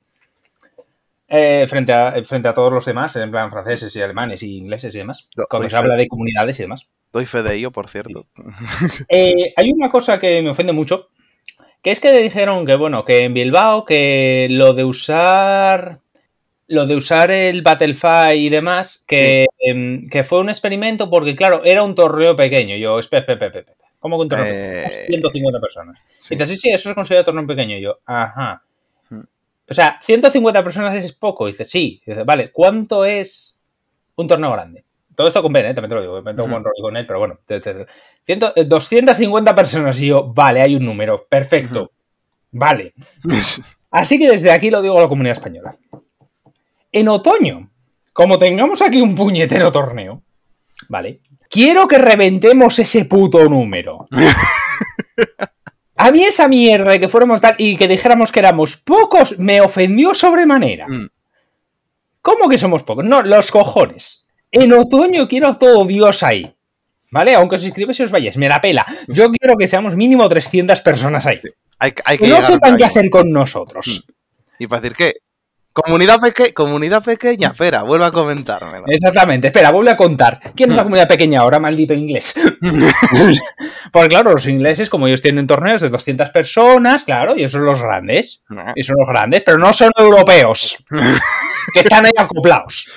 eh, frente a frente a todos los demás, en plan franceses y alemanes y ingleses y demás, cuando se fe. habla de comunidades y demás. Doy fe de ello, por cierto. [LAUGHS] Eh, hay una cosa que me ofende mucho, que es que dijeron que, bueno, que en Bilbao, que lo de usar lo de usar el Battlefy y demás, que, em, que fue un experimento porque, claro, era un torneo pequeño. Yo, espera, espera, espera. ¿Cómo que un torneo Eh, pequeño? 150 personas. Sí. Y dices, sí, sí, eso es considerado torneo pequeño. Y yo, ajá. Hmm. O sea, 150 personas es poco. Y dice, sí. Y dice, vale, ¿cuánto es un torneo grande? Todo esto con Ben, ¿eh? también te lo digo, me tengo buen rollo con él, pero bueno. te- te- ciento- eh, 250 personas y yo, vale, hay un número, perfecto. Vale. [LAUGHS] Así que desde aquí lo digo a la comunidad española. En otoño, como tengamos aquí un puñetero torneo, ¿vale? Quiero que reventemos ese puto número. [LAUGHS] A mí esa mierda de que fuéramos tal y que dijéramos que éramos pocos me ofendió sobremanera. Mm. ¿Cómo que somos pocos? No, los cojones. En otoño quiero a todo Dios ahí. ¿Vale? Aunque os inscribáis y os vayáis, me la pela. Yo quiero que seamos mínimo 300 personas ahí. Hay, hay que no sepan qué hacer con nosotros. Y para decir que. Comunidad, peque comunidad pequeña, espera, vuelve a comentármelo. Exactamente. Espera, vuelve a contar. ¿Quién es la comunidad pequeña ahora, maldito inglés? [LAUGHS] Porque claro, los ingleses, como ellos tienen torneos de 200 personas, claro, y esos son los grandes. Y son los grandes, pero no son europeos. Que están ahí acoplados.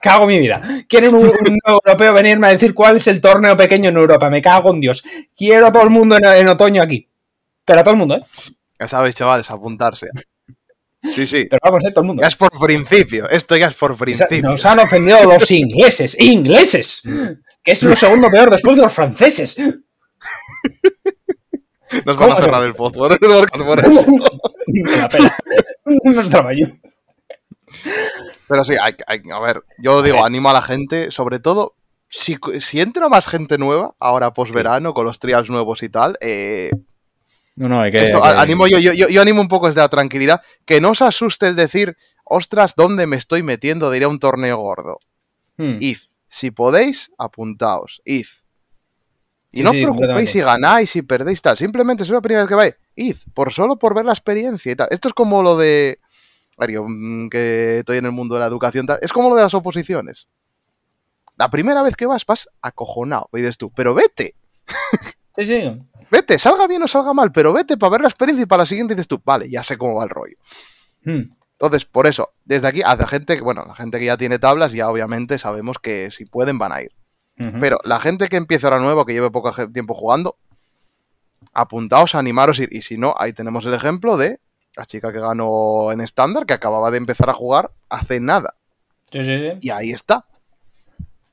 Cago mi vida. Quieren un, un europeo venirme a decir cuál es el torneo pequeño en Europa. Me cago en Dios. Quiero a todo el mundo en, en otoño aquí. Pero a todo el mundo, ¿eh? Ya sabéis, chavales, apuntarse. Sí, sí. Pero vamos, ¿eh? Todo el mundo. Ya es por principio. Esto ya es por principio. Nos han ofendido los ingleses. ¡Ingleses! Que es lo segundo peor después de los franceses. [LAUGHS] [LAUGHS] Nos van a cerrar el pozo. por eso. La trabajo. [LAUGHS] Pero sí, hay, hay- a ver, yo digo, animo a la gente, sobre todo, si, si entra más gente nueva, ahora post-verano, con los trials nuevos y tal, eh, No, no, hay que. esto, hay que- a- animo yo, yo, animo un poco desde la tranquilidad, que no os asuste el decir, ostras, ¿dónde me estoy metiendo de ir a un torneo gordo? Hmm. Id, si podéis, apuntaos, id. Y Sí, no os sí, preocupéis si ganáis, si perdéis, tal. Simplemente es la primera vez que vais. Id, por solo por ver la experiencia y tal. Esto es como lo de. Yo, mm, que estoy en el mundo de la educación, tal. Es como lo de las oposiciones. La primera vez que vas, vas acojonado, y dices tú, pero vete, Sí, sí. Vete, salga bien o salga mal, pero vete para ver la experiencia y para la siguiente dices tú, vale, ya sé cómo va el rollo. Hmm. Entonces, por eso, desde aquí, a la gente, que- bueno, la gente que ya tiene tablas, ya obviamente sabemos que si pueden van a ir. Pero la gente que empieza ahora nuevo, que lleve poco tiempo jugando, apuntaos, animaros y, y si no, ahí tenemos el ejemplo de la chica que ganó en estándar, que acababa de empezar a jugar hace nada. Sí, sí, sí. Y ahí está.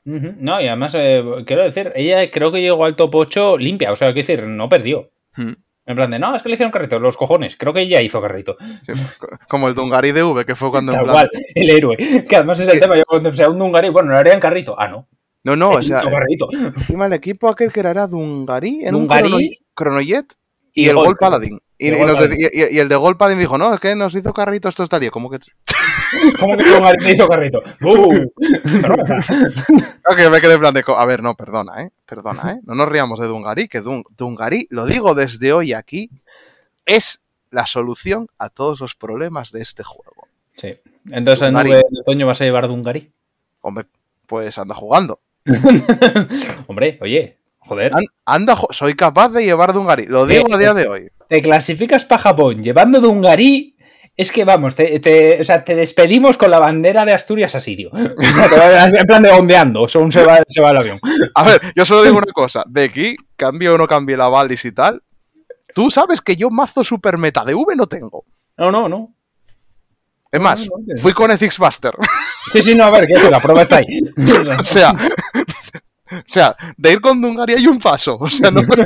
No, y además, eh, quiero decir, ella creo que llegó al top 8 limpia, o sea, quiero decir, no perdió. En plan de, no, es que le hicieron carrito, los cojones. Creo que ella hizo carrito. Sí, como el Dungari de V, que fue cuando en Tal plan- cual, el héroe. Que además es el tema. Yo cuando sea un Dungari, bueno, lo haría en carrito. Ah, no. No, no, o sea, carrito. encima el equipo aquel que era Dungari en Dungari un crono- Chronojet y, y el Gol, Gol Paladin. Y, el los de- y- y- el de Gol Paladin dijo, no, es que nos hizo carrito esto está lío. ¿Cómo que? [LAUGHS] ¿Cómo que Dungari hizo carrito? ¡Uh! [LAUGHS] Ok, me quedé en plan de... A ver, no, perdona, ¿eh? Perdona, ¿eh? No nos riamos de Dungari, que Dun- Dungari, lo digo desde hoy aquí, es la solución a todos los problemas de este juego. Sí. Entonces en Dungari. nube de otoño vas a llevar Dungari. Hombre, pues anda jugando. [LAUGHS] Hombre, oye, joder. An- anda, soy capaz de llevar Dungari, lo digo a día de hoy. Te clasificas para Japón llevando Dungari. Es que vamos, te, te- o sea, te despedimos con la bandera de Asturias a Sirio. [LAUGHS] O sea, te vas en plan de ondeando, según se va, se va el avión. A ver, yo solo digo una cosa, de aquí, cambio o no cambie la Valis y tal, tú sabes que yo mazo super meta de V no tengo. No, no, no. Es más, no, no, que- fui con Ethics Buster. Sí, sí, no, a ver, que la prueba está ahí. [LAUGHS] o sea, o sea, de ir con Dungari hay un paso. O sea, no me [LAUGHS]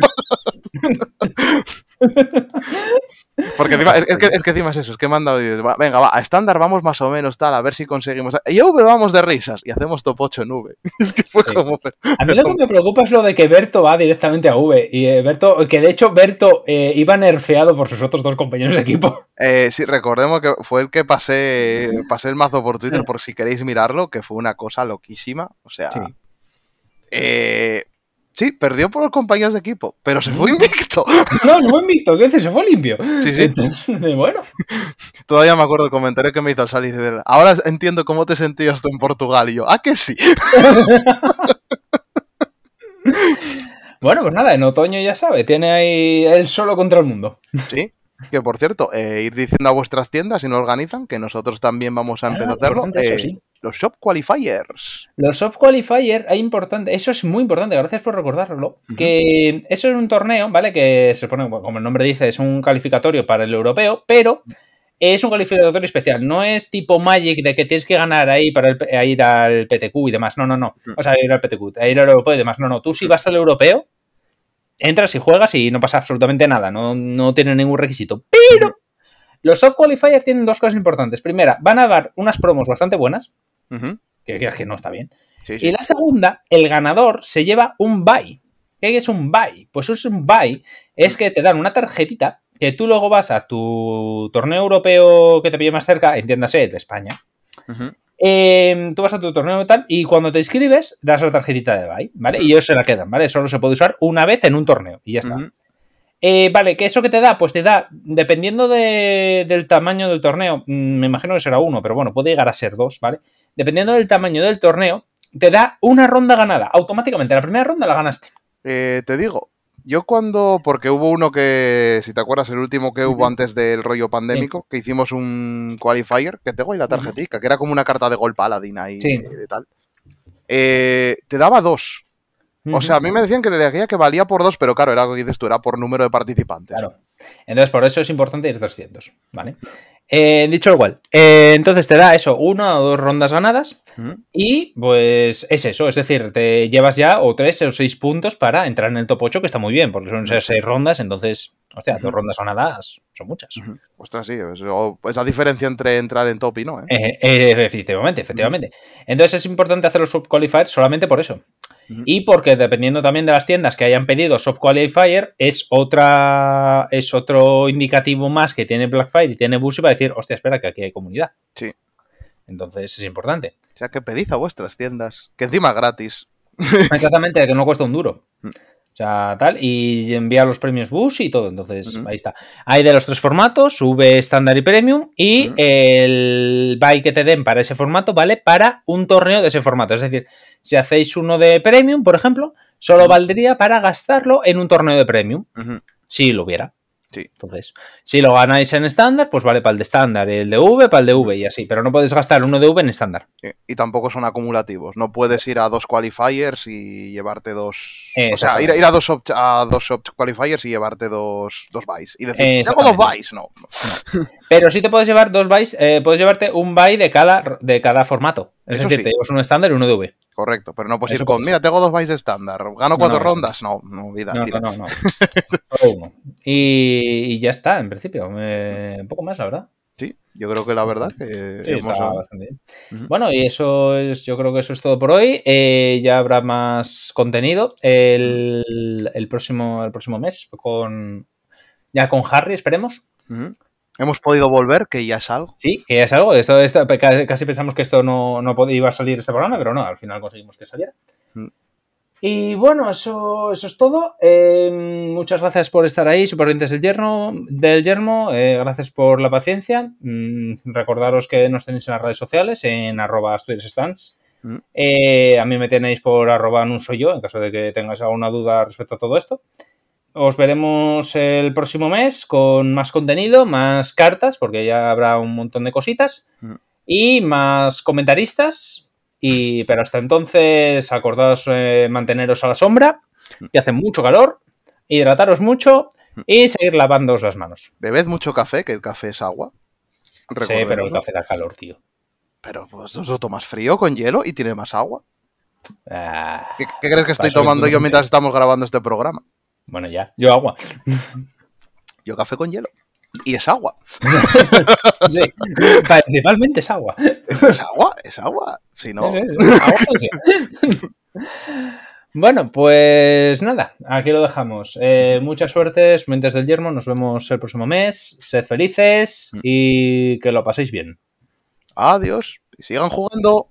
Porque encima, es, es que, es que encima es eso, es que me han dado, y dices, "Va, venga, va, a estándar vamos más o menos tal, a ver si conseguimos. Y a V vamos de risas y hacemos top 8 en V. [LAUGHS] Es que fue Sí. como. A mí lo que me preocupa es lo de que Berto va directamente a V. Y eh, Berto, que de hecho Berto eh, iba nerfeado por sus otros dos compañeros de equipo. [LAUGHS] Eh, sí, recordemos que fue el que pasé, pasé el mazo por Twitter, por si queréis mirarlo, que fue una cosa loquísima. O sea. Sí. eh, sí, perdió por los compañeros de equipo, pero se fue invicto. [LAUGHS] No, no fue invicto, ¿qué dices? Se fue limpio. Sí, sí. Entonces, bueno, [LAUGHS] Todavía me acuerdo el comentario que me hizo el Sally. dice, Ahora entiendo cómo te sentías tú en Portugal. Y yo, ¿ah, que sí? [LAUGHS] bueno, pues nada, en otoño ya sabe, tiene ahí él solo contra el mundo. Sí. Que por cierto, eh, ir diciendo a vuestras tiendas si no organizan, que nosotros también vamos a empezar a hacerlo. Eso, eh, sí. Los Shop Qualifiers. Los Soft Qualifier, hay importante, eso es muy importante, gracias por recordarlo, que eso es un torneo, ¿vale? Que se pone, como el nombre dice, es un calificatorio para el europeo, pero es un calificatorio especial, no es tipo Magic de que tienes que ganar ahí para el- a ir al PTQ y demás, no, no, no, o sea, ir al PTQ, a ir al europeo y demás, no, no, tú si vas al europeo, entras y juegas y no pasa absolutamente nada, no, no tiene ningún requisito, pero los Soft Qualifier tienen dos cosas importantes, primera, van a dar unas promos bastante buenas, Que creas que no está bien, Sí, sí. y la segunda, el ganador se lleva un buy. ¿Qué es un buy? Pues es un buy, es que te dan una tarjetita que tú luego vas a tu torneo europeo que te pille más cerca, entiéndase, de España. Eh, tú vas a tu torneo y tal, y cuando te inscribes, das la tarjetita de buy, ¿vale? Y ellos se la quedan, ¿vale? Solo se puede usar una vez en un torneo y ya está. Eh, vale, ¿qué eso que te da? Pues te da, dependiendo de- del tamaño del torneo, mm, me imagino que será uno, pero bueno, puede llegar a ser dos, ¿vale? Dependiendo del tamaño del torneo, te da una ronda ganada. Automáticamente, la primera ronda la ganaste. Eh, te digo, yo cuando, porque hubo uno que, si te acuerdas, el último que hubo antes del rollo pandémico, que hicimos un qualifier, que tengo ahí la tarjetica, que era como una carta de gol paladín ahí Sí. de, de tal. Eh, te daba dos. O sea, a mí me decían que decía que valía por dos, pero claro, era lo que dices tú, era por número de participantes. Claro. Entonces, por eso es importante ir 200, ¿vale? Eh, dicho lo cual, eh, entonces te da eso, una o dos rondas ganadas y pues es eso, es decir, te llevas ya o tres o seis puntos para entrar en el top 8, que está muy bien, porque son seis rondas, entonces, hostia, dos rondas ganadas son muchas. Ostras, sí, es, o- es la diferencia entre entrar en top y no, eh, efectivamente, efectivamente. Entonces es importante hacer los subqualifiers solamente por eso. Y porque dependiendo también de las tiendas que hayan pedido subqualifier, es otra es otro indicativo más que tiene Blackfire y tiene Bushy para decir, hostia, espera, que aquí hay comunidad. Sí. Entonces es importante. O sea, que pedid a vuestras tiendas, que encima gratis. [LAUGHS] Exactamente, que no cuesta un duro. Mm. O sea, tal, y envía los premios Bush y todo. Entonces, ahí está. Hay de los tres formatos, V, estándar y premium. Y el buy que te den para ese formato vale para un torneo de ese formato. Es decir, si hacéis uno de premium, por ejemplo, solo valdría para gastarlo en un torneo de premium. Si lo hubiera. Sí. Entonces, si lo ganáis en estándar, pues vale para el de estándar, el de V para el de V y así. Pero no podéis gastar uno de V en estándar. Y tampoco son acumulativos. No puedes ir a dos qualifiers y llevarte dos. O sea, ir, a dos opt- a dos opt qualifiers y llevarte dos, dos buys. Y decir, tengo dos buys. No. [LAUGHS] Pero sí te puedes llevar dos buys, eh, puedes llevarte un buy de cada, de cada formato. Es Eso decir, sí. te llevas uno estándar y uno de V. Correcto, pero no puedes Eso ir con, mira, tengo dos buys de estándar, gano No, cuatro no, rondas. No, no, vida, No, tira. no, no. no. [LAUGHS] Solo uno. Y, y ya está, en principio. Eh, un poco más, la verdad. Sí, yo creo que la verdad que Sí, hemos- está bastante bien. Ujú. Bueno, y eso es, yo creo que eso es todo por hoy. Eh, ya habrá más contenido el, el próximo, el próximo mes con ya con Harry, esperemos. Hemos podido volver, que ya es algo. Sí, que ya es algo. Esto, esto- ca- casi pensamos que esto no, no iba a salir este programa, pero no, al final conseguimos que saliera. Mm. Y bueno, eso, eso es todo. Eh, muchas gracias por estar ahí, supervivientes del yermo. Del yermo. Eh, gracias por la paciencia. Mm, recordaros que nos tenéis en las redes sociales, en arroba. Mm. Eh, a mí me tenéis por arroba no soy yo, en caso de que tengáis alguna duda respecto a todo esto. Os veremos el próximo mes con más contenido, más cartas, porque ya habrá un montón de cositas, Mm. y más comentaristas. Y, pero hasta entonces, acordaos eh, manteneros a la sombra, que hace mucho calor, hidrataros mucho y seguir lavándoos las manos. Bebed mucho café, que el café es agua. Sí, pero el café da calor, tío. Pero pues lo tomas frío con hielo y tiene más agua. Ah, ¿Qué, qué crees que estoy tomando yo mientras estamos grabando este programa? bueno, ya, yo agua. Yo café con hielo. Y es agua. [LAUGHS] Sí, principalmente es agua. Es agua, es agua. Si no. [LAUGHS] Agua. Bueno, pues nada, aquí lo dejamos. Eh, mucha suerte, mentes del yermo. Nos vemos el próximo mes. Sed felices y que lo paséis bien. adiós. Y sigan jugando.